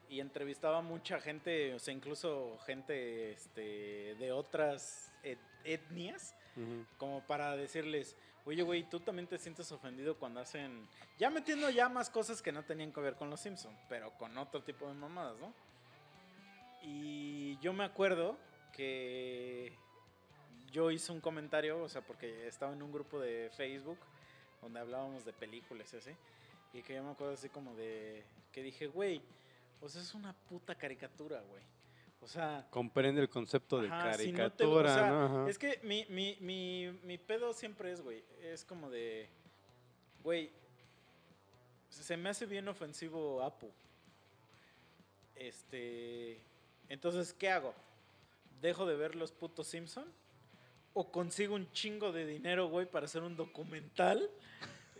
y entrevistaba a mucha gente, o sea, incluso gente este, de otras et- etnias, como para decirles, oye, güey, tú también te sientes ofendido cuando hacen, ya metiendo ya más cosas que no tenían que ver con los Simpsons, pero con otro tipo de mamadas, ¿no? Y yo me acuerdo que yo hice un comentario, o sea, porque estaba en un grupo de Facebook donde hablábamos de películas y así, y que yo me acuerdo así como de, que dije, güey, o sea, es una puta caricatura, güey. O sea, Comprende el concepto de Ajá, si no te- caricatura, o sea, es que mi, mi, mi, mi pedo siempre es, güey, es como de, güey, se me hace bien ofensivo Apu. Este, entonces, ¿qué hago? ¿Dejo de ver los putos Simpson? ¿O consigo un chingo de dinero, güey, para hacer un documental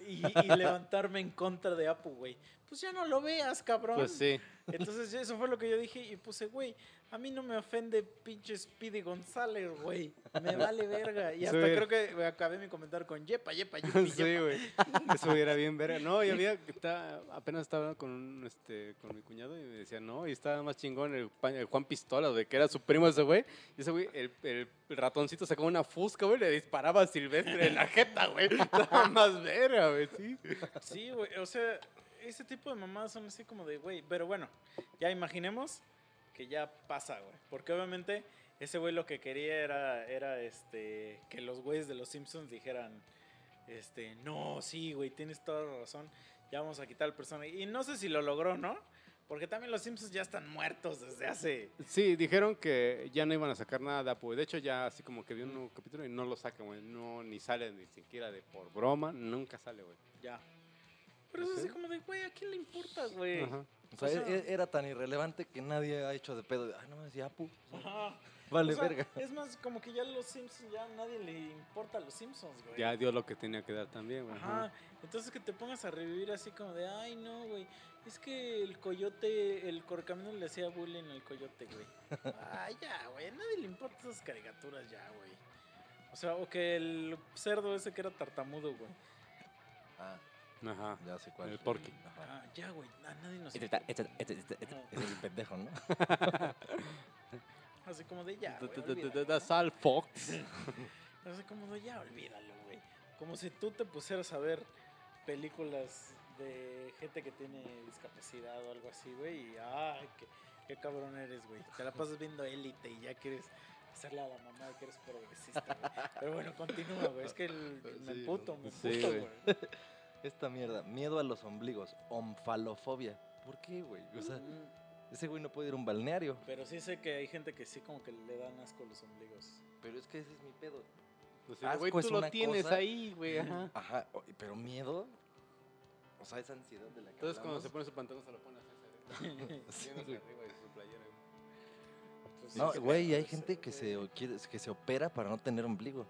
y, y (laughs) levantarme en contra de Apu, güey? Pues ya no lo veas, cabrón. Pues sí. Entonces eso fue lo que yo dije y puse, güey, a mí no me ofende pinche Speedy González, güey. Me vale verga. Y hasta Sí. creo que acabé mi comentario con yepa, yepa, yupi, (laughs) sí, yepa. güey. Eso hubiera bien verga. No, y había, está, apenas estaba hablando con, un, este, con mi cuñado y me decía, no, y estaba más chingón el, Juan Pistola, de que era su primo ese güey. Y ese güey, el, el ratoncito sacó una fusca, güey, le disparaba a Silvestre en la jeta, güey. (laughs) Estaba más verga, güey, sí. Sí, güey, o sea, ese tipo de mamadas son así como de, güey, pero bueno, ya imaginemos que ya pasa, güey. Porque obviamente ese güey lo que quería era, era este, que los güeyes de los Simpsons dijeran, este, no, sí, güey, tienes toda la razón, ya vamos a quitar al personaje. Y no sé si lo logró, ¿no? Porque también los Simpsons ya están muertos desde hace... Sí, dijeron que ya no iban a sacar nada de Apu. De hecho, ya así como que vi un nuevo capítulo y no lo sacan, güey. No, ni sale ni siquiera de por broma. Nunca sale, güey. Ya. Pero es ¿Sí? así como de, güey, ¿a quién le importa, güey? Ajá. O sea, O sea- e- era tan irrelevante que nadie ha hecho de pedo. de, Ay, no me decía Apu. Ajá. Vale, O sea, verga. Es más, como que ya los Simpsons, ya a nadie le importa a los Simpsons, güey. Ya dio lo que tenía que dar también, güey. Ajá. Entonces que te pongas a revivir así como de, ay, no, güey. Es que el coyote, el correcamino le hacía bullying al coyote, güey. (laughs) Ay, ya, güey. A nadie le importa esas caricaturas ya, güey. O sea, o que el cerdo ese que era tartamudo, güey. Ah, Ajá. ya sé cuál. El Porky. Ajá. Ah, ya, güey. A nadie nos Este este- este- este- este- es el pendejo, ¿no? (laughs) Así como de ya, güey. Da- da- da- olvídalo, That's ¿no? all, Fox. (laughs) Así como de ya, olvídalo, güey. Como si tú te pusieras a ver películas de gente que tiene discapacidad o algo así, güey. Y ay, qué, qué cabrón eres, güey. Te la pasas viendo élite y ya quieres hacerle a la mamá de que eres progresista, güey. Pero bueno, continúa, güey. Es que el- (laughs) me Sí, puto, me sí, puto, güey. Esta mierda, miedo a los ombligos, omfalofobia. ¿Por qué, güey? O sea, Mm, ese güey no puede ir a un balneario. Pero sí sé que hay gente que sí como que le dan asco los ombligos. Pero es que ese es mi pedo. Pues, Asco güey, tú es lo una tienes cosa. ahí, güey. Ajá. Ajá, o- pero miedo. O sea, esa ansiedad de la que Entonces cuando hablamos. se pone su pantalón se lo pone así. (laughs) (laughs) Sí, arriba de su playera, güey. Pues sí, No, sí, güey, hay gente que se, o- quiere- que se opera para no tener ombligo.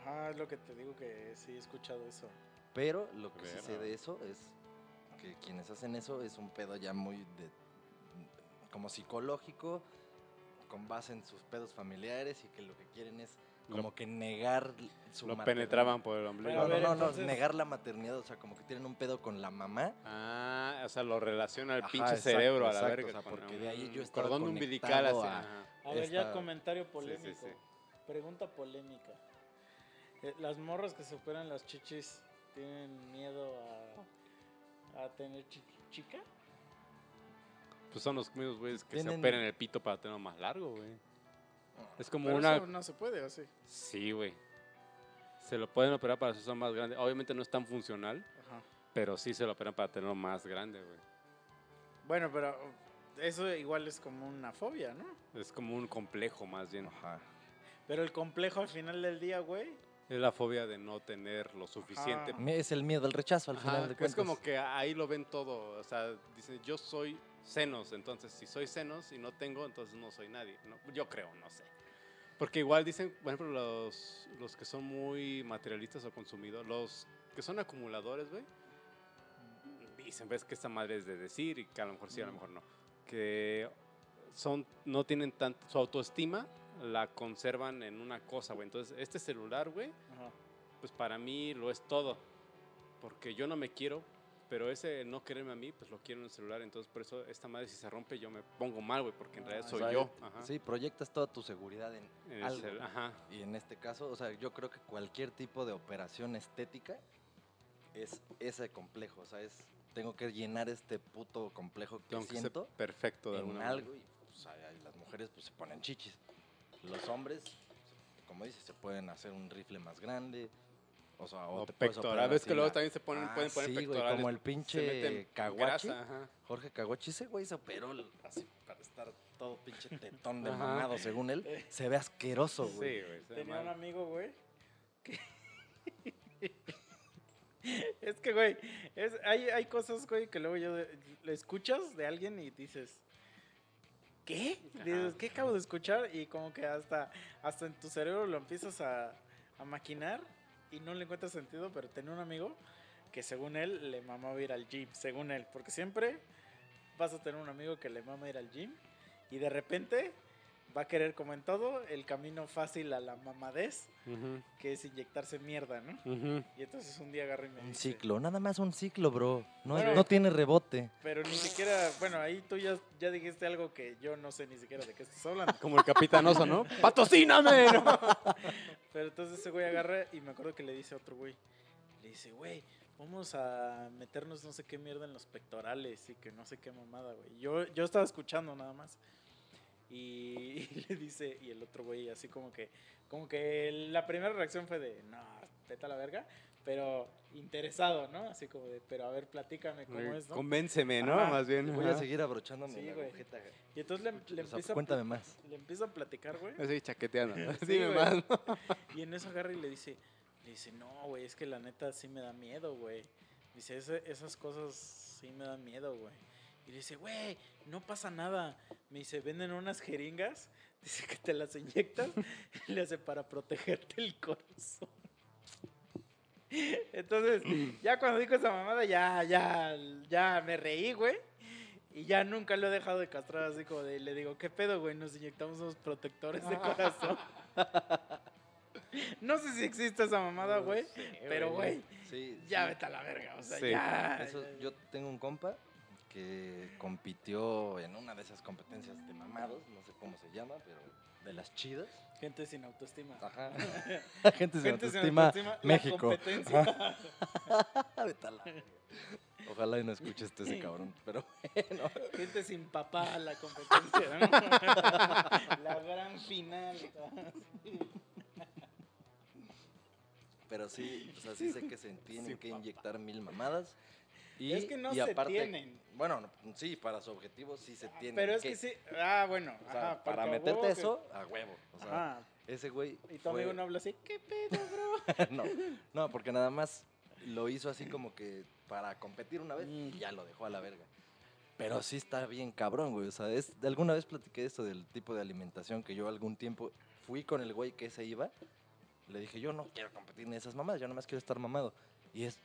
Ajá, es lo que te digo que sí he escuchado eso. Pero lo que sí Verga. sé de eso es que quienes hacen eso es un pedo ya muy de como psicológico, con base en sus pedos familiares y que lo que quieren es Lo- como que negar su Lo maternidad. penetraban por el ombligo. Pero a No, no, no, entonces- negar la maternidad, o sea, como que tienen un pedo con la mamá. Ah, o sea, lo relaciona al Ajá, pinche exacto, cerebro a la verga. o sea, con porque de ahí yo estaba Cordón umbilical conectado a- ver, ya comentario Sí, polémico. sí, sí. Pregunta polémica. Eh, ¿Las morras que se operan las chichis tienen miedo a, a tener chi- chica? Pues son los mismos güeyes que se operan el pito para tenerlo más largo, güey. Es como Pero una... eso no se puede, ¿o sí? Sí, güey. Se lo pueden operar para hacerlo más grande. Obviamente no es tan funcional, Ajá. pero sí se lo operan para tenerlo más grande, güey. Bueno, pero eso igual es como una fobia, ¿no? Es como un complejo más bien. Ajá. Pero el complejo al final del día, güey. Es la fobia de no tener lo suficiente. Ajá. Es el miedo al rechazo al Ajá, final de cuentas. es como que ahí lo ven todo. O sea, dicen, yo soy senos. Entonces, si soy senos y no tengo, entonces no soy nadie. ¿no? Yo creo, no sé. Porque igual dicen, por ejemplo, los, los que son muy materialistas o consumidores, los que son acumuladores, güey, dicen, ves que esta madre es de decir y que a lo mejor sí, a lo mejor no, que son, no tienen tanto, su autoestima la conservan en una cosa, güey. Entonces, este celular, güey, pues para mí lo es todo. Porque yo no me quiero, pero ese no quererme a mí, pues lo quiero en el celular. Entonces, por eso esta madre si se rompe yo me pongo mal, güey, porque en realidad Ah, soy O sea, yo. Ajá. Sí, proyectas toda tu seguridad en, En el algo. cel- ajá. Y en este caso, o sea, yo creo que cualquier tipo de operación estética es ese complejo. O sea, es, tengo que llenar este puto complejo que Tengo que ser siento perfecto de en alguna algo. manera. Y pues, las mujeres pues se ponen chichis. Los hombres, como dices, se pueden hacer un rifle más grande. O sea, o, O te que luego la- también se ponen, Ah, pueden poner sí, güey, como el pinche Caguachi. Jorge Caguachi, ese güey se operó así para estar todo pinche tetón de mamado, según él. Se ve asqueroso, Sí, güey. güey. se ve Tenía mal. un amigo, güey. que- (laughs) es que, güey, es, hay, hay cosas, güey, que luego yo le escuchas de alguien y dices, ¿qué? Dices. ¿qué acabo de escuchar? Y como que hasta, hasta en tu cerebro lo empiezas a, a maquinar y no le encuentras sentido, pero tenía un amigo que según él le mamaba ir al gym, según él, porque siempre vas a tener un amigo que le mama ir al gym y de repente va a querer, como en todo, el camino fácil a la mamadez, Ujú, que es inyectarse mierda, ¿no? ujú. Y entonces un día agarra y me Un dice, ciclo, nada más un ciclo, bro. No, Bueno. no tiene rebote. Pero ni siquiera, bueno, ahí tú ya, ya dijiste algo que yo no sé ni siquiera de qué estás hablando. Como el capitanoso, ¿no? (laughs) ¡Patrocíname! ¿no? Pero (laughs) entonces ese güey agarra y me acuerdo que le dice a otro güey, le dice, güey, vamos a meternos no sé qué mierda en los pectorales y que no sé qué mamada, güey. Yo, yo estaba escuchando nada más. Y, (laughs) y le dice, y el otro güey así como que, como que la primera reacción fue de, no, vete a la verga, pero interesado, ¿no? Así como de, pero a ver, platícame cómo es, ¿no? Convénceme, ¿no? Ajá. Más bien. Voy a seguir abrochándome Sí, la güey. agujeta. Y entonces le, le O sea, empieza, cuéntame más. le empieza a platicar, güey. Así chaqueteando. ¿no? (laughs) Sí, Dime güey. más. ¿no? (laughs) Y en eso agarra y le dice, le dice, no, güey, es que la neta sí me da miedo, güey. Dice, "Ese- esas cosas sí me dan miedo, güey. Y le dice, güey, no pasa nada. Me dice, venden unas jeringas, (laughs) dice que te las inyectas, (laughs) y le hace para protegerte el corazón. Entonces, ya cuando dijo esa mamada, ya, ya, ya me reí, güey. Y ya nunca lo he dejado de castrar así como de, le digo, ¿qué pedo, güey? Nos inyectamos unos protectores de corazón. (laughs) No sé si existe esa mamada, güey. Pero, güey, Sí, ya sí. vete a la verga. O sea, Sí. ya. Eso, ya- yo tengo un compa que compitió en una de esas competencias de mamados, no sé cómo se llama, pero de las chidas. Gente sin autoestima. Ajá. (laughs) Gente sin Gente sin autoestima, autoestima, la México. (laughs) la. Ojalá y no escuches ese cabrón, pero bueno. Gente sin papá, la competencia. ¿no? (laughs) La gran final. Pero sí, o sea, sí sé que se tienen que papá. inyectar mil mamadas. Y, Es que no y se aparte, tienen. Bueno, no, sí, para su objetivo sí se tienen. Pero es que sí. Ah, bueno. O sea, ajá, para a meterte huevo que- eso, a huevo. O sea, Ajá. ese güey. Y tu fue- amigo no habla así. ¿Qué pedo, bro? (laughs) no, no, porque nada más lo hizo así como que para competir una vez y ya lo dejó a la verga. Pero sí está bien cabrón, güey. O sea, es, alguna vez platiqué esto del tipo de alimentación que yo algún tiempo fui con el güey que se iba. Le dije, yo no quiero competir en esas mamadas, yo nada más quiero estar mamado. Y es,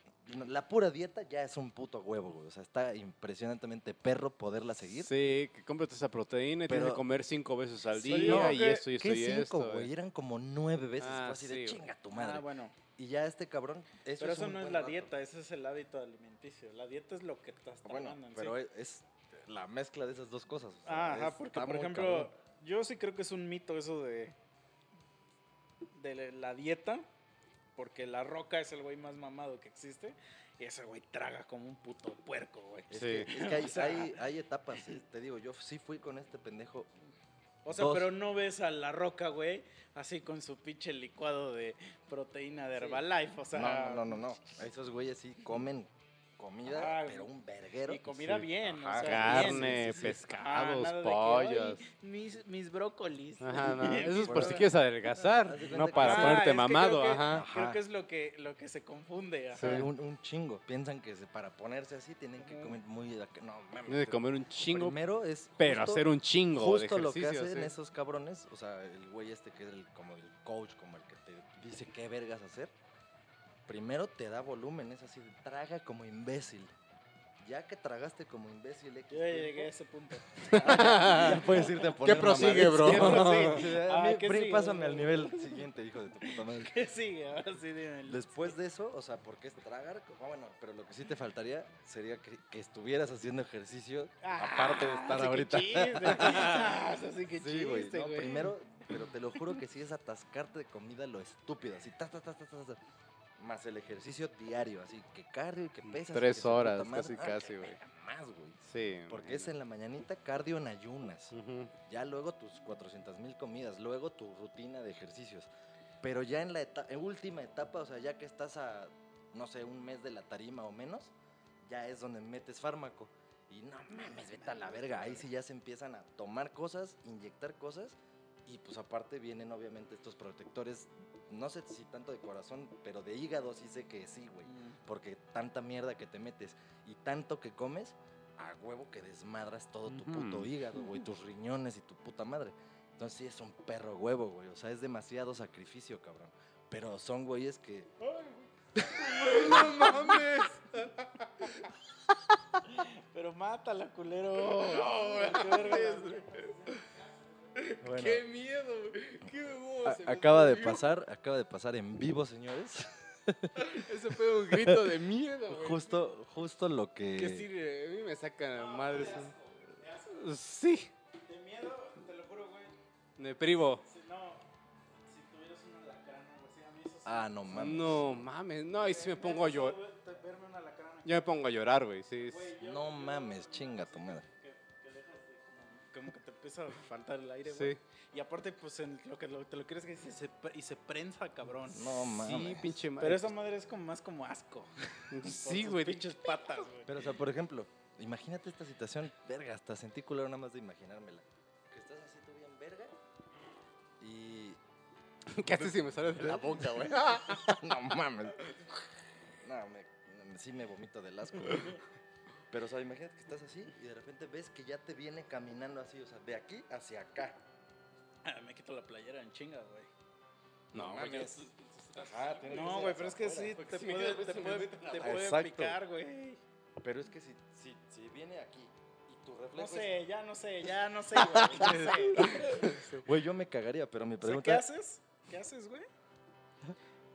la pura dieta ya es un puto huevo, güey. O sea, está impresionantemente perro poderla seguir. Sí, que cómprate esa proteína y tienes Pero- que comer cinco veces al Sí, día no, y ¿qué- esto y esto ¿Qué y cinco, esto. güey? eh. Eran como nueve veces. Ah, fue así de sí, güey. chinga tu madre. Ah, bueno. Y ya este cabrón. Eso Pero es eso un no es buen la rato. dieta, ese es el hábito alimenticio. La dieta es lo que estás Bueno, tragando en sí. pero es, es la mezcla de esas dos cosas. o sea, Ah, ajá, es- porque está por muy ejemplo, cabrón. yo sí creo que es un mito eso de de la dieta, porque la roca es el güey más mamado que existe y ese güey traga como un puto puerco, güey. Es Sí. que, es que hay, (laughs) O sea- hay, hay etapas, eh, te digo, yo sí fui con este pendejo. O sea, Dos. pero no ves a la roca, güey, así con su pinche licuado de proteína de Sí. Herbalife, o sea, no, no, no, no. Esos güeyes sí comen comida, Ah, pero un verguero. Y comida Sí. bien, o sea, Carne, bien. Ah, pescados, que, pollos. "Ay, mis, mis brócolis. Ajá, no. (laughs) Eso es por si quieres adelgazar, no para Ah, ponerte que mamado, creo que- ajá. Creo que es lo que, lo que se confunde. Un, un chingo. Piensan que para ponerse así tienen que comer muy... No, que comer un chingo, Primero es pero justo- hacer un chingo de justo lo que hacen sí. esos cabrones, o sea, el güey este que es el, como el coach, como el que te dice qué vergas hacer, primero te da volumen, es así, traga como imbécil. Ya que tragaste como imbécil, X Yo ya llegué a ese punto. (laughs) ya puedes irte a poner prosigue, mamadas. bro? (laughs) ¿Qué prosigue? (laughs) A Ah, mí, ¿qué pri- sigue, Pásame bro? al nivel siguiente, hijo de tu puta madre. ¿Qué sigue? Ahora sí, dime. Después de eso, o sea, porque es tragar, ah, bueno, pero lo que sí te faltaría sería que, que estuvieras haciendo ejercicio, aparte de estar ahorita. Ah, eso sí que Sí, güey. No, primero, pero te lo juro que sí es atascarte de comida lo estúpido, así, ta, ta, ta, ta, ta, ta, más el ejercicio diario, así, que cardio y que pesas. y que Tres puta horas, casi, Ah, casi, güey. Más, güey. Sí. Porque es en la mañanita cardio en ayunas. Ujú. Ya luego tus 400 mil comidas, luego tu rutina de ejercicios. Pero ya en la en última etapa, o sea, ya que estás a, no sé, un mes de la tarima o menos, ya es donde metes fármaco. Y no mames, vete a la verga. Ahí sí ya se empiezan a tomar cosas, inyectar cosas. Y pues aparte vienen obviamente estos protectores, no sé si tanto de corazón, pero de hígado sí sé que sí, güey. Mm. Porque tanta mierda que te metes y tanto que comes, a huevo que desmadras todo tu puto hígado, güey, tus riñones y tu puta madre. Entonces sí es un perro huevo, güey. O sea, es demasiado sacrificio, cabrón. Pero son güeyes que. ¡No mames! (laughs) Pero mátala, culero. Bueno, ¡Qué miedo! güey! ¡Qué me acaba de pasar, acaba de pasar en vivo, señores. (laughs) Ese fue un grito de miedo, güey. Justo, justo lo que. Que sí, a mí me sacan madres. Sí, De miedo, te lo juro, güey. me privo. Si no, si tuvieras un alacrán o así, a mí eso. Ah, no mames. No mames, no, ahí sí me pongo a llorar. Yo me pongo a llorar, güey. Sí, sí. güey, yo- No mames, chinga tu madre. Como, que te empieza a faltar el aire, güey. Sí, Y aparte, pues, en lo que lo- te lo quieres que se, y se prensa, cabrón. No sí, mames. pinche madre. Pero esa madre es como más como asco. Sí, güey. pinches patas, güey. Pero, o sea, por ejemplo, imagínate esta situación, verga, hasta sentí culero nada más de imaginármela. Que estás así tú bien verga y... (laughs) ¿Qué haces si me sale de la boca, güey? (laughs) no mames. No, me, me- sí me vomito del asco, güey. Pero, o sea, imagínate que estás así y de repente ves que ya te viene caminando así, o sea, de aquí hacia acá. Ah, Me quito la playera en chinga, güey. No, mames. Ajá, No, güey, pero es que sí, te puede, te puede, te puede picar, güey. Pero es que si, si, si viene aquí y tu reflejo No es- sé, ya no sé, ya no sé, (laughs) güey. No sé. Güey, yo me cagaría, pero mi O sea, pregunta... ¿Qué haces? ¿Qué haces, güey?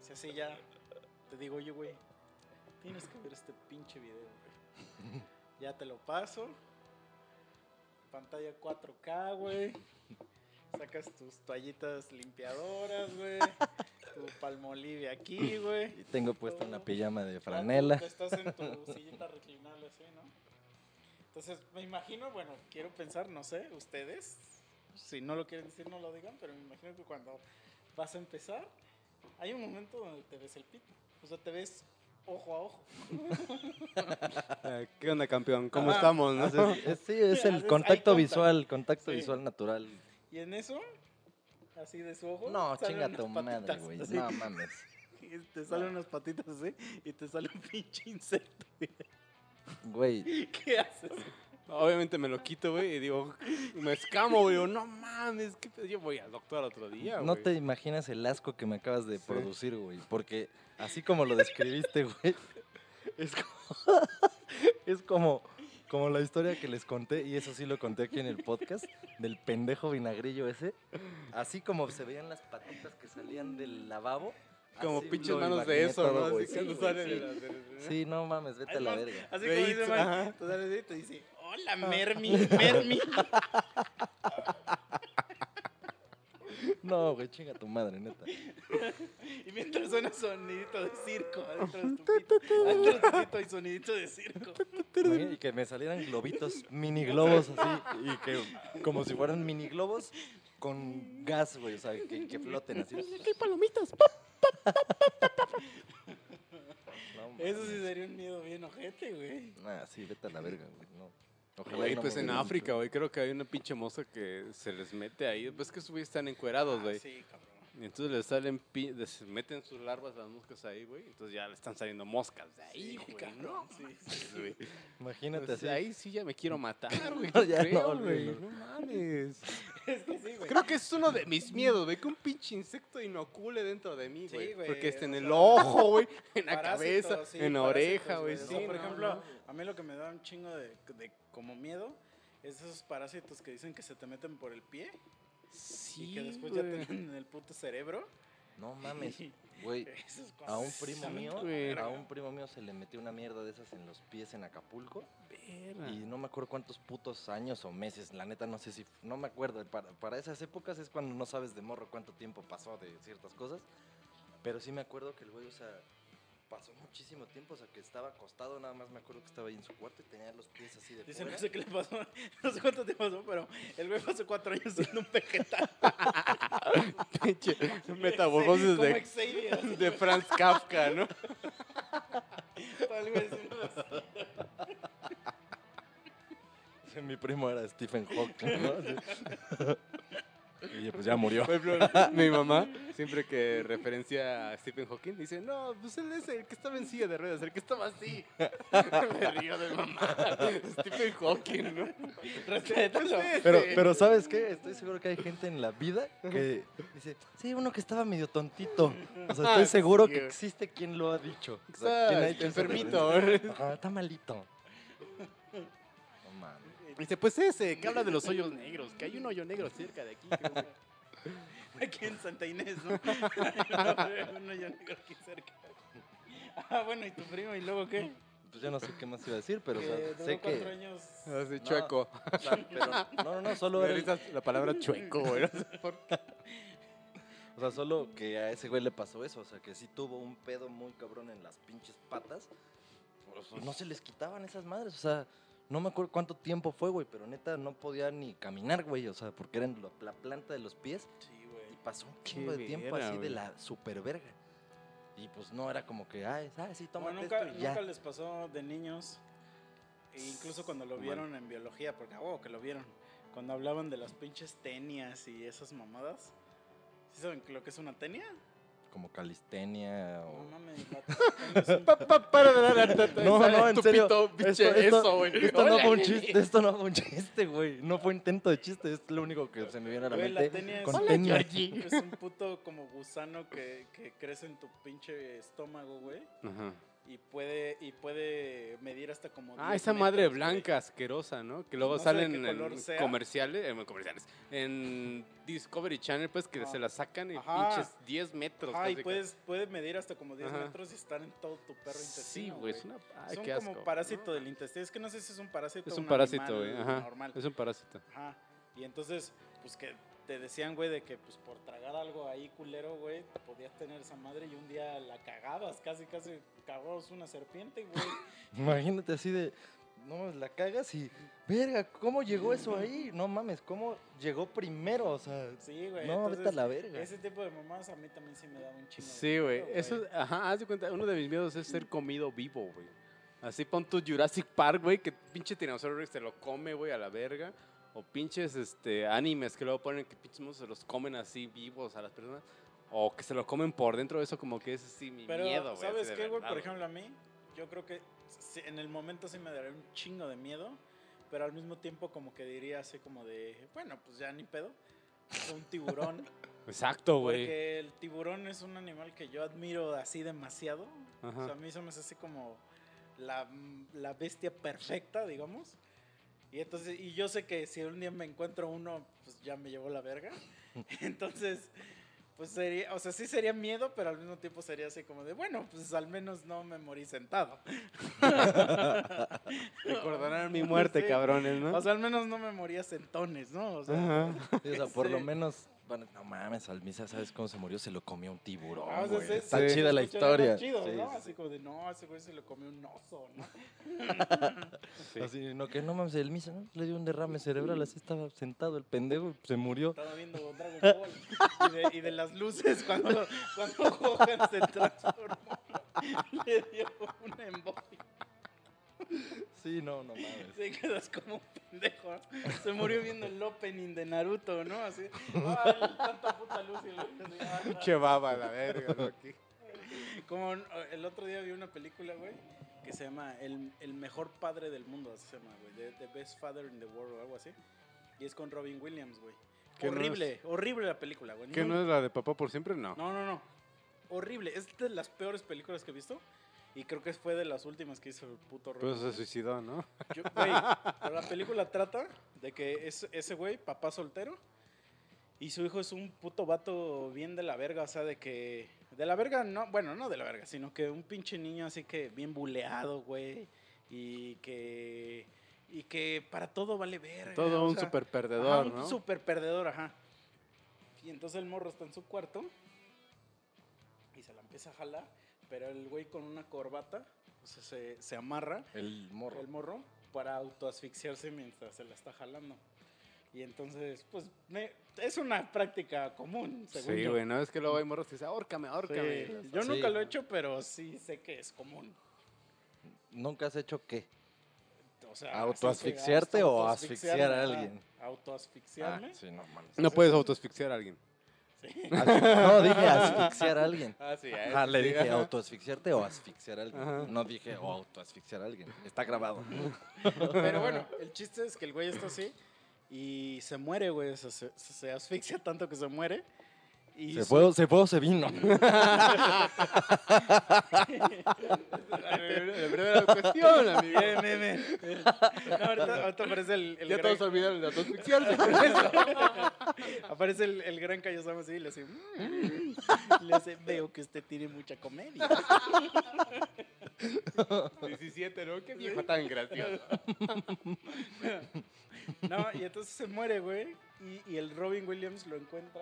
Si así ya te digo, oye, güey, tienes que ver este pinche video, güey. (laughs) Ya te lo paso. Pantalla 4K, güey. Sacas tus toallitas limpiadoras, güey. (laughs) Tu palmolive aquí, güey. Y tengo puesta una pijama de tú franela. Estás en tu sillita reclinable así, ¿no? Entonces, me imagino, bueno, quiero pensar, no sé, ustedes, si no lo quieren decir, no lo digan, pero me imagino que cuando vas a empezar, hay un momento donde te ves el pito. O sea, te ves ojo a ojo. Ah, (laughs) ¿Qué onda, campeón? ¿Cómo Ajá. estamos, no? Haces- es- sí, (laughs) es el contacto contact. visual, contacto Sí. visual natural. Y en eso, así de su ojo, No, chinga tu madre, güey. (laughs) No mames. y te salen unas patitas así y te sale un pinche insecto. Güey, ¿Qué haces? Obviamente me lo quito, güey, y digo, me escamo, güey. digo, No mames, ¿qué pedo? Yo voy al doctor otro día, güey. no te imaginas el asco que me acabas de Sí. producir, güey. Porque así como lo describiste, güey, es como, es como, como la historia que les conté, y eso sí lo conté aquí en el podcast, del pendejo vinagrillo ese. Así como se veían las patitas que salían del lavabo. Como pinches manos de eso, ¿no? Así salen sí. de las- de las- Sí, no mames, vete a la verga. Así como dice ajá. tú sales ahí y te dice, hola, (laughs) Mermi, Mermi. (laughs) No, güey, chinga tu madre, neta. (laughs) Y mientras suena sonidito de circo adentro de tu pito. Adentro de tu pito hay sonidito de circo. Y que me salieran globitos, mini globos así, y que como si fueran mini globos con gas, güey, o sea, que, que floten así. Aquí hay palomitas. No Eso sí sería un miedo bien ojete, güey. Ah, sí, vete a la verga, güey. No. Ojalá Güey, y pues en África, güey, creo que hay una pinche mosca que se les mete ahí. Ves que esos güeyes están encuerados, Ah, güey. sí, cabrón. Y entonces les salen, pi- les meten sus larvas a las moscas ahí, güey. Entonces ya le están saliendo moscas de ahí, Sí, güey. cabrón, ¿no? sí, sí. Imagínate Entonces, así. ahí sí ya me quiero matar, (laughs) güey. No, ya no, creo, güey, güey. no. No mames. Es que sí, güey. Creo que es uno de mis miedos, güey. Que un pinche insecto inocule dentro de mí, Sí, güey. güey, Porque está en o el sea, ojo, güey. En la cabeza, sí, en la oreja, güey. Sí, por ejemplo, no. a mí lo que me da un chingo de, de como miedo es esos parásitos que dicen que se te meten por el pie Sí, y que después ya güey. te en el puto cerebro. No mames, güey. (laughs) A un primo mío, a un primo mío se le metió una mierda de esas en los pies en Acapulco. Verga. Y no me acuerdo cuántos putos años o meses, la neta no sé si, no me acuerdo, para, para esas épocas es cuando no sabes de morro cuánto tiempo pasó de ciertas cosas, pero sí me acuerdo que el güey, o sea, pasó muchísimo tiempo, o sea, que estaba acostado, nada más me acuerdo que estaba ahí en su cuarto y tenía los pies así de Dice, no sé qué le pasó, (laughs) no sé cuánto tiempo pasó, pero el güey pasó cuatro años siendo un vegetal. (laughs) Pinche metamorfosis Como de, Xavier, así, de Franz Kafka, ¿no? todo el güey haciendo así. Mi primo era Stephen Hawking, ¿no? (laughs) Y pues ya murió. Por ejemplo, (laughs) mi mamá, siempre que referencia a Stephen Hawking, dice, no, pues él es el que estaba en silla de ruedas, el que estaba así. (laughs) Me río de mamá. Stephen Hawking, ¿no? Respétalo. Pero, pero ¿sabes qué? Estoy seguro que hay gente en la vida que dice, sí, uno que estaba medio tontito. O sea, estoy Ah, seguro sí, que existe quien lo ha dicho. O sea, ¿quién ha Está hecho esa enfermito. referencia? (laughs) Ajá, está malito. Dice, pues ese, que habla de los hoyos negros, que hay un hoyo negro cerca de aquí. creo que- (laughs) Aquí en Santa Inés, ¿no? (laughs) Uno ya negro aquí cerca. Ah, bueno, ¿y tu primo? ¿Y luego qué? Pues yo no sé qué más iba a decir, pero o sea, duró sé cuatro que... años. Así, No. chueco. o sea, pero, no, no, no, solo era... la palabra chueco, güey. (laughs) O sea, solo que a ese güey le pasó eso. O sea, que sí tuvo un pedo muy cabrón en las pinches patas. Pues, no se les quitaban esas madres. O sea, no me acuerdo cuánto tiempo fue, güey. Pero neta, no podía ni caminar, güey. O sea, porque eran lo- la planta de los pies. Sí, Y güey. pasó un chingo de tiempo así de la super verga. Y pues no era como que, ah, sí, toma Bueno, nunca, esto y ya. nunca les pasó de niños, e incluso cuando lo vieron en biología, porque, oh, que lo vieron, cuando hablaban de las pinches tenias y esas mamadas. ¿Sí saben lo que es una tenia? Como calistenia No o... mames, (laughs) No, sale no, en tu serio. pito, pinche Esto, esto- eso, güey. esto no fue un chiste, esto no fue un chiste, güey. No fue intento de chiste, es lo único que se me viene a la Güey, la mente. tenia es, con Hola, tenia. es un puto como gusano que, que crece en tu pinche estómago, güey. Ajá. Y puede, y puede medir hasta como. Ah, 10 esa madre metros, blanca asquerosa, ¿no? Que luego No salen en sea. comerciales, eh, comerciales, en Discovery Channel, pues que se la sacan y pinches 10 metros. Ajá, y puedes, puede medir hasta como 10 Ajá. metros y estar en todo tu perro intestino. Sí, güey, es una... Ay, Son qué como asco. parásito del intestino. Es que no sé si es un parásito Es o un parásito, güey, ajá. normal. Es un parásito. Ajá. Y entonces, pues que te decían, güey, de que pues por tragar algo ahí culero, güey, podías tener esa madre y un día la cagabas, casi, casi cagabas una serpiente, güey. (laughs) Imagínate así de, no, la cagas y, verga, ¿cómo llegó eso ahí? No mames, ¿cómo llegó primero? O sea, Sí, güey. no, vete a entonces, la verga. Ese tipo de mamás a mí también sí me daba un chingo. Sí, güey. Eso, ajá, haz de cuenta, uno de mis miedos es ser comido vivo, güey. Así pon tu Jurassic Park, güey, que pinche tiranosaurio Rex se lo come, güey, a la verga. O pinches este, animes que luego ponen que pinches monstruos se los comen así vivos a las personas. O que se lo comen por dentro, eso como que es así mi Pero, miedo, güey. ¿sabes qué, güey? Por ejemplo, a mí, yo creo que en el momento sí me daría un chingo de miedo, pero al mismo tiempo como que diría así como de, bueno, pues ya ni pedo. Es un tiburón. (laughs) Exacto, güey. porque el tiburón es un animal que yo admiro así demasiado. O Ajá. sea, a mí se me hace así como la, la bestia perfecta, digamos. Y entonces, y yo sé que si un día me encuentro uno, pues ya me llevó la verga. (laughs) Entonces, pues sería, o sea, sí sería miedo, pero al mismo tiempo sería así como de, bueno, pues al menos no me morí sentado. (laughs) Recordarán mi muerte, Sí. cabrones, ¿no? O sea, al menos no me moría sentones, ¿no? O sea, Ajá. Sí, o sea, por lo menos, bueno, no mames, Almisa, ¿sabes cómo se murió? Se lo comió un tiburón, ah, güey. se- Está chida la historia. chido, Sí, ¿no? sí, Así como de, no, ese güey se lo comió un oso, ¿no? Sí. Así, no, que no mames, el Misa, ¿no? Le dio un derrame cerebral, así estaba sentado el pendejo y se murió. Estaba viendo Dragon Ball y de, y de las luces cuando, cuando Gohan se transformó. (laughs) Le dio una embolia. Sí, no, no mames. Se quedas como un pendejo. ¿no? Se murió viendo el opening de Naruto, ¿no? Así. Ay, tanta puta luz y Che baba la verga, ¿no? Aquí. Como eh, el otro día vi una película, güey, que se llama El, el mejor padre del mundo, así se llama, güey. The, The Best Father in the World o algo así. Y es con Robin Williams, güey. ¿Que no Horrible, horrible la película, güey. ¿Qué no es la de papá por siempre? No. No, no, no. Horrible. Es de las peores películas que he visto. Y creo que fue de las últimas que hizo el puto Robin Pues se suicidó, ¿no? Yo- güey, (laughs) pero la película trata de que es ese güey, papá soltero, y su hijo es un puto vato bien de la verga, o sea, de que... De la verga, no, bueno, no de la verga, sino que un pinche niño así que bien buleado, güey, y que... Y que para todo vale verga. Todo un sea, super ajá, perdedor, un ¿no? super perdedor, ajá. Y entonces el morro está en su cuarto y se la empieza a jalar, pero el güey con una corbata o sea, se, se amarra El morro. el morro para autoasfixiarse mientras se la está jalando. Y entonces, pues, me- es una práctica común, según Sí, yo. güey, no es que luego hay morros que dicen, ahórcame, Sí, ahórcame. Yo Sí, nunca lo he hecho, pero sí sé que es común. ¿Nunca has hecho qué? O sea, ¿Autoasfixiarte o asfixiar a alguien? Autoasfixiarme. Ah, sí, no mames. No puedes autoasfixiar a alguien. No, dije asfixiar a alguien. Ah, sí, Ah, le dije autoasfixiarte o asfixiar a alguien. Ajá. No dije o autoasfixiar a alguien. Está grabado. Pero bueno, el chiste es que el güey está así y se muere, güey. Se, se- se asfixia tanto que se muere. Y Se su- fue, se fue o se vino. (laughs) La primera cuestión, amigo. No, ahorita, ahorita aparece el, el Ya gran- todos olvidaron con eso. Aparece el, el gran Kaiosama así y le hace... "Mm". Le hace, veo que usted tiene mucha comedia. 17, ¿no? Qué viejo tan gracioso. No, y entonces se muere, güey. Y, y el Robin Williams lo encuentra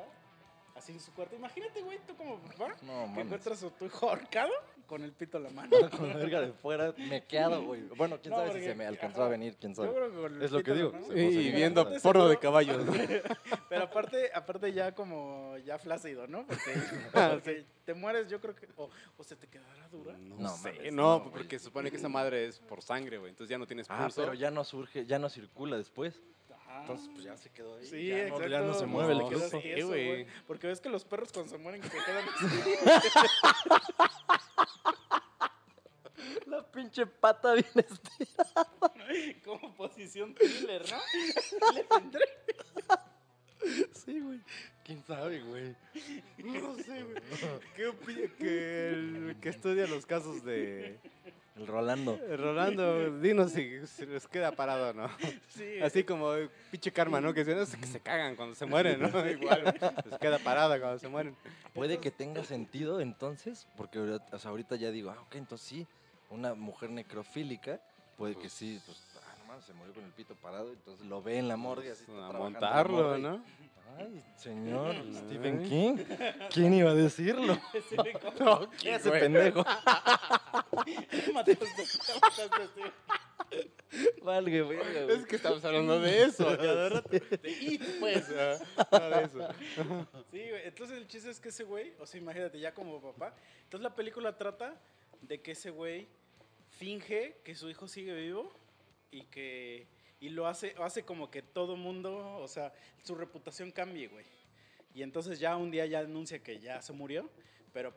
así en su cuarto. Imagínate, güey, tú como papá, No, que encuentras a tu hijo ahorcado con el pito en la mano. (laughs) Con la verga de fuera, mequeado, güey. Bueno, quién No, sabe si se me alcanzó a venir, quién Yo sabe. creo que con el Es lo que digo, Y viendo porno de (laughs) caballos. (laughs) Pero aparte, aparte ya como ya flácido, ¿no? Porque, Ah, porque te mueres, yo creo que... O, o se te quedará dura. No, No sé, mames, no, porque se supone que esa madre es por sangre, güey. Entonces ya no tienes Ah, pulso. pero ya no surge, ya no circula después. Ajá. Entonces, pues ya se quedó ahí. Sí, ya, exacto. no, ya no se mueve, le No, así. tieso, güey. güey. Porque ves que los perros cuando se mueren se quedan así. La pinche pata bien estirada. como posición thriller, ¿no? Le tendré. Sí, güey. ¿Quién sabe, güey? No sé, güey. ¿Qué opina que el que estudia los casos de El Rolando. Eh, Rolando? Dinos si, si les queda parado o no. (laughs) Sí, Así como el pinche karma, ¿no? Que se, no, sé, que se cagan cuando se mueren, ¿no? (laughs) Igual, les queda parada cuando se mueren. Puede que tenga sentido entonces, porque ahorita- o sea, ahorita ya digo, ah, ok, entonces sí, una mujer necrofílica, puede que sí, pues, no se murió con el pito parado, entonces lo ve en la morgue, así A montarlo, ¿no? Ay, señor Ay. Stephen King, ¿quién iba a decirlo? (laughs) sí, (laughs) como- Ese pendejo. (laughs) mataste, mataste. Valgue, verga, güey. Es que estamos hablando de eso. rato. De It, pues. ah, no de eso. Sí, güey. Entonces el chiste es que ese güey, o sea, imagínate ya como papá. Entonces la película trata de que ese güey finge que su hijo sigue vivo y que y lo hace hace como que todo mundo, o sea, su reputación cambie, güey. Y entonces ya un día ya anuncia que ya se murió, pero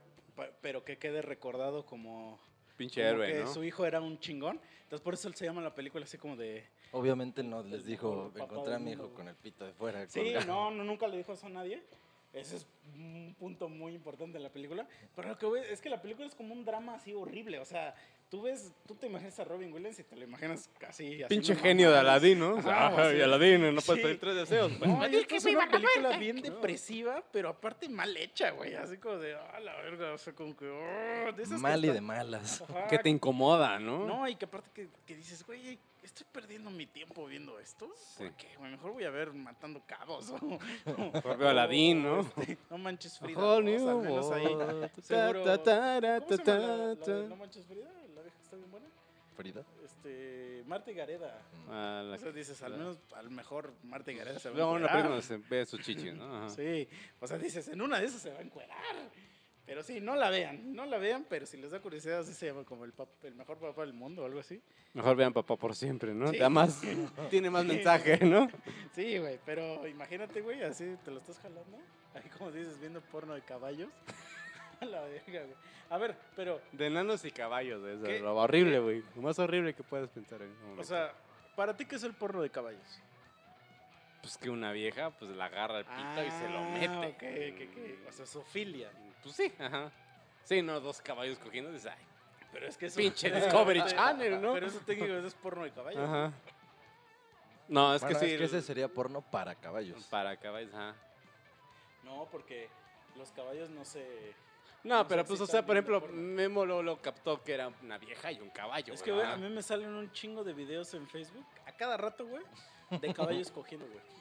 pero que quede recordado como, Pinche como héroe, que ¿no? su hijo era un chingón. Entonces por eso se llama la película así como de Obviamente no les dijo, encontré a mi hijo con el pito de fuera. Sí, colgado". no, no, nunca le dijo eso a nadie. Ese es un punto muy importante de la película. Pero lo que voy- es que la película es como un drama así horrible. O sea, tú ves, tú te imaginas a Robin Williams y te lo imaginas así. Pinche genio de. Aladín, ¿no? O sea, Ajá. Aladín, no puedes Sí. pedir tres deseos. pues. No, y esta es una película bien depresiva, pero aparte mal hecha, güey. Así como de, ah, la verga, o sea, como que... oh, de esas que Mal y de malas. Ajá, Que te incomoda, ¿no? No, y que aparte que, que dices, güey, estoy perdiendo mi tiempo viendo esto. Sí. ¿Por qué? güey? Mejor voy a ver Matando Cabos. O, veo Aladín, ¿no? este, no manches Frida. Whole dos, al new menos ahí. world. seguro- Ta, ta, ta, ¿Cómo se ta, llama la- la ta, de ta. No manches Frida? Está bien buena. Frida. Este, Marta y Gareda. Ah, la- O sea, dices, al menos, a lo mejor Marta y Gareda se va a Luego una encuerar. película donde se ve sus chichis, ¿no? Ajá. Sí, o sea, dices, en una de esas se va a encuerar. Pero sí, no la vean, no la vean, pero si les da curiosidad, así se llama como el, pap- el mejor papá del mundo o algo así. Mejor vean papá por siempre, ¿no? Sí. Además, (laughs) tiene más mensaje, ¿no? Sí, güey, pero imagínate, güey, así te lo estás jalando. Ahí como dices, viendo porno de caballos. A (laughs) la verga, güey. A ver, pero, De enanos y caballos, güey, eso ¿Qué? es lo horrible, güey. Lo más horrible que puedes pensar en un momento. o sea, ¿para ti qué es el porno de caballos? pues que una vieja, pues la agarra el pito y se lo Ah, mete. ok, ok, ok. O sea, zoofilia. Pues sí, ajá. Sí, no, dos caballos cogiendo, dices, ay, Pero es que eso... Pinche (laughs) Discovery Channel, ¿no? Pero eso técnico es porno de caballos. Ajá. No, es Bueno, que sí. es que ese sería porno para caballos. Para caballos, ajá. No, porque los caballos no se... No, No pero pues, o sea, por ejemplo. Memo lo, lo captó que era una vieja y un caballo. Es que, güey, a mí me salen un chingo de videos en Facebook, a cada rato, güey, de caballos (laughs) cogiendo, güey.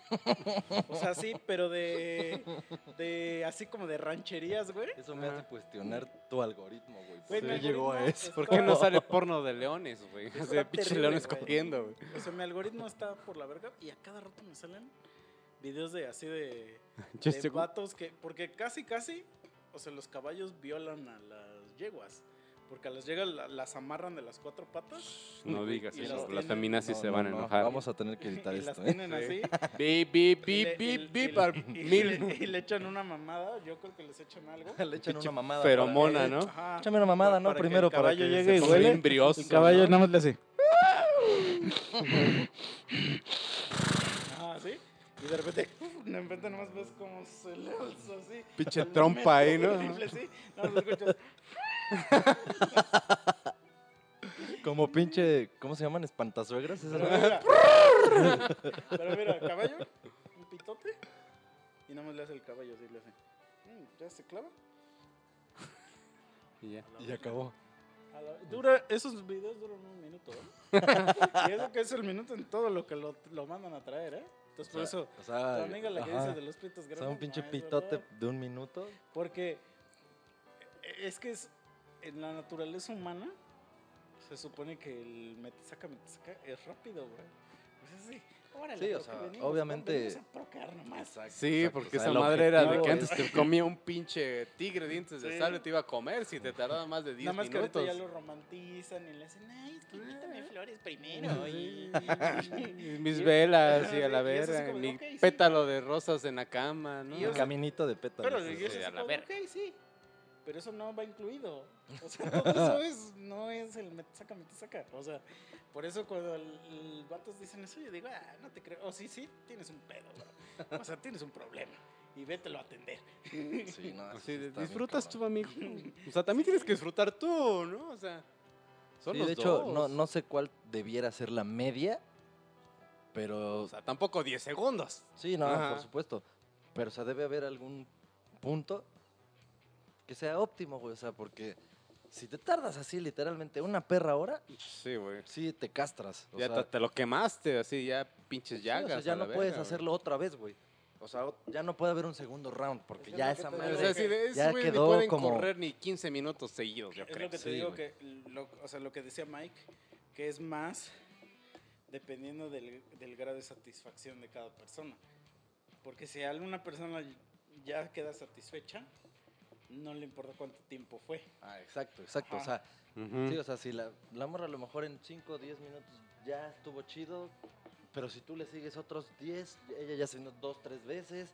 O sea, sí, pero de, de así como de rancherías, güey. Eso me hace cuestionar tu algoritmo, güey. ¿Por Güey, qué mi llegó a algoritmo eso? es- ¿Por qué no sale (laughs) porno de leones, güey? (laughs) O Está sea, terrible, leones güey. cogiendo, güey. O sea, mi algoritmo está por la verga y a cada rato me salen videos de así de, Yo de vatos que, porque casi, casi, o sea, los caballos violan a las yeguas. Porque a las yeguas la- las amarran de las cuatro patas. No digas Y eso, las las feminazis No, se no, van a no, enojar. Vamos a tener que (laughs) editar y las esto, ¿eh? tienen así. (laughs) Bip, bip, y bip, le- bip, y- bip, y- le- y le echan una mamada. Yo creo que les echan algo. (laughs) Le echan una mamada. feromona, para- ¿no? Ajá. Échame una mamada, ¿no? Para que Primero el para caballo que llegue y huele. bien brioso, El caballo ¿no? nada más le hace. Ah, ¿sí? Y de repente, (laughs) de repente nomás ves como se le alza así. Pinche trompa ahí, ¿no? rifle, sí. Nada más escuchas. (laughs) Como pinche, ¿cómo se llaman? Espantazuegras. ¿Esa Pero mira, (laughs) pero mira, caballo, un pitote. Y nada más le hace el caballo así, le hace. Mm, ¿Ya se clava? Y ya. Y acabó. La- Dura, esos videos duran un minuto, ¿eh? y eso que es el minuto en todo lo que lo, lo mandan a traer, ¿eh? Entonces, por eso, O sea, tu amiga la que ajá. dice de los pitos O grandes. sea, un pinche no es pitote verdad. de un minuto. Porque es que es, en la naturaleza humana se supone que el metisaca, metisaca es rápido, güey. Pues así, órale, Sí, o que sea, venimos, obviamente- a nomás. Sí, Exacto, porque o sea, esa madre era de que antes es- te comía un pinche tigre dientes de Sí. sable, te iba a comer si te tardaba más de 10 Nada más que minutos. ahorita ya lo romantizan y le hacen, ay, es que invítame flores primero. (laughs) Y... Y Mis Y- (laughs) velas y a sí, la verga, mi ok, sí. pétalo de rosas en la cama, ¿no? Y yo- Caminito de pétalos. Pero sí, sí. sí, a la verga. ok, sí. Pero eso no va incluido. O sea, todo eso (laughs) es, no es el metisaca, metisaca. O sea, por eso cuando el, el vatos dicen eso, yo digo, ah, no te creo. O sí, sí, tienes un pedo, bro. O sea, tienes un problema. Y vételo a atender. Sí, (laughs) no, Así sí disfrutas tú, amigo. (laughs) O sea, también tienes que disfrutar tú, ¿no? O sea, son Sí, los de hecho, dos. no, no sé cuál debiera ser la media, pero O sea, tampoco 10 segundos. sí, no, Ajá. por supuesto. Pero, o sea, debe haber algún punto que sea óptimo, güey. O sea, porque si te tardas así literalmente una perra hora, Sí, güey. sí te castras. O Ya sea, te, te lo quemaste, así, ya pinches sí, o sea, llagas. ya no puedes verga, güey. hacerlo otra vez, güey. O sea, ya no puede haber un segundo round, porque Es que ya es esa madre... O sea, sí, de ya ni quedó pueden como- correr ni 15 minutos seguidos, yo Es creo. lo que te Sí, digo güey. que, lo, o sea, lo que decía Mike, que es más dependiendo del, del grado de satisfacción de cada persona. Porque si alguna persona ya queda satisfecha, no le importa cuánto tiempo fue. Ah, exacto, exacto. O sea. Sí, o sea, si la, la morra a lo mejor en 5 o 10 minutos ya estuvo chido, pero si tú le sigues otros 10, ella ya se vino dos, tres veces,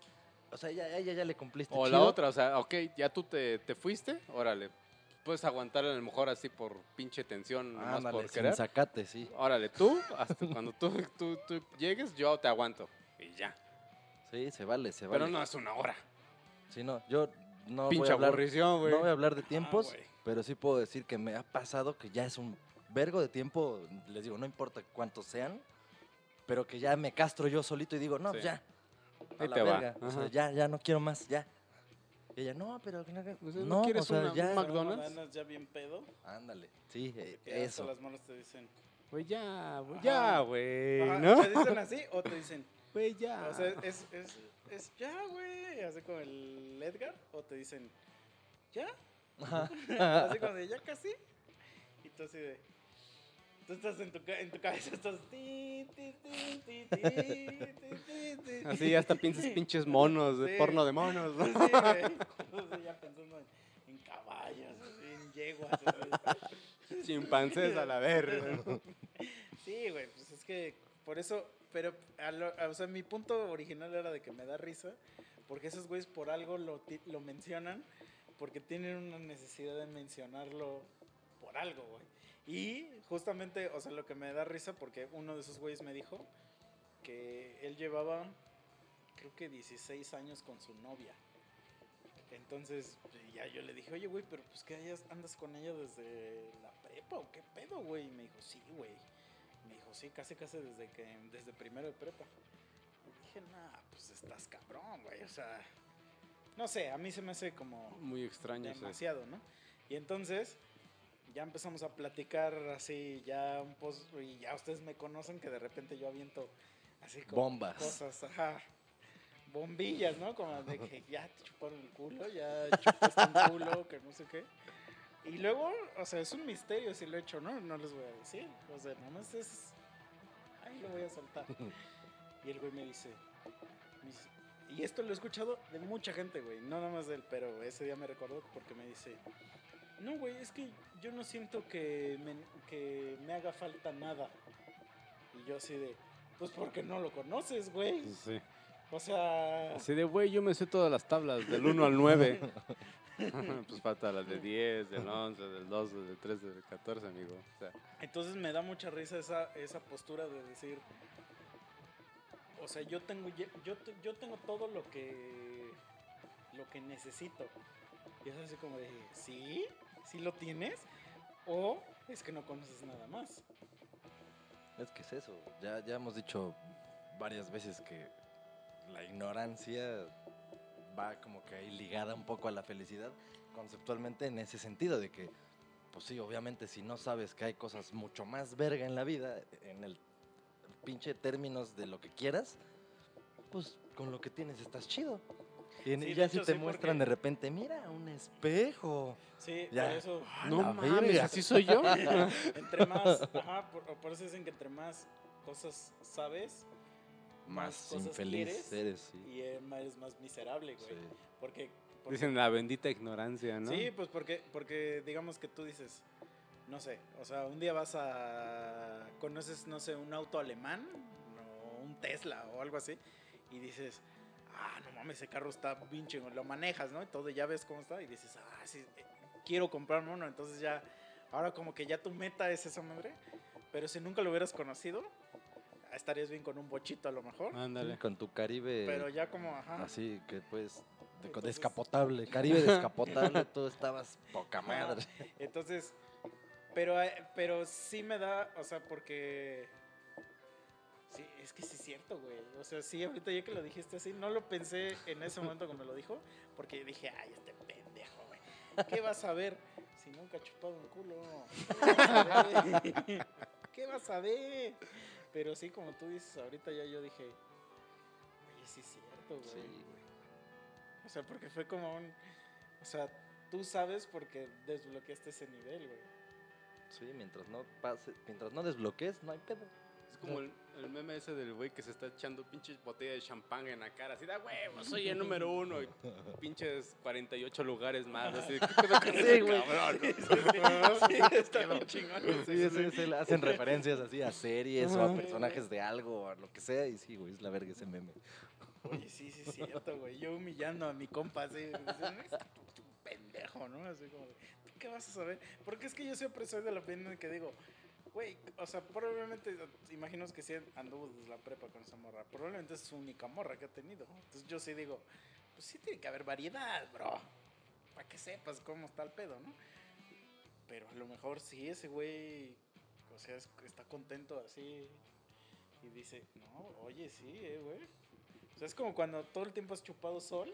o sea, ya, ella ya le cumpliste O la otra, o sea, ok, ya tú te, te fuiste, órale. Puedes aguantar a lo mejor así por pinche tensión, nomás Ándale, por querer. sacate, sí. Órale, tú, hasta cuando tú, tú, tú llegues, yo te aguanto. Y ya. Sí, se vale, se vale. Pero no es una hora. Sí, no, yo no voy, Pinche a hablar, aburrición, güey. no voy a hablar de tiempos, güey. pero sí puedo decir que me ha pasado que ya es un vergo de tiempo, les digo, no importa cuántos sean, pero que ya me castro yo solito y digo, no, Sí. ya. A Ahí la te va. O sea, ya, ya no quiero más, ya. Y ella, no, pero que no, ¿no quieres o sea, una- ya. un McDonald's? Ya bien pedo, Ándale, sí, eh, eso. las manos te dicen, Güey, ya, güey, ya, güey, ¿no? ¿te dicen así o te dicen, (laughs) Güey, ya. o sea, es, es, es ya, güey. Así como el Edgar. O te dicen, ya. (laughs) así como ya casi. Y tú así de. Tú estás en tu, en tu cabeza, estás. así hasta piensas pinches monos, de porno de monos. ¿no? Sí, güey. ya pensando en, caballos, en yeguas. Chimpancés a la verga. Sí, güey, pues es que por eso pero, a lo- o sea, mi punto original era de que me da risa, porque esos güeyes por algo lo, lo mencionan, porque tienen una necesidad de mencionarlo por algo, güey. Y justamente, o sea, lo que me da risa, porque uno de esos güeyes me dijo que él llevaba, creo que 16 años con su novia. Entonces, ya yo le dije, oye, güey, pero pues que andas con ella desde la prepa o qué pedo, güey. Y me dijo, sí, güey. Sí, casi, casi desde que, desde primero de prepa. Y dije, nah, pues estás cabrón, güey. O sea, no sé, a mí se me hace como Muy extraño. demasiado, ¿no? Y entonces ya empezamos a platicar así, ya un poco, y ya ustedes me conocen que de repente yo aviento así como Bombas. cosas, ajá, bombillas, ¿no? Como de que (laughs) ya te chuparon el culo, ya chupaste un culo, que no sé qué. Y luego, o sea, es un misterio si lo he hecho, ¿no? No les voy a decir, o sea, nomás es, ahí lo voy a soltar. Y el güey me dice, me dice- y esto lo he escuchado de mucha gente, güey, no nada más de él, pero ese día me recordó porque me dice, no, güey, es que yo no siento que me, que me haga falta nada. Y yo así de, pues porque no lo conoces, güey. Sí. O sea, Así de, güey, yo me sé todas las tablas, del 1 al 9. (laughs) (laughs) pues falta las de 10, del 11, del 12, del 13, del 14, amigo. O sea, entonces me da mucha risa esa, esa postura de decir, o sea, yo tengo, yo, yo tengo todo lo que, lo que necesito. Y es así como de, ¿sí? ¿Sí lo tienes? O es que no conoces nada más. Es que es eso. Ya, ya hemos dicho varias veces que la ignorancia va como que ahí ligada un poco a la felicidad, conceptualmente en ese sentido de que, pues sí, obviamente si no sabes que hay cosas mucho más verga en la vida, en el pinche términos de lo que quieras, pues con lo que tienes estás chido. Y Sí, ya si te sí, muestran porque- de repente, mira, un espejo. Sí, Ya. por eso... no la mames, verga. así soy yo. (laughs) Entre más, ajá, por, por eso dicen que entre más cosas sabes, Más infeliz eres, sí. y eh, eres más miserable, güey. Sí. Porque, porque- Dicen la bendita ignorancia, ¿no? Sí, pues porque, porque digamos que tú dices, no sé, o sea, un día vas a, conoces, no sé, un auto alemán o un Tesla o algo así y dices, ah, no mames, ese carro está bien chingón, lo manejas, ¿no? Y todo, ya ves cómo está y dices, ah, sí, eh, quiero comprarme uno, entonces ya, ahora como que ya tu meta es esa madre, pero si nunca lo hubieras conocido, estarías bien con un bochito a lo mejor, Ándale. Con tu Caribe. pero ya como, ajá. Así que pues Entonces- descapotable, (laughs) Caribe descapotable, tú estabas poca madre. Entonces, pero, eh, pero sí me da, o sea, porque... Sí, es que sí es cierto, güey. O sea, sí, ahorita ya que lo dijiste así, no lo pensé en ese momento que me lo dijo, porque dije, ay, este pendejo, güey. ¿Qué vas a ver si nunca ha chupado un culo? (laughs) ¿Qué vas a ver? ¿Qué vas a ver? Pero sí, como tú dices, ahorita ya yo dije, oye, sí es cierto, güey. Sí, güey. O sea, porque fue como un... O sea, tú sabes porque desbloqueaste ese nivel, güey. Sí, mientras no pase, mientras no desbloques, no hay pedo. Es como el, el meme ese del güey que se está echando pinches botellas de champán en la cara, así da huevo, soy el número uno, y pinches 48 lugares más, así, ¿qué pedo con (laughs) ese güey. cabrón? Sí, (laughs) está bien chingón. Sí, ese- ese- hacen (laughs) referencias así a series o a personajes de algo o a lo que sea y sí, güey, es la verga ese meme. Oye, sí, sí es cierto, güey. Yo humillando a mi compa así. diciendo, "Es que tú- tú pendejo, ¿no? Así como, de, ¿tú qué vas a saber? Porque es que yo siempre soy de la opinión que digo, güey, o sea, probablemente, imagino que sí anduvo desde la prepa con esa morra. Probablemente es su única morra que ha tenido. Entonces yo sí digo, pues sí tiene que haber variedad, bro. Para que sepas cómo está el pedo, ¿no? Pero a lo mejor sí, ese güey, o sea, es- está contento así. Y dice, no, oye, sí, eh, güey. O sea, es como cuando todo el tiempo has chupado sol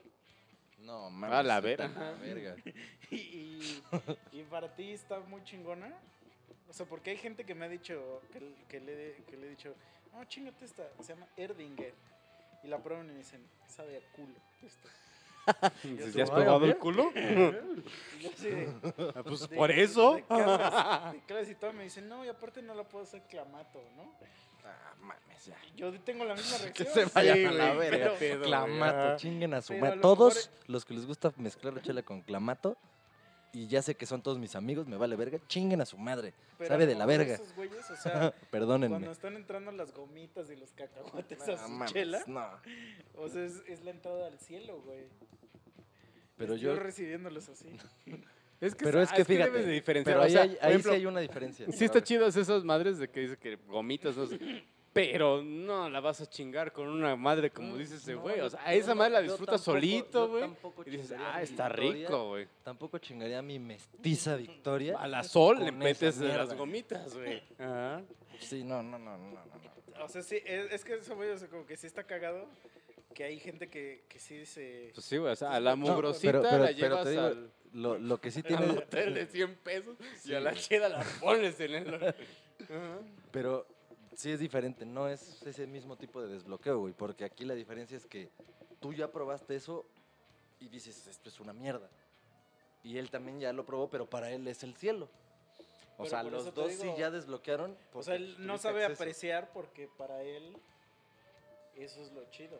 No, mames. A la verga. (laughs) y, y, y para ti está muy chingona. O sea, porque hay gente que me ha dicho, que, que le, que le he dicho, no, chingate esta, se llama Erdinger. Y la prueban y me dicen, sabe a culo. esto". (laughs) ¿Ya has probado el culo? (laughs) Yo de, Ah, Pues de- por eso. De clases, de (laughs) clases y todo me dicen, no, y aparte no la puedo hacer clamato, ¿no? Ah, mames, ya. Yo tengo la misma Que reacción. se vayan Sí, a la verga. clamato, güey. chinguen a su madre. a lo Todos mejor- los que les gusta mezclar la chela con clamato, y ya sé que son todos mis amigos, me vale verga, chinguen a su madre. Pero Sabe de la verga. Esos güeyes, o sea, (laughs) Perdónenme. cuando están entrando las gomitas y los cacahuates No a su mames, chela, no. o sea, es, es la entrada al cielo, güey. Pero yo yo, recibiéndolos así. (laughs) Es que, pero es que debes fíjate, de diferenciar. pero o ahí, sea, hay, ahí ejemplo, sí hay una diferencia. Sí está chidas esas madres de que dice que gomitas, no sé. Pero no la vas a chingar con una madre como Mm, dice ese güey. O sea, a esa no- madre la disfrutas tampoco- solito, güey. tampoco Y dices, ah, está Victoria, rico, güey. Tampoco chingaría mi mestiza Victoria. A la sol le metes de las gomitas, güey. Ajá. Sí, no, no, no, no, no. no. O sea, sí, es, es que eso, güey, o sea, como que sí está cagado. Que hay gente que, que sí dice. Pues sí, güey. O sea, a la No, mugrosita pero- pero- la pero llevas al, Lo, lo que sí (laughs) al tiene. hotel de 100 pesos y a la chida la pones en el... Ajá. (laughs) Pero sí es diferente, no es ese mismo tipo de desbloqueo, güey. Porque aquí la diferencia es que tú ya probaste eso y dices, esto es una mierda. Y él también ya lo probó, pero para él es el cielo. O Pero sea, los dos sí digo, ya desbloquearon. O sea, él no sabe acceso. apreciar porque para él eso es lo chido.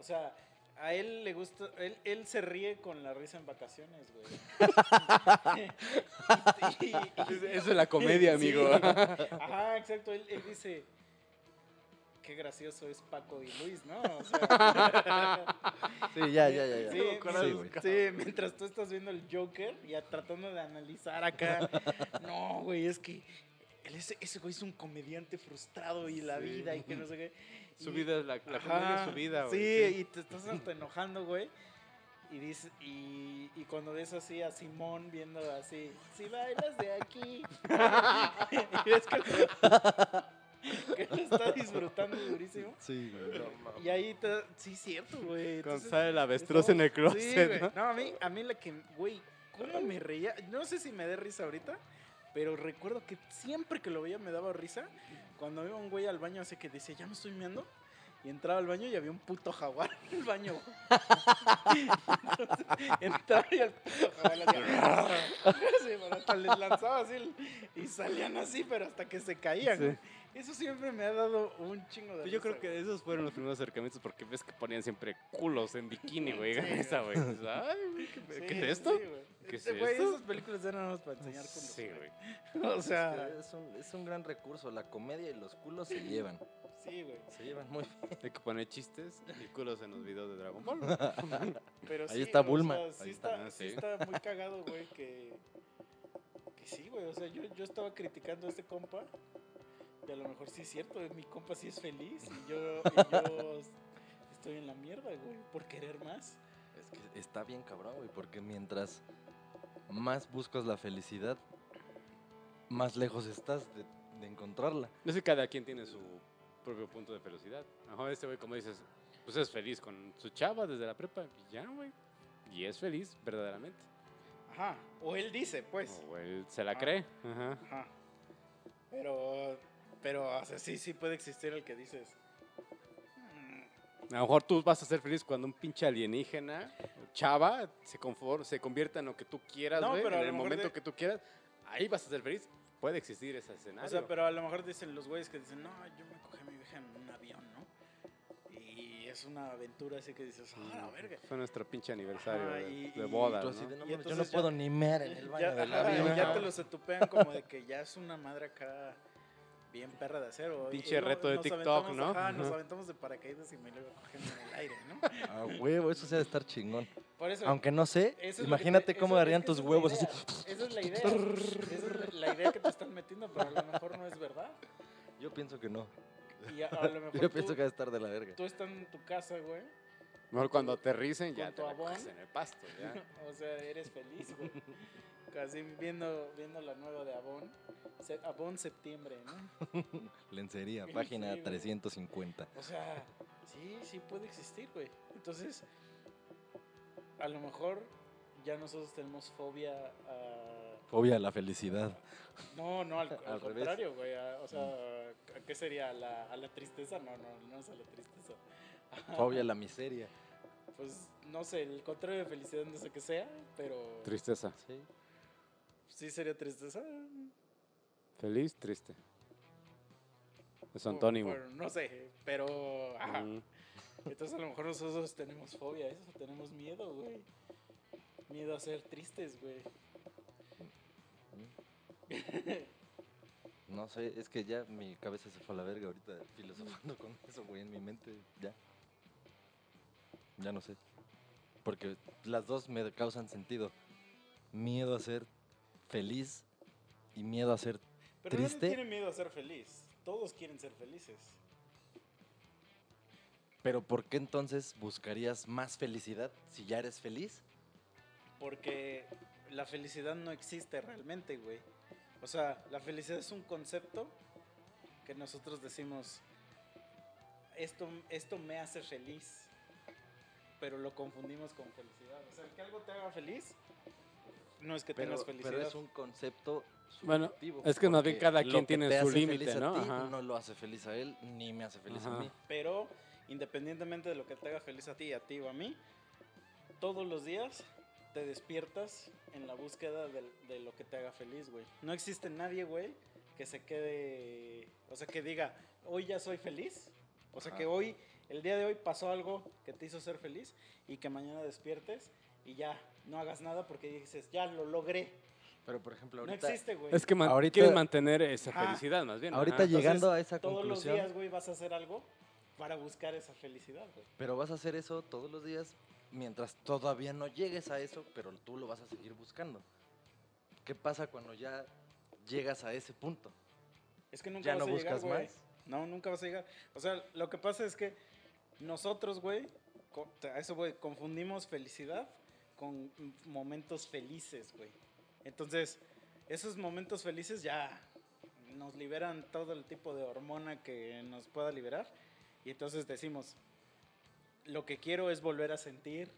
O sea, a él le gusta, él, él se ríe con la risa en vacaciones, güey. (laughs) Y- y- y- Eso es la comedia, Sí. amigo. (laughs) Ajá, exacto. Él, él dice, qué gracioso es Paco y Luis, ¿no? O sea, Sí, ya, ya, ya. ya. Sí, Sí, mientras- sí, tú estás viendo el Joker, ya tratando de analizar acá. (laughs) No, güey, es que él es- ese güey es un comediante frustrado y la Sí. vida y que no sé qué. Su Y- vida es la, la Ajá, comedia es su vida, güey. Sí, y te estás hasta enojando, güey. Y, dice, y, y cuando ves así a Simón viendo así, si bailas de aquí. (laughs) y ves que, (laughs) que lo está disfrutando durísimo. Sí, güey. no. Y ahí te, sí, cierto, güey. Entonces, sale el avestruz en el closet, sí. ¿no? No, a mí, a mí la que, güey, cómo me reía. No sé si me dé risa ahorita, pero recuerdo que siempre que lo veía me daba risa. Cuando iba un güey al baño así que decía, ya me estoy meando. Y entraba al baño y había un puto jaguar en el baño. Entonces, (laughs) entraba y el puto jaguar le hacía, (laughs) sí, pero hasta les lanzaba así y salían así, pero hasta que se caían. Sí. Eso siempre me ha dado un chingo de Pues Yo risa, creo que güey. esos fueron los primeros acercamientos porque ves que ponían siempre culos en bikini, güey. Esa, güey. Ay, ¿qué, Sí, ¿qué es esto? sí, güey. ¿Qué es Este, güey, esto? Esas películas eran nada más para enseñar culos. Sí, güey. O sea, Es un, es un gran recurso. La comedia y los culos se llevan. sí, güey. Se llevan muy bien. Hay que poner chistes y culos en los videos de Dragon Ball. (laughs) Pero Ahí sí, está o sea, Bulma. sí, Ahí está, está, sí sí. está muy cagado, güey, que, que sí, güey. O sea, yo, yo estaba criticando a este compa. Y a lo mejor sí es cierto, mi compa sí es feliz. Y yo, (laughs) y yo estoy en la mierda, güey, por querer más. Es que está bien cabrón, güey, porque mientras más buscas la felicidad, más lejos estás de, de encontrarla. No sé, cada quien tiene su propio punto de felicidad. A lo mejor este güey, como dices, pues es feliz con su chava desde la prepa. Y ya, güey. Y es feliz, verdaderamente. Ajá. O él dice, pues. O él se la Ah. cree. Ajá. Ajá. Pero, pero, o sea, sí, sí puede existir el que dices. "Mm, A lo mejor tú vas a ser feliz cuando un pinche alienígena, chava, se, confor- se convierta en lo que tú quieras, No, pero en el momento de- que tú quieras. Ahí vas a ser feliz. Puede existir ese escenario. O sea, pero a lo mejor dicen los güeyes que dicen, no, yo me cogí a mi vieja en un avión, ¿no? Y es una aventura así que dices, ah, la verga. Fue nuestro pinche aniversario Ajá, de, y- de y- boda, Tú ¿no? así de, "No Y yo no entonces ya- puedo ni mear en el (laughs) baño Ya, del ajá, avión. y ya te los etupean como de que ya es una madre acá bien perra de acero. Pinche reto de TikTok, ¿no? Ajá, nos aventamos de paracaídas y me luego cogemos en el aire, ¿no? A huevo, eso sí ha de estar chingón. Por eso, Aunque no sé, lo imagínate te- cómo darían tus huevos así. Esa es la idea. Esa es la, idea que te están metiendo, pero a lo mejor no es verdad. Yo pienso que no. Y a, a lo (laughs) mejor Yo tú, pienso que va a estar de la verga. tú estás en tu casa, güey. Mejor cuando aterricen ya te en el pasto, ya. (laughs) o sea, eres feliz, güey. Casi viendo, viendo la nueva de Avon. Se- Avon septiembre, ¿no? (laughs) Lencería, Sí, página güey. 350. O sea, sí, sí puede existir, güey. Entonces, a lo mejor ya nosotros tenemos fobia a... Fobia a la felicidad. No, no, al, (laughs) al Al revés. contrario, güey. o sea, ¿a qué sería? ¿A la, ¿A la tristeza? No, no, no es a la tristeza. (laughs) Fobia a la miseria. Pues, no sé, el contrario de felicidad no sé qué sea, pero... Tristeza. Sí. Sí sería tristeza. Feliz, triste. Es antónimo. bueno, no sé, pero... ajá. Mm. Entonces a lo mejor nosotros tenemos fobia a eso, tenemos miedo, güey. Miedo a ser tristes, güey. (laughs) No sé, es que ya mi cabeza se fue a la verga ahorita filosofando con eso, güey, en mi mente, ya. Ya no sé. Porque las dos me causan sentido. Miedo a ser feliz y miedo a ser Pero ¿Triste? nadie tiene miedo a ser feliz. Todos quieren ser felices. Pero ¿por qué entonces buscarías más felicidad si ya eres feliz? Porque la felicidad no existe realmente, güey. O sea, la felicidad es un concepto que nosotros decimos, esto, esto me hace feliz, pero lo confundimos con felicidad. O sea, que algo te haga feliz, no es que Pero, tengas felicidad. pero es un concepto Bueno, es que más bien cada quien tiene su límite, ¿no? ti Ajá. no lo hace feliz a él, ni me hace feliz a mí. Pero independientemente de lo que te haga feliz a ti, a ti o a mí, todos los días te despiertas en la búsqueda de, lo que te haga feliz, güey. No existe nadie, güey, que se quede, o sea, que diga, hoy ya soy feliz. O sea, Ajá. que hoy, el día de hoy pasó algo que te hizo ser feliz y que mañana despiertes y ya no hagas nada porque dices, ya lo logré. Pero por ejemplo, No ahorita, existe, güey. Es que man- Ahorita- quieres mantener esa Ajá. felicidad, más bien. ahorita ajá. llegando a esa Todos los conclusión, días, güey, vas a hacer algo para buscar esa felicidad, güey. pero vas a hacer eso todos los días mientras todavía no llegues a eso, pero tú lo vas a seguir buscando. ¿Qué pasa cuando ya llegas a ese punto? Es que nunca ¿Ya vas no a buscas más? No, nunca vas a llegar. O sea, lo que pasa es que nosotros, güey, a eso, güey, confundimos felicidad con momentos felices, güey. Entonces, esos momentos felices ya nos liberan todo el tipo de hormona que nos pueda liberar. Y entonces decimos, lo que quiero es volver a sentir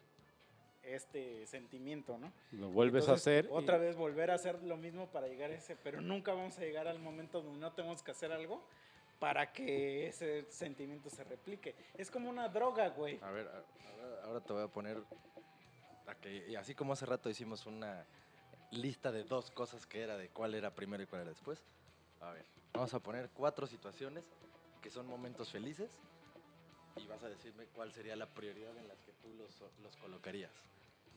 este sentimiento, ¿no? Lo vuelves Entonces, a hacer. y- Otra vez volver a hacer lo mismo para llegar a ese, pero nunca vamos a llegar al momento donde no tenemos que hacer algo para que ese sentimiento se replique. Es como una droga, güey. A ver, a- ahora te voy a poner, a que- y así como hace rato hicimos una lista de dos cosas que era de cuál era primero y cuál era después. A ver, vamos a poner cuatro situaciones que son momentos felices y vas a decirme cuál sería la prioridad en las que tú los, los colocarías.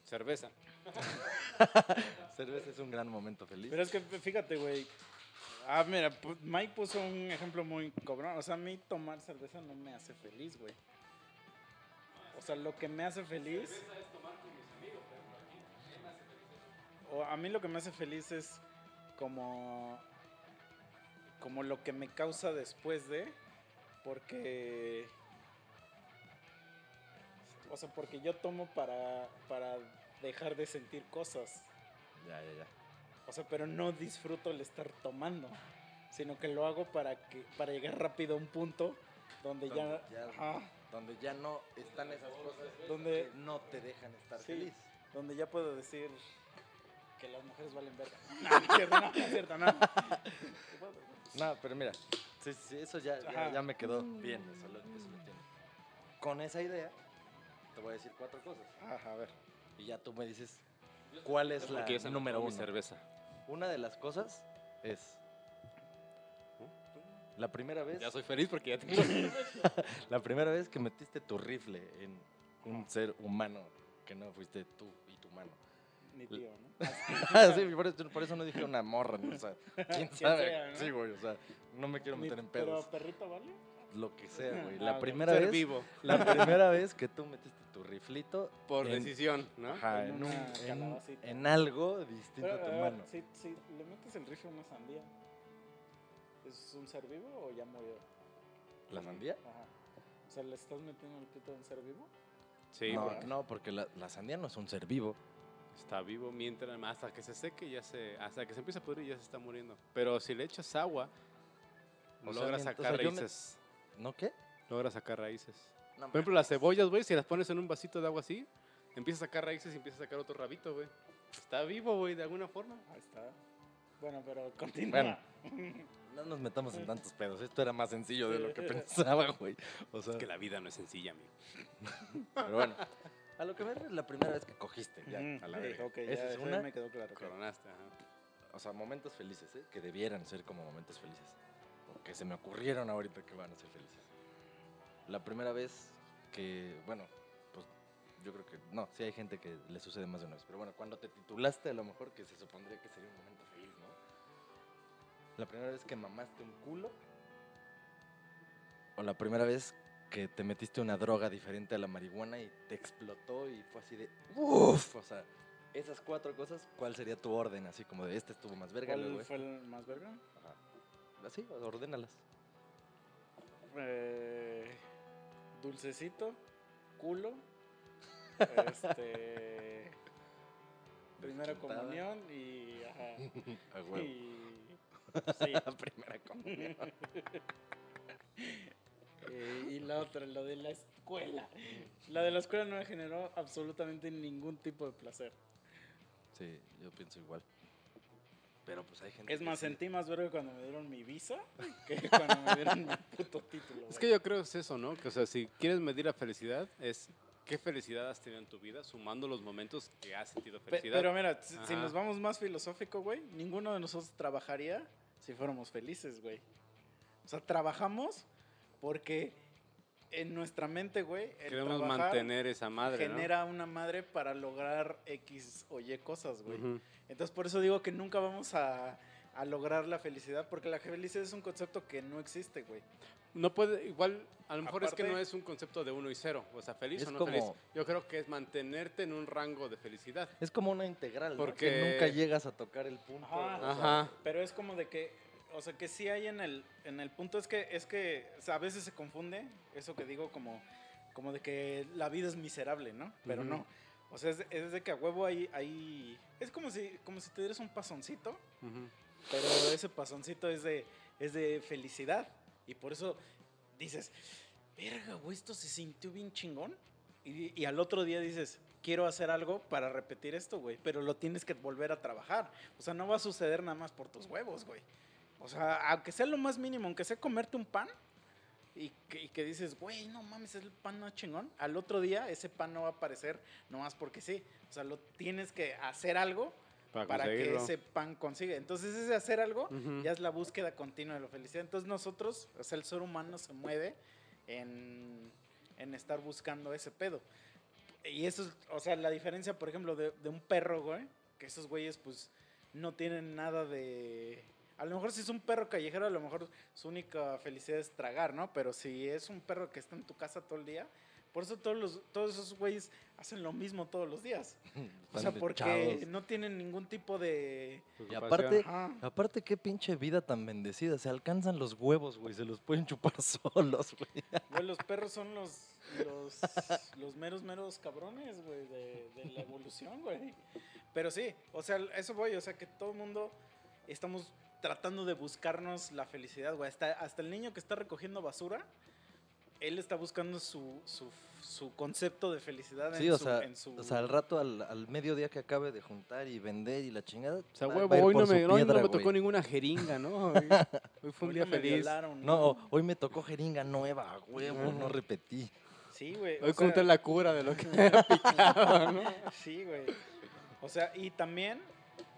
Cerveza. (laughs) Cerveza es un gran momento feliz. Pero es que fíjate, güey. Ah, mira, Mike puso un ejemplo muy cobrón. O sea, a mí tomar cerveza no me hace feliz, güey. O sea, lo que me hace feliz. O a mí lo que me hace feliz es como. Como lo que me causa después de. Porque. O sea, porque yo tomo para, para dejar de sentir cosas. Ya, ya, ya. O sea, pero no disfruto el estar tomando, sino que lo hago para que para llegar rápido a un punto donde ya, Donde ya- ajá, Donde ya no están esas cosas Donde- que no te dejan estar Sí. feliz. donde ya puedo decir que las mujeres valen verga. (laughs) No, no es cierto, no, cierto, no. No, pero mira, sí, sí, eso ya, ya, ya me quedó bien, eso lo, eso lo entiendo. Con esa idea, te voy a decir cuatro cosas. Ajá, a ver. Y ya tú me dices cuál es la número uno. cerveza. Una de las cosas es la primera vez, Ya soy feliz porque ya tengo. (laughs) (laughs) la primera vez que metiste tu rifle en un ser humano que no fuiste tú y tu mano. Mi tío, ¿no? (laughs) sí, por eso, por eso no dije una morra, ¿no? o sea, (laughs) quién sabe. sea, ¿no? Sí, güey, o sea, no me quiero Mi- meter en Pero pedos. perrito, ¿vale? Lo que sea, güey. Ah, La ok. primera Ser vez, vivo. la (laughs) primera vez que tú metiste tu riflito Por en- decisión, ¿no? Ajá, En en, un- una en- calabacita. en algo distinto Pero, a tu a ver, mano. si, si le metes el rifle a una sandía, ¿es un ser vivo o ya murió? ¿La sandía? Ajá. O sea, ¿le estás metiendo el pito a un ser vivo? Sí, no, porque no, porque la, la sandía no es un ser vivo. Está vivo mientras hasta que se seque ya se hasta que se empieza a pudrir ya se está muriendo. Pero si le echas agua O sea, logras o sacar sea, yo me- raíces. ¿No qué? Logras sacar raíces. No, Por ejemplo, las cebollas, güey, si las pones en un vasito de agua así, empieza a sacar raíces y empieza a sacar otro rabito, güey. Está vivo, güey, de alguna forma. Ahí está. Bueno, pero continúa. Bueno. (laughs) no nos metamos en tantos pedos. Esto era más sencillo de lo que (laughs) pensaba, güey. O sea, Es que la vida no es sencilla, amigo. (laughs) pero bueno. A lo que me es la primera vez que cogiste, ya, a la sí, verga. ok, Esa ya, es eso una. me quedó claro. Coronaste, ajá. O sea, momentos felices, ¿eh? Que debieran ser como momentos felices. O que se me ocurrieron ahorita que van a ser felices. La primera vez que, bueno, pues yo creo que no, sí hay gente que le sucede más de una vez. Pero bueno, cuando te titulaste, a lo mejor que se supondría que sería un momento feliz, ¿no? La primera vez que mamaste un culo. O la primera vez que te metiste una droga diferente a la marihuana y te explotó y fue así de uff. O sea, esas cuatro cosas, ¿cuál sería tu orden? Así como de este estuvo más verga, luego ¿Cuál este. fue el más verga? Ajá. Así, ordénalas. Eh, dulcecito, culo, este, (laughs) primera comunión y, ajá, (laughs) A huevo. y, (laughs) sí, La primera comunión. Eh, y la otra, lo de la escuela. La de la escuela no me generó absolutamente ningún tipo de placer. Sí, yo pienso igual. Pero pues hay gente Es que más, sí. sentí más verga cuando me dieron mi visa que cuando me dieron mi puto título. Es güey. que yo creo que es eso, ¿no? Que, o sea, si quieres medir la felicidad, es qué felicidad has tenido en tu vida, sumando los momentos que has sentido Pe- felicidad. Pero mira, si, nos vamos más filosófico, güey, ninguno de nosotros trabajaría si fuéramos felices, güey. O sea, trabajamos porque en nuestra mente, güey, el Queremos mantener esa madre, ¿no? genera una madre para lograr X o Y cosas, güey. Entonces, por eso digo que nunca vamos a, a lograr la felicidad, porque la felicidad es un concepto que no existe, güey. No puede, igual, a lo mejor es que no es un concepto de uno y cero, o sea, feliz o no como- feliz. Yo creo que es mantenerte en un rango de felicidad. Es como una integral, ¿no? Porque- Que nunca llegas a tocar el punto. Ajá. o sea, Ajá. Pero es como de que, o sea, que sí hay en el, en el punto, es que, es que o sea, a veces se confunde eso que digo como, como de que la vida es miserable, ¿no? Pero Ujú. no. O sea, es, es de que a huevo hay, hay, es como si, como si te dieras un pasoncito, Ujú. pero ese pasoncito es de, es de felicidad. Y por eso dices, verga, güey, esto se sintió bien chingón. Y, y al otro día dices, quiero hacer algo para repetir esto, güey. Pero lo tienes que volver a trabajar. O sea, no va a suceder nada más por tus huevos, güey. O sea, aunque sea lo más mínimo, aunque sea comerte un pan. Y que, y que dices, güey, no mames, es el pan no chingón. Al otro día ese pan no va a aparecer nomás porque sí. O sea, lo tienes que hacer algo Para, para que ese pan consiga. Entonces ese hacer algo ya es la búsqueda continua de la felicidad. Entonces nosotros, o sea, el ser humano se mueve en, en estar buscando ese pedo. Y eso es, o sea, la diferencia, por ejemplo, de, de un perro, güey, que esos güeyes pues no tienen nada de... A lo mejor si es un perro callejero, a lo mejor su única felicidad es tragar, ¿no? Pero si es un perro que está en tu casa todo el día, por eso todos, los, todos esos güeyes hacen lo mismo todos los días. (laughs) O sea, porque no tienen ningún tipo de... Y aparte, Ajá. aparte, qué pinche vida tan bendecida. Se alcanzan los huevos, güey. Se los pueden chupar (laughs) solos, güey. Güey, los perros son los, los, los meros, meros cabrones, güey, de, de la evolución, güey. Pero sí, o sea, eso voy, o sea, que todo el mundo estamos tratando de buscarnos la felicidad, güey. Hasta, hasta el niño que está recogiendo basura, él está buscando su, su, su concepto de felicidad Sí, en, o su, sea, en su... o sea, al rato, al, al mediodía que acabe de juntar y vender y la chingada. O sea, va- huevo, va hoy no me, hoy no me güey. tocó ninguna jeringa, ¿no? (laughs) Hoy, hoy fue un Hoy día no me feliz. violaron, No, hoy me tocó jeringa nueva, huevo, no repetí. Sí, güey. Hoy sea, conté la cura de lo que (laughs) me había picado, ¿no? Sí, güey. O sea, y también,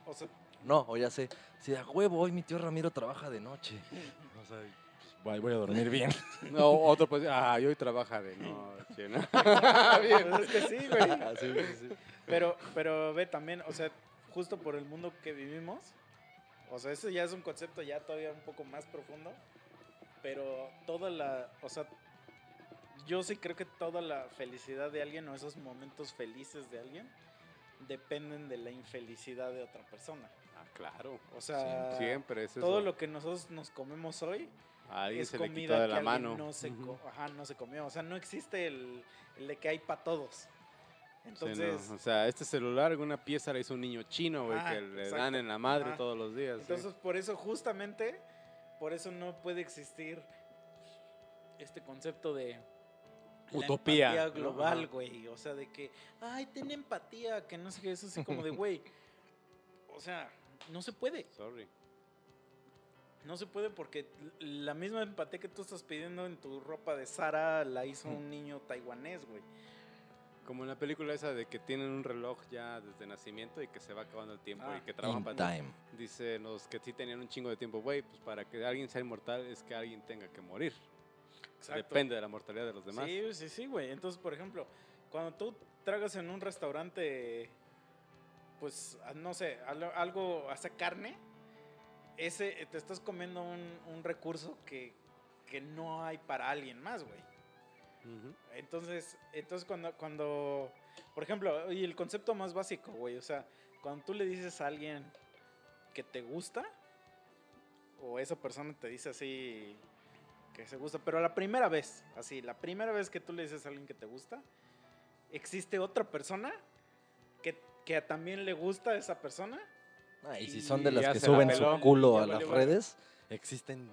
o sea, No, o ya sé. Si a huevo, hoy mi tío Ramiro trabaja de noche. O sea, pues, voy- voy a dormir (laughs) bien. No, otro pues, ah, y hoy trabaja de noche, ¿no? (laughs) pues es que sí, güey. Ah, sí, sí, sí. Pero, pero ve también, o sea, justo por el mundo que vivimos, o sea, ese ya es un concepto ya todavía un poco más profundo, pero toda la, o sea, yo sí creo que toda la felicidad de alguien o esos momentos felices de alguien dependen de la infelicidad de otra persona. Claro. O sea, Siempre es eso. todo lo que nosotros nos comemos hoy es se comida de la mano. no se, ajá, no se comió. O sea, no existe el, el de que hay para todos. Sí, no, Entonces, O sea, este celular, una pieza la hizo un niño chino, güey, Ah, que le exacto. dan en la madre todos los días. sí. entonces por eso justamente, por eso no puede existir este concepto de Utopía, global, güey. O sea, de que, ay, ten empatía, que no sé qué, es así como de, (laughs) güey. O sea, no se puede. Sorry. No se puede porque la misma empatía que tú estás pidiendo en tu ropa de Sara la hizo un (laughs) niño taiwanés, güey. Como en la película esa de que tienen un reloj ya desde nacimiento y que se va acabando el tiempo Ah. y que trabajan para... time. Dicen los que sí tenían un chingo de tiempo, güey, pues para que alguien sea inmortal es que alguien tenga que morir. Exacto. Depende de la mortalidad de los demás. Sí, sí, sí, güey. Entonces, por ejemplo, cuando tú tragas en un restaurante, pues, ah, no sé, algo, hace carne, ese, te estás comiendo un, un recurso que, que no hay para alguien más, güey. Entonces, entonces cuando, cuando, por ejemplo, y el concepto más básico, güey, o sea, cuando tú le dices a alguien que te gusta, o esa persona te dice así que se gusta, pero la primera vez, así, la primera vez que tú le dices a alguien que te gusta, existe otra persona que, que también le gusta a esa persona. Ah, y si son de las que la suben peló. su culo Ya a las redes, existen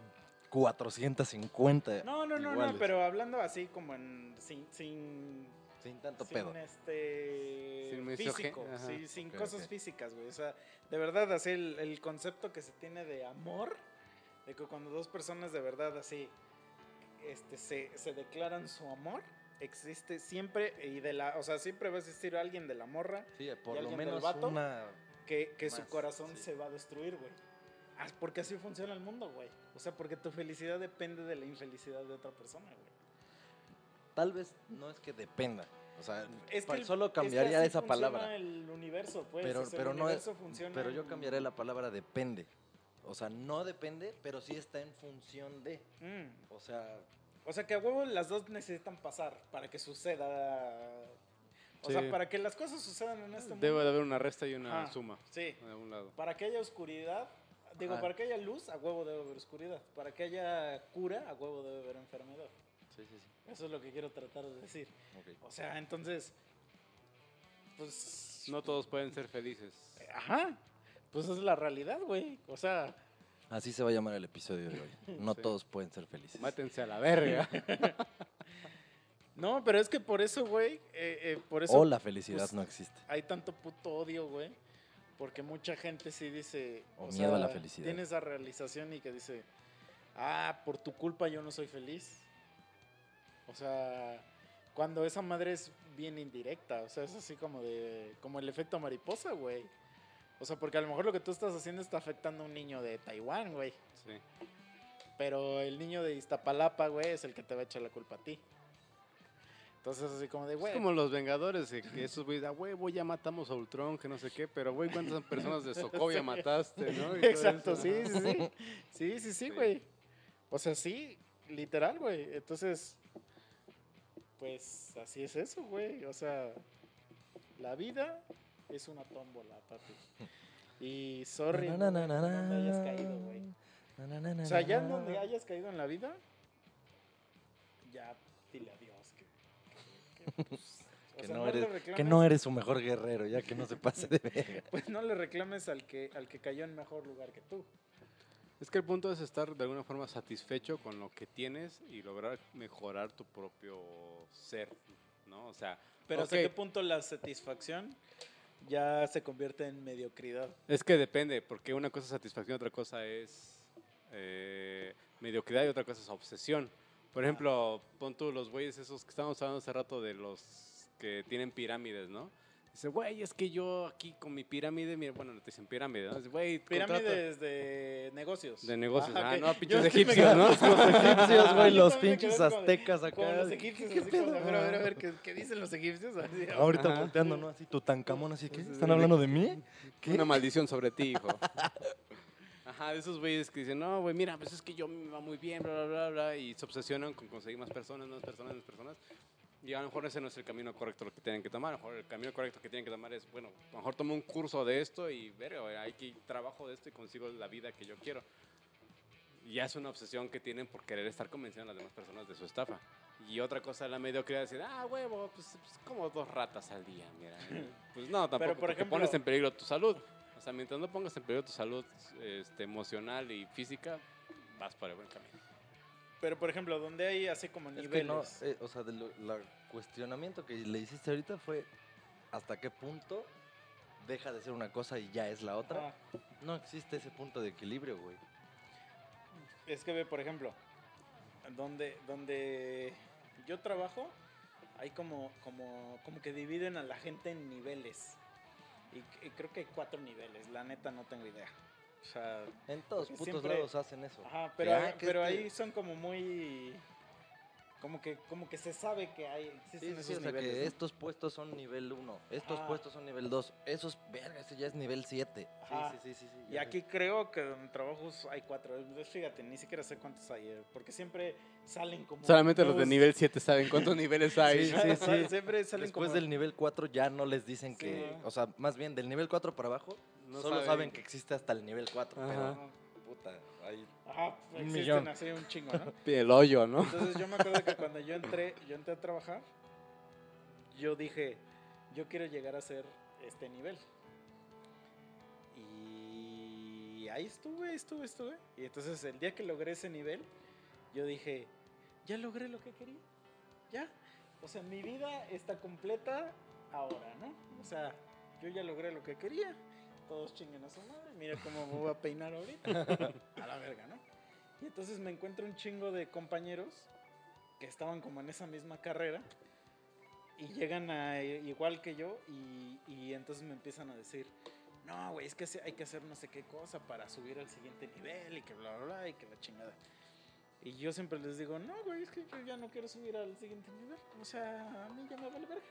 450. No, no, no, no, iguales. pero hablando así como en sin, sin Sin tanto sin pedo. este Sin físico, ajá. sí, sin Ok, cosas ok. físicas, güey. O sea, de verdad, así el, el concepto que se tiene de amor, de que cuando dos personas de verdad así este, se, se declaran su amor, existe siempre, y de la, o sea, siempre va a existir alguien de la morra Sí, por ¿Y lo alguien del menos vato? una. que, que su corazón sí. se va a destruir, güey. Ah, Porque así funciona el mundo, güey. O sea, porque tu felicidad depende de la infelicidad de otra persona, güey. Tal vez no es que dependa. O sea, Es el- solo es que cambiaría esa palabra. el universo, pues. Pero, o sea, pero el no es, pero yo cambiaré la palabra depende. O sea, no depende, pero sí está en función de. Mm. O sea, O sea, que a huevo las dos necesitan pasar para que suceda. O Sí. sea, para que las cosas sucedan en este mundo. Debe de haber una resta y una Ajá. suma Sí. de un lado. Para que haya oscuridad, digo, Ajá. para que haya luz, a huevo debe haber oscuridad. Para que haya cura, a huevo debe haber enfermedad. sí, sí, sí. Eso es lo que quiero tratar de decir. ok. O sea, entonces, pues... No todos pueden ser felices. Ajá. Pues es la realidad, güey. O sea, Así se va a llamar el episodio de hoy. (laughs) No Sí. todos pueden ser felices. Mátense a la verga. (laughs) no, pero es que por eso, güey, eh, eh, por eso O la felicidad pues, no existe. hay tanto puto odio, güey. Porque mucha gente sí dice... O miedo a la felicidad. Tiene esa realización y que dice, ah, por tu culpa yo no soy feliz. O sea, cuando esa madre es bien indirecta, o sea, es así como de, como el efecto mariposa, güey. O sea, porque a lo mejor lo que tú estás haciendo está afectando a un niño de Taiwán, güey. Sí. Pero el niño de Iztapalapa, güey, es el que te va a echar la culpa a ti. Entonces, así como de, güey. Es como los Vengadores, que esos güeyes, a huevo, ya matamos a Ultron, que no sé qué, pero güey, ¿cuántas personas de Sokovia (laughs) mataste, no? (laughs) Y Exacto, sí, sí. Sí, sí, sí, Sí. güey. O sea, sí, literal, güey. Entonces, pues así es eso, güey. O sea, la vida es una tómbola, papi. Y sorry, donde hayas caído, güey. O sea, ya en donde hayas caído en la vida, ya dile adiós. Que, que- que, pues, (laughs) o Que sea, no, eres, que no eres su mejor guerrero, ya que no se pase de verga. (laughs) Pues no le reclames al que, al que cayó en mejor lugar que tú. Es que el punto es estar de alguna forma satisfecho con lo que tienes y lograr mejorar tu propio ser, ¿no? O sea, Pero hasta qué punto la satisfacción ya se convierte en mediocridad. Es que depende, porque una cosa es satisfacción, otra cosa es eh, mediocridad y otra cosa es obsesión. Por ejemplo, pon tú los güeyes esos que estábamos hablando hace rato de los que tienen pirámides, ¿no? Dice, güey, es que yo aquí con mi pirámide, mira, bueno, no te dicen pirámide, ¿no? Dice, güey, Pirámides de negocios. de negocios. Ah, ok. no, pinches egipcios, ¿no? Los egipcios, güey, los pinches como aztecas Como acá. los egipcios, así como de, a ver, a ver, a ver, ¿qué, qué dicen los egipcios? Así, Ahorita Ajá. volteando, ¿no? Así, Tutankamón, así que, Sí, ¿están hablando de mí? ¿Qué? Una maldición sobre ti, hijo. Ajá, de esos güeyes que dicen, no, güey, mira, pues es que yo me va muy bien, bla, bla, bla, bla, y se obsesionan con conseguir más personas, más personas, más personas. Y a lo mejor ese no es el camino correcto lo que tienen que tomar. A lo mejor el camino correcto que tienen que tomar es, bueno, a lo mejor tomo un curso de esto y, güey, hay que trabajo de esto y consigo la vida que yo quiero. Y ya es una obsesión que tienen por querer estar convenciendo a las demás personas de su estafa. Y otra cosa la mediocridad, decir, ah, huevo, pues, pues, como dos ratas al día, mira. (laughs) Pues no, tampoco, por ejemplo- pones en peligro tu salud. O sea, mientras no pongas en peligro tu salud este, emocional y física, vas por el buen camino. Pero, por ejemplo, donde hay así como Es niveles. que no, eh, o sea, el cuestionamiento que le hiciste ahorita fue hasta qué punto deja de ser una cosa y ya es la otra. No existe ese punto de equilibrio, güey. Es que ve, por ejemplo, donde, donde yo trabajo, hay como, como, como que dividen a la gente en niveles. Y, y creo que hay cuatro niveles, la neta no tengo idea. O sea, En todos putos siempre- lados hacen eso. ajá, pero, ah, pero este- ahí son como muy... Como que, como que se sabe que hay, existen Sí, sí, esos sí, o sea niveles. que ¿no? estos puestos son nivel 1, estos Ajá. puestos son nivel 2, esos, verga, ese ya es nivel 7. Sí, Ajá. sí, sí, sí, sí, Y aquí creo que en trabajos hay cuatro. Fíjate, ni siquiera sé cuántos hay, eh, porque siempre salen como. Solamente los de nivel 7 saben cuántos (laughs) niveles hay. Sí, sí, sí. (laughs) Siempre salen Después como. del nivel 4 ya no les dicen Sí. que, o sea, más bien del nivel 4 para abajo, No solo saben. saben que existe hasta el nivel 4, Ajá. pero puta, ahí Ajá, Un existen millón. así un chingo, ¿no? (laughs) El hoyo, ¿no? Entonces yo me acuerdo que cuando yo entré, yo entré a trabajar, yo dije, yo quiero llegar a ser este nivel. Y ahí estuve, estuve, estuve. Y entonces el día que logré ese nivel, yo dije, ya logré lo que quería. Ya. O sea, mi vida está completa ahora, ¿no? O sea, yo ya logré lo que quería. Todos chinguen a su madre. Mira cómo me voy a peinar ahorita. (laughs) A la verga, ¿no? Y entonces me encuentro un chingo de compañeros que estaban como en esa misma carrera y llegan a igual que yo y, y entonces me empiezan a decir, no, güey, es que hay que hacer no sé qué cosa para subir al siguiente nivel y que bla, bla, bla, y que la chingada. Y yo siempre les digo, no, güey, es que yo ya no quiero subir al siguiente nivel. O sea, a mí ya me vale verga.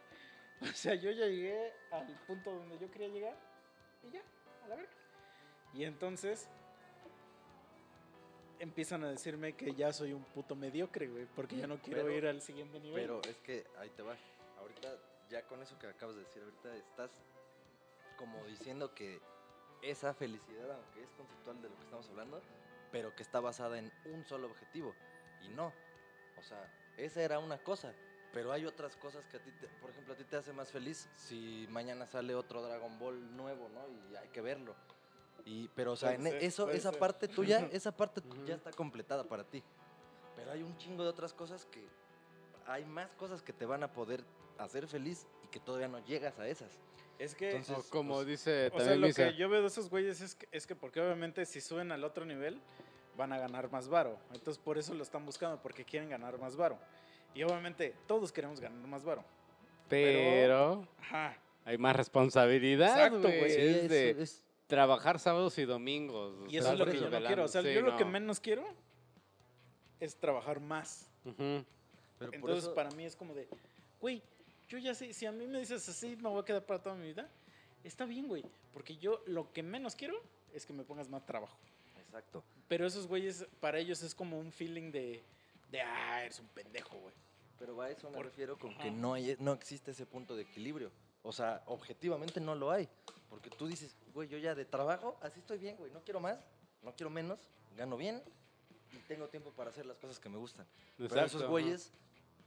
(laughs) O sea, yo ya llegué al punto donde yo quería llegar y ya, a la verga. Y entonces empiezan a decirme que ya soy un puto mediocre, güey, porque ya no quiero Pero- ir al siguiente nivel. Pero es que ahí te va. Ahorita, ya con eso que acabas de decir, ahorita estás como diciendo que esa felicidad, aunque es conceptual de lo que estamos hablando, pero que está basada en un solo objetivo. Y no. O sea, esa era una cosa. Pero hay otras cosas que a ti, te- por ejemplo, a ti te hace más feliz si mañana sale otro Dragon Ball nuevo, ¿no? Y hay que verlo. Y, pero, o sea, Puede en ser, eso, esa ser. parte tuya, (laughs) esa parte ya está completada para ti. Pero hay un chingo de otras cosas que hay más cosas que te van a poder hacer feliz y que todavía no llegas a esas. es que, Entonces, O como pues, dice o sea, también lo que yo veo de esos güeyes es que, es que porque obviamente si suben al otro nivel van a ganar más varo. Entonces por eso lo están buscando, porque quieren ganar más varo. Y obviamente todos queremos ganar más varo. Pero Ajá. hay más responsabilidad, Exacto, güey. sí, es de es- trabajar sábados y domingos. Y eso es lo que yo no quiero. O sea, Sí, yo lo que no. menos quiero es trabajar más. Pero por Entonces, eso- para mí es como de, güey, yo ya sé, si a mí me dices así, me voy a quedar para toda mi vida, está bien, güey, porque yo lo que menos quiero es que me pongas más trabajo. Exacto. Pero esos güeyes, para ellos es como un feeling de, de ah, eres un pendejo, güey. Pero a eso me Por- refiero con que Ajá. no, hay, no existe ese punto de equilibrio. O sea, objetivamente no lo hay. Porque tú dices, güey, yo ya de trabajo, así estoy bien, güey. No quiero más, no quiero menos, gano bien y tengo tiempo para hacer las cosas que me gustan. Pero Exacto, esos ajá.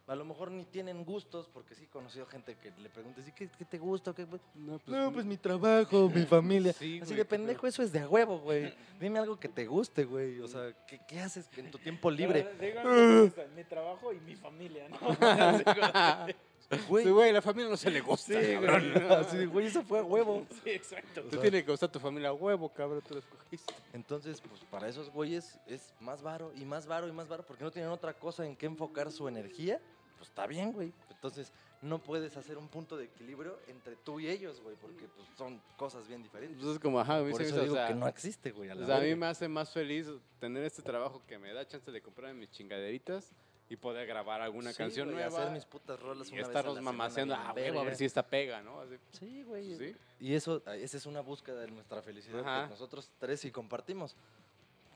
A lo mejor ni tienen gustos, porque sí he conocido gente que le pregunta, ¿sí, ¿qué, qué te gusta? ¿Qué? No, pues, No, pues mi trabajo, mi familia. (laughs) Sí, Así güey, de pendejo, eso es de a huevo, güey. Dime algo que te guste, güey. O sea, ¿qué, qué haces en tu tiempo libre? Pero, díganme mi trabajo y mi familia, ¿no? (laughs) (laughs) Güey, Sí, güey, la familia no se le gusta. Sí, cabrón. güey. así güey, eso fue a huevo. sí, exacto. Te tiene que gustar tu familia a huevo, cabrón, tú lo escogiste. Entonces, pues para esos güeyes es más varo y más varo y más varo porque no tienen otra cosa en que enfocar su energía. Pues está bien, güey. Entonces, no puedes hacer un punto de equilibrio entre tú y ellos, güey, porque pues, son cosas bien diferentes. Entonces, como, ajá, me Por eso o digo sea, que no existe, güey. a la o sea, a mí me hace más feliz tener este trabajo que me da chance de comprar mis chingaderitas y poder grabar alguna Sí, canción güey, nueva. hacer mis putas rolas y una estarnos mamaseando, ah, huevo, a ver si esta pega, ¿no? Así, Sí, güey. sí. Y eso, esa es una búsqueda de nuestra felicidad Ajá. que nosotros tres sí compartimos.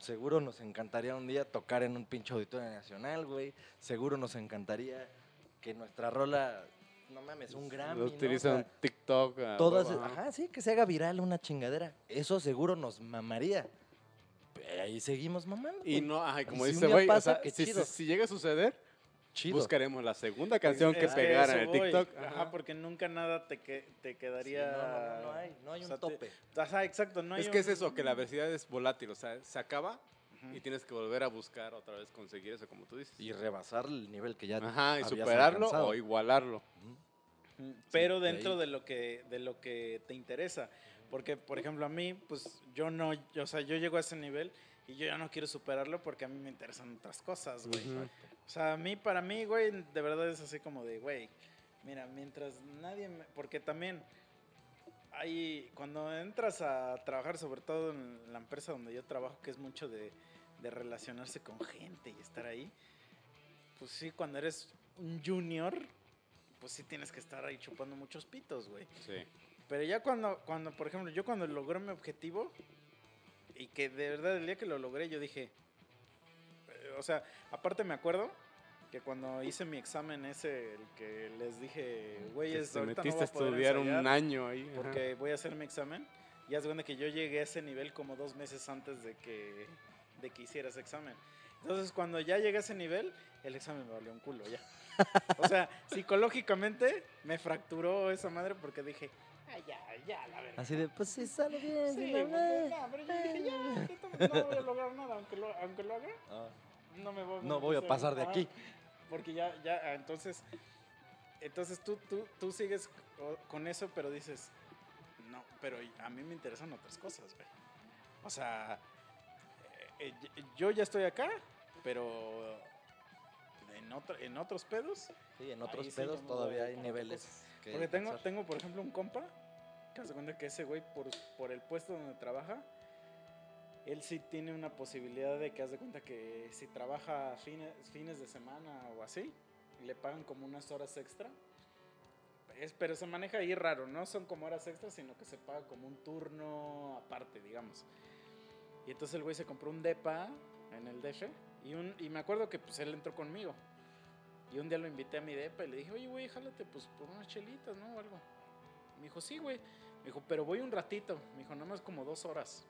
Seguro nos encantaría un día tocar en un pinche auditorio nacional, güey. Seguro nos encantaría que nuestra rola, no mames, un Grammy, Lo ¿no? O utilizan sea, TikTok. ah, todas, ajá, sí, que se haga viral una chingadera. Eso seguro nos mamaría. Ahí seguimos mamando. Y no, ajá, como si un dice, güey, o pasa, sea, si, si- si llega a suceder, chido. buscaremos la segunda canción que Es pegara eso en el. TikTok. Ajá, Ajá. porque nunca nada te, que, te Sí, quedaría... no, no, no, no hay, no hay o un sea, te- tope. Ajá, exacto, no hay es que es un- eso, que la velocidad es volátil, o sea, se acaba y tienes que volver a buscar otra vez conseguir eso, como tú dices. Y rebasar el nivel que ya Ajá, y superarlo alcanzado. o igualarlo. Pero de dentro ahí. de lo que de lo que te interesa, porque por ejemplo a mí pues yo no, yo, o sea, yo llego a ese nivel y yo ya no quiero superarlo porque a mí me interesan otras cosas, güey. O sea, a mí para mí, güey, de verdad es así como de, güey, mira, mientras nadie me, porque también hay cuando entras a trabajar, sobre todo en la empresa donde yo trabajo, que es mucho de, de relacionarse con gente y estar ahí, pues sí, cuando eres un junior, pues sí tienes que estar ahí chupando muchos pitos, güey. Sí. Pero ya cuando, cuando, por ejemplo, yo cuando logré mi objetivo, y que de verdad el día que lo logré, yo dije, eh, o sea, aparte me acuerdo que cuando hice mi examen ese, el que les dije, Que güeyes, te ahorita no metiste voy a estudiar un año ahí. ajá. porque voy a hacer mi examen. Y haz cuenta que yo llegué a ese nivel como dos meses antes de que, de que hiciera ese examen. Entonces, cuando ya llegué a ese nivel, el examen me valió un culo ya. O sea, (laughs) psicológicamente me fracturó esa madre porque dije, ay, ya, ya, la verdad. Así de, pues sí, sale bien. Sí, pues, pero yo dije, ya, esto no voy a lograr nada, aunque lo, aunque lo haga, Ah, no me voy, No voy a pasar de aquí. Porque ya, ya, ah, entonces, entonces tú, tú, tú sigues co- con eso, pero dices, no, pero a mí me interesan otras cosas, güey. O sea, eh, eh, yo ya estoy acá, pero en, otra- en otros pedos. Sí, en otros pedos todavía hay niveles. Que Porque tengo, tengo, por ejemplo, un compa que hace cuenta que ese güey, por, por el puesto donde trabaja, él sí tiene una posibilidad de que haz de cuenta que si trabaja fines, fines de semana o así, le pagan como unas horas extra. Es, pero se maneja ahí raro, no son como horas extras, sino que se paga como un turno aparte, digamos. Y entonces el güey se compró un DEPA en el DF y, un, y me acuerdo que pues él entró conmigo. Y un día lo invité a mi depa y le dije, oye, güey, jálate pues por unas chelitas, ¿no? O algo. Me dijo, sí, güey. Me dijo, pero voy un ratito. Me dijo, nada más como dos horas.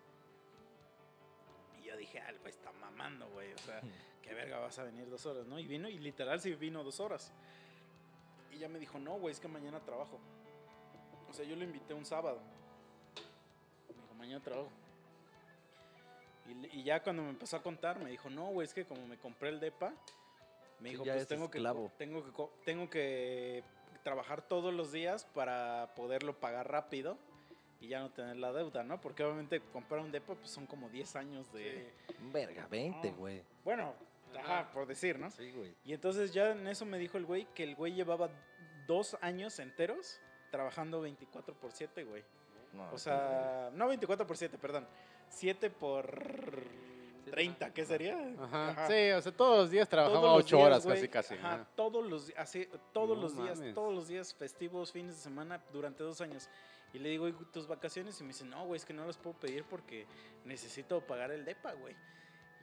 Y yo dije, ah, güey está mamando, güey. O sea, (laughs) qué verga vas a venir dos horas, ¿no? Y vino, y literal sí vino dos horas. Y ya me dijo, no, güey, es que mañana trabajo. O sea, yo lo invité un sábado. Me dijo, mañana trabajo. Y, y ya cuando me empezó a contar, me dijo, no, güey, es que como me compré el DEPA, me dijo, pues es tengo que, esclavo. tengo, que, tengo que trabajar todos los días para poderlo pagar rápido y ya no tener la deuda, ¿no? Porque obviamente comprar un DEPA pues son como 10 años de... Verga, 20, Ah. güey. Bueno, ajá, por decir, ¿no? Sí, güey. Y entonces ya en eso me dijo el güey que el güey llevaba dos años enteros trabajando 24 por 7, güey. No, O sea, no 24 por 7, perdón. 7 por 30, ¿qué sería? Ajá. Ajá. Sí, o sea, todos los días trabajaba Todos los ocho días, horas güey, casi, casi. Ajá, ajá. todos los, así, todos No los días, todos los días festivos, fines de semana, durante dos años. Y le digo, ¿y tus vacaciones? Y me dice, no, güey, es que no las puedo pedir porque necesito pagar el DEPA, güey.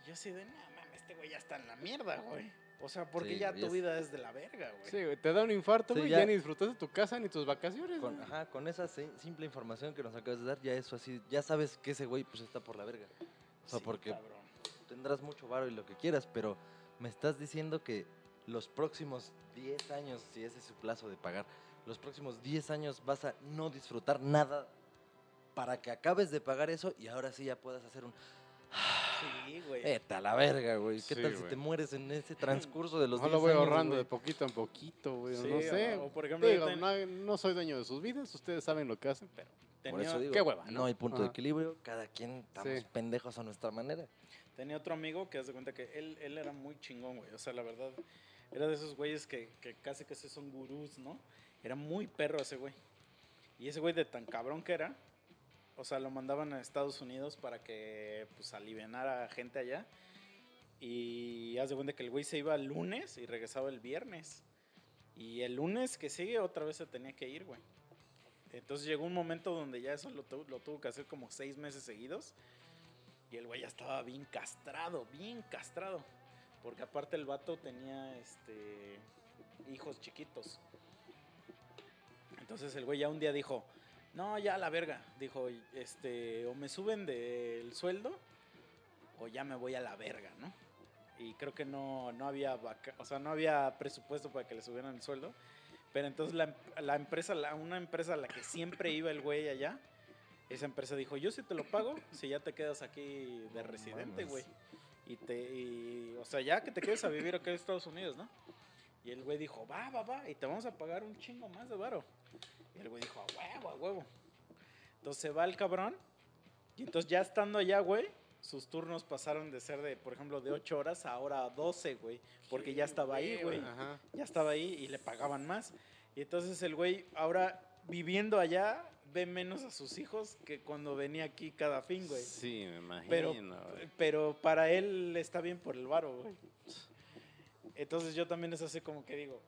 Y yo así de, no mames, este güey ya está en la mierda, güey. O sea, porque Sí, ya tu es- vida es de la verga, güey. Sí, güey, te da un infarto, Sí, güey, ya- ya... ni disfrutaste tu casa ni tus vacaciones. Con, güey. ajá, con esa si- simple información que nos acabas de dar, ya eso así, ya sabes que ese güey pues está por la verga. O sea, Sí, porque cabrón. Tendrás mucho varo y lo que quieras, pero me estás diciendo que los próximos 10 años, si ese es su plazo de pagar, los próximos 10 años vas a no disfrutar nada para que acabes de pagar eso y ahora sí ya puedas hacer un... Sí, güey. Vete a la verga, güey. ¿Qué Sí, tal si güey. te mueres en ese transcurso de los Ojalá 10 voy años, ahorrando güey? de poquito en poquito, güey. Sí, no sé. o- o por ejemplo, Digo, ten- no, no soy dueño de sus vidas, ustedes saben lo que hacen, pero... tenía, Por eso digo, qué hueva, no, ¿no? hay punto de Ajá. equilibrio, cada quien estamos Sí. pendejos a nuestra manera. Tenía otro amigo que hace cuenta que él, él era muy chingón, güey. O sea, la verdad, era de esos güeyes que, que casi casi son gurús, ¿no? Era muy perro ese güey. Y ese güey de tan cabrón que era, o sea, lo mandaban a Estados Unidos para que, pues, alivianara gente allá. Y haz cuenta que el güey se iba el lunes y regresaba el viernes. Y el lunes que sigue otra vez se tenía que ir, güey. Entonces llegó un momento donde ya eso lo tuvo que hacer como seis meses seguidos. Y el güey ya estaba bien castrado, bien castrado. Porque aparte el vato tenía este hijos chiquitos. Entonces el güey ya un día dijo, no, ya la verga. Dijo, este, o me suben del sueldo o ya me voy a la verga, ¿no? Y creo que no, no había vaca- o sea, no había presupuesto para que le subieran el sueldo. Pero entonces la, la empresa, la- una empresa a la que siempre iba el güey allá, esa empresa dijo, yo sí te lo pago si ya te quedas aquí de residente, güey. Y te, y, o sea, ya que te quedes a vivir acá en Estados Unidos, ¿no? Y el güey dijo, va, va, va, y te vamos a pagar un chingo más de varo. Y el güey dijo, a huevo, a huevo. Entonces se va el cabrón, y entonces ya estando allá, güey, sus turnos pasaron de ser de, por ejemplo, de 8 horas a ahora 12, güey. Porque ya estaba ahí, güey ya estaba ahí y le pagaban más. Y entonces el güey, ahora viviendo allá, ve menos a sus hijos que cuando venía aquí cada fin, güey. Sí, me imagino. Pero, güey. pero para él está bien por el varo, güey. Entonces yo también es así como que digo,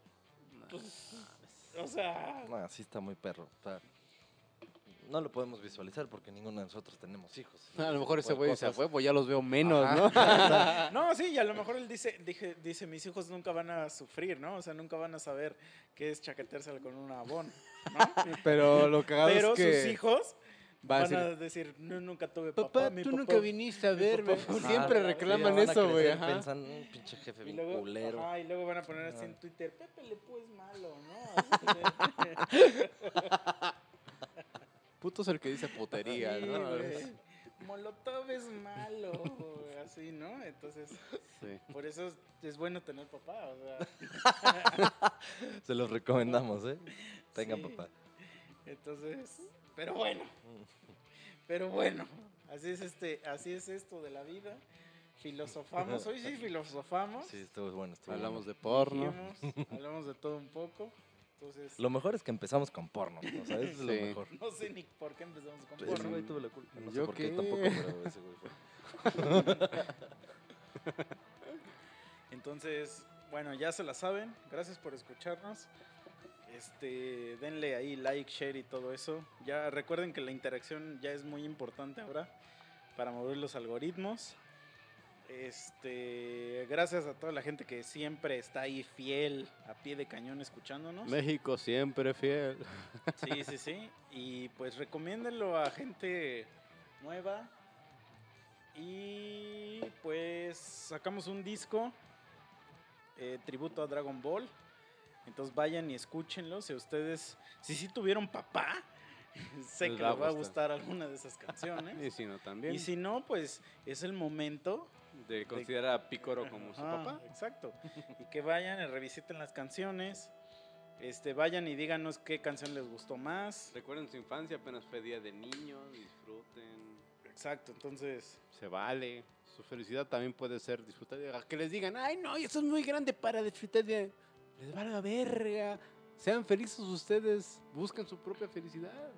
pues, o sea, No, sí está muy perro. o sea, no lo podemos visualizar porque ninguno de nosotros tenemos hijos. A lo mejor ese güey dice, huevo, ya los veo menos, Ajá. ¿no? (laughs) no, sí, y a lo mejor él dice, dije, dice, mis hijos nunca van a sufrir, ¿no? O sea, nunca van a saber qué es chaqueteársela con un abón, ¿no? Pero lo cagado Pero es que sus hijos va van a decir, no, nunca tuve papá, papá, mi tú papá". nunca viniste a verme. Siempre malo". reclaman eso, güey. Pensando, un pinche jefe bien culero. ajá, y luego van a poner así en. Twitter, Pepe Le es malo, ¿no? (laughs) Puto es el que dice putería, Sí, ¿no? Molotov es malo, así, ¿no? Entonces, Sí. por eso es, es bueno tener papá, o sea. (laughs) Se los recomendamos, ¿eh? Tengan sí. papá. Entonces, pero bueno, pero bueno, así es este, así es esto de la vida. Filosofamos, hoy sí (laughs) filosofamos. Sí, estuvo bueno. Estuvo Hablamos de porno. dijimos, hablamos de todo un poco. Entonces, Lo mejor es que empezamos con porno. O sea, eso es lo mejor. no sé ni por qué empezamos con Ese porno. güey tuvo la culpa. No sé ¿Yo por qué qué? tampoco, pero ese güey fue. (laughs) Entonces, bueno, ya se la saben. Gracias por escucharnos. Este, denle ahí like, share y todo eso. Ya recuerden que la interacción ya es muy importante ahora para mover los algoritmos. Este, gracias a toda la gente que siempre está ahí fiel, a pie de cañón escuchándonos. México siempre fiel. Sí, sí, sí. Y pues recomiéndenlo a gente nueva. Y pues sacamos un disco eh, tributo a Dragon Ball. Entonces vayan y escúchenlo. Si ustedes, si sí tuvieron papá, (laughs) sé Les que les va a gustar alguna de esas canciones. (laughs) Y si no, también. y si no, pues es el momento de considerar a Pícoro como su papá. Exacto. Y que vayan y revisiten las canciones. Este, vayan y díganos qué canción les gustó más. Recuerden su infancia, apenas fue día de niño, disfruten. Exacto, entonces. Se vale. Su felicidad también puede ser disfrutar de... Que les digan, ay no, eso es muy grande para disfrutar de... Les valga verga. Sean felices ustedes. Busquen su propia felicidad.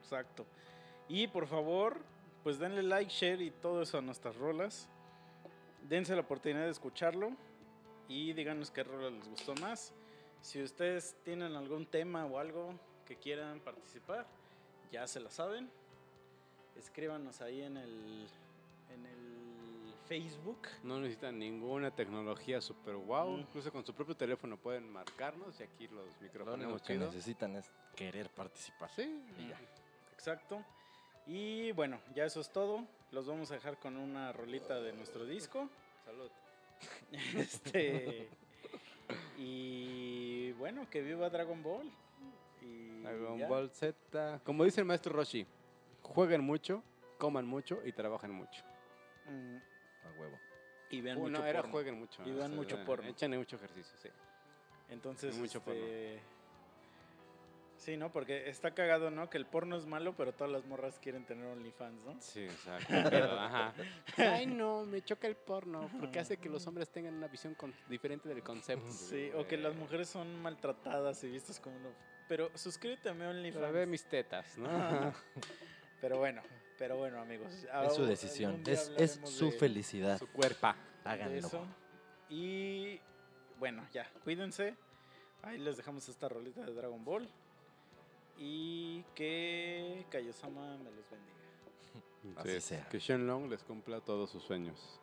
Exacto. Y por favor, pues denle like, share y todo eso a nuestras rolas. Dense la oportunidad de escucharlo y díganos qué rola les gustó más. Si ustedes tienen algún tema o algo que quieran participar, ya se la saben. Escríbanos ahí en el, en el Facebook. No necesitan ninguna tecnología super wow. Mm. Incluso con su propio teléfono pueden marcarnos y aquí los Lo micrófonos único que necesitan es querer participar. Sí, Y ya. Exacto. Y bueno, ya eso es todo. Los vamos a dejar con una rolita de nuestro disco. Salud. (laughs) Este. Y bueno, que viva Dragon Ball. Y Dragon ya. Ball Z. Como dice el maestro Roshi, jueguen mucho, coman mucho y trabajen mucho. Mm, A huevo. Y vean Uh, mucho no, era jueguen mucho. Y vean mucho porno. Échenle mucho ejercicio, sí. Entonces, Y mucho porno. Sí, ¿no? Porque está cagado, ¿no? Que el porno es malo, pero todas las morras quieren tener OnlyFans, ¿no? Sí, exacto. pero, ajá. Ay, no, me choca el porno porque hace que los hombres tengan una visión con- diferente del concepto. Sí, o que las mujeres son maltratadas y vistas como uno. Pero suscríbete a mi Pero OnlyFans. ve mis tetas, ¿no? (laughs) Pero bueno, pero bueno, amigos. Es su ahora- decisión. Es, es su de- felicidad. Su cuerpo. Háganlo. eso. Y bueno, ya, cuídense. Ahí les dejamos esta rolita de Dragon Ball. Y que Kaiosama me los bendiga. (laughs) Así sea. Que Shenlong les cumpla todos sus sueños.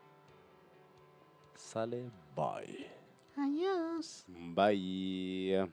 Sale. Bye. Adiós. Bye.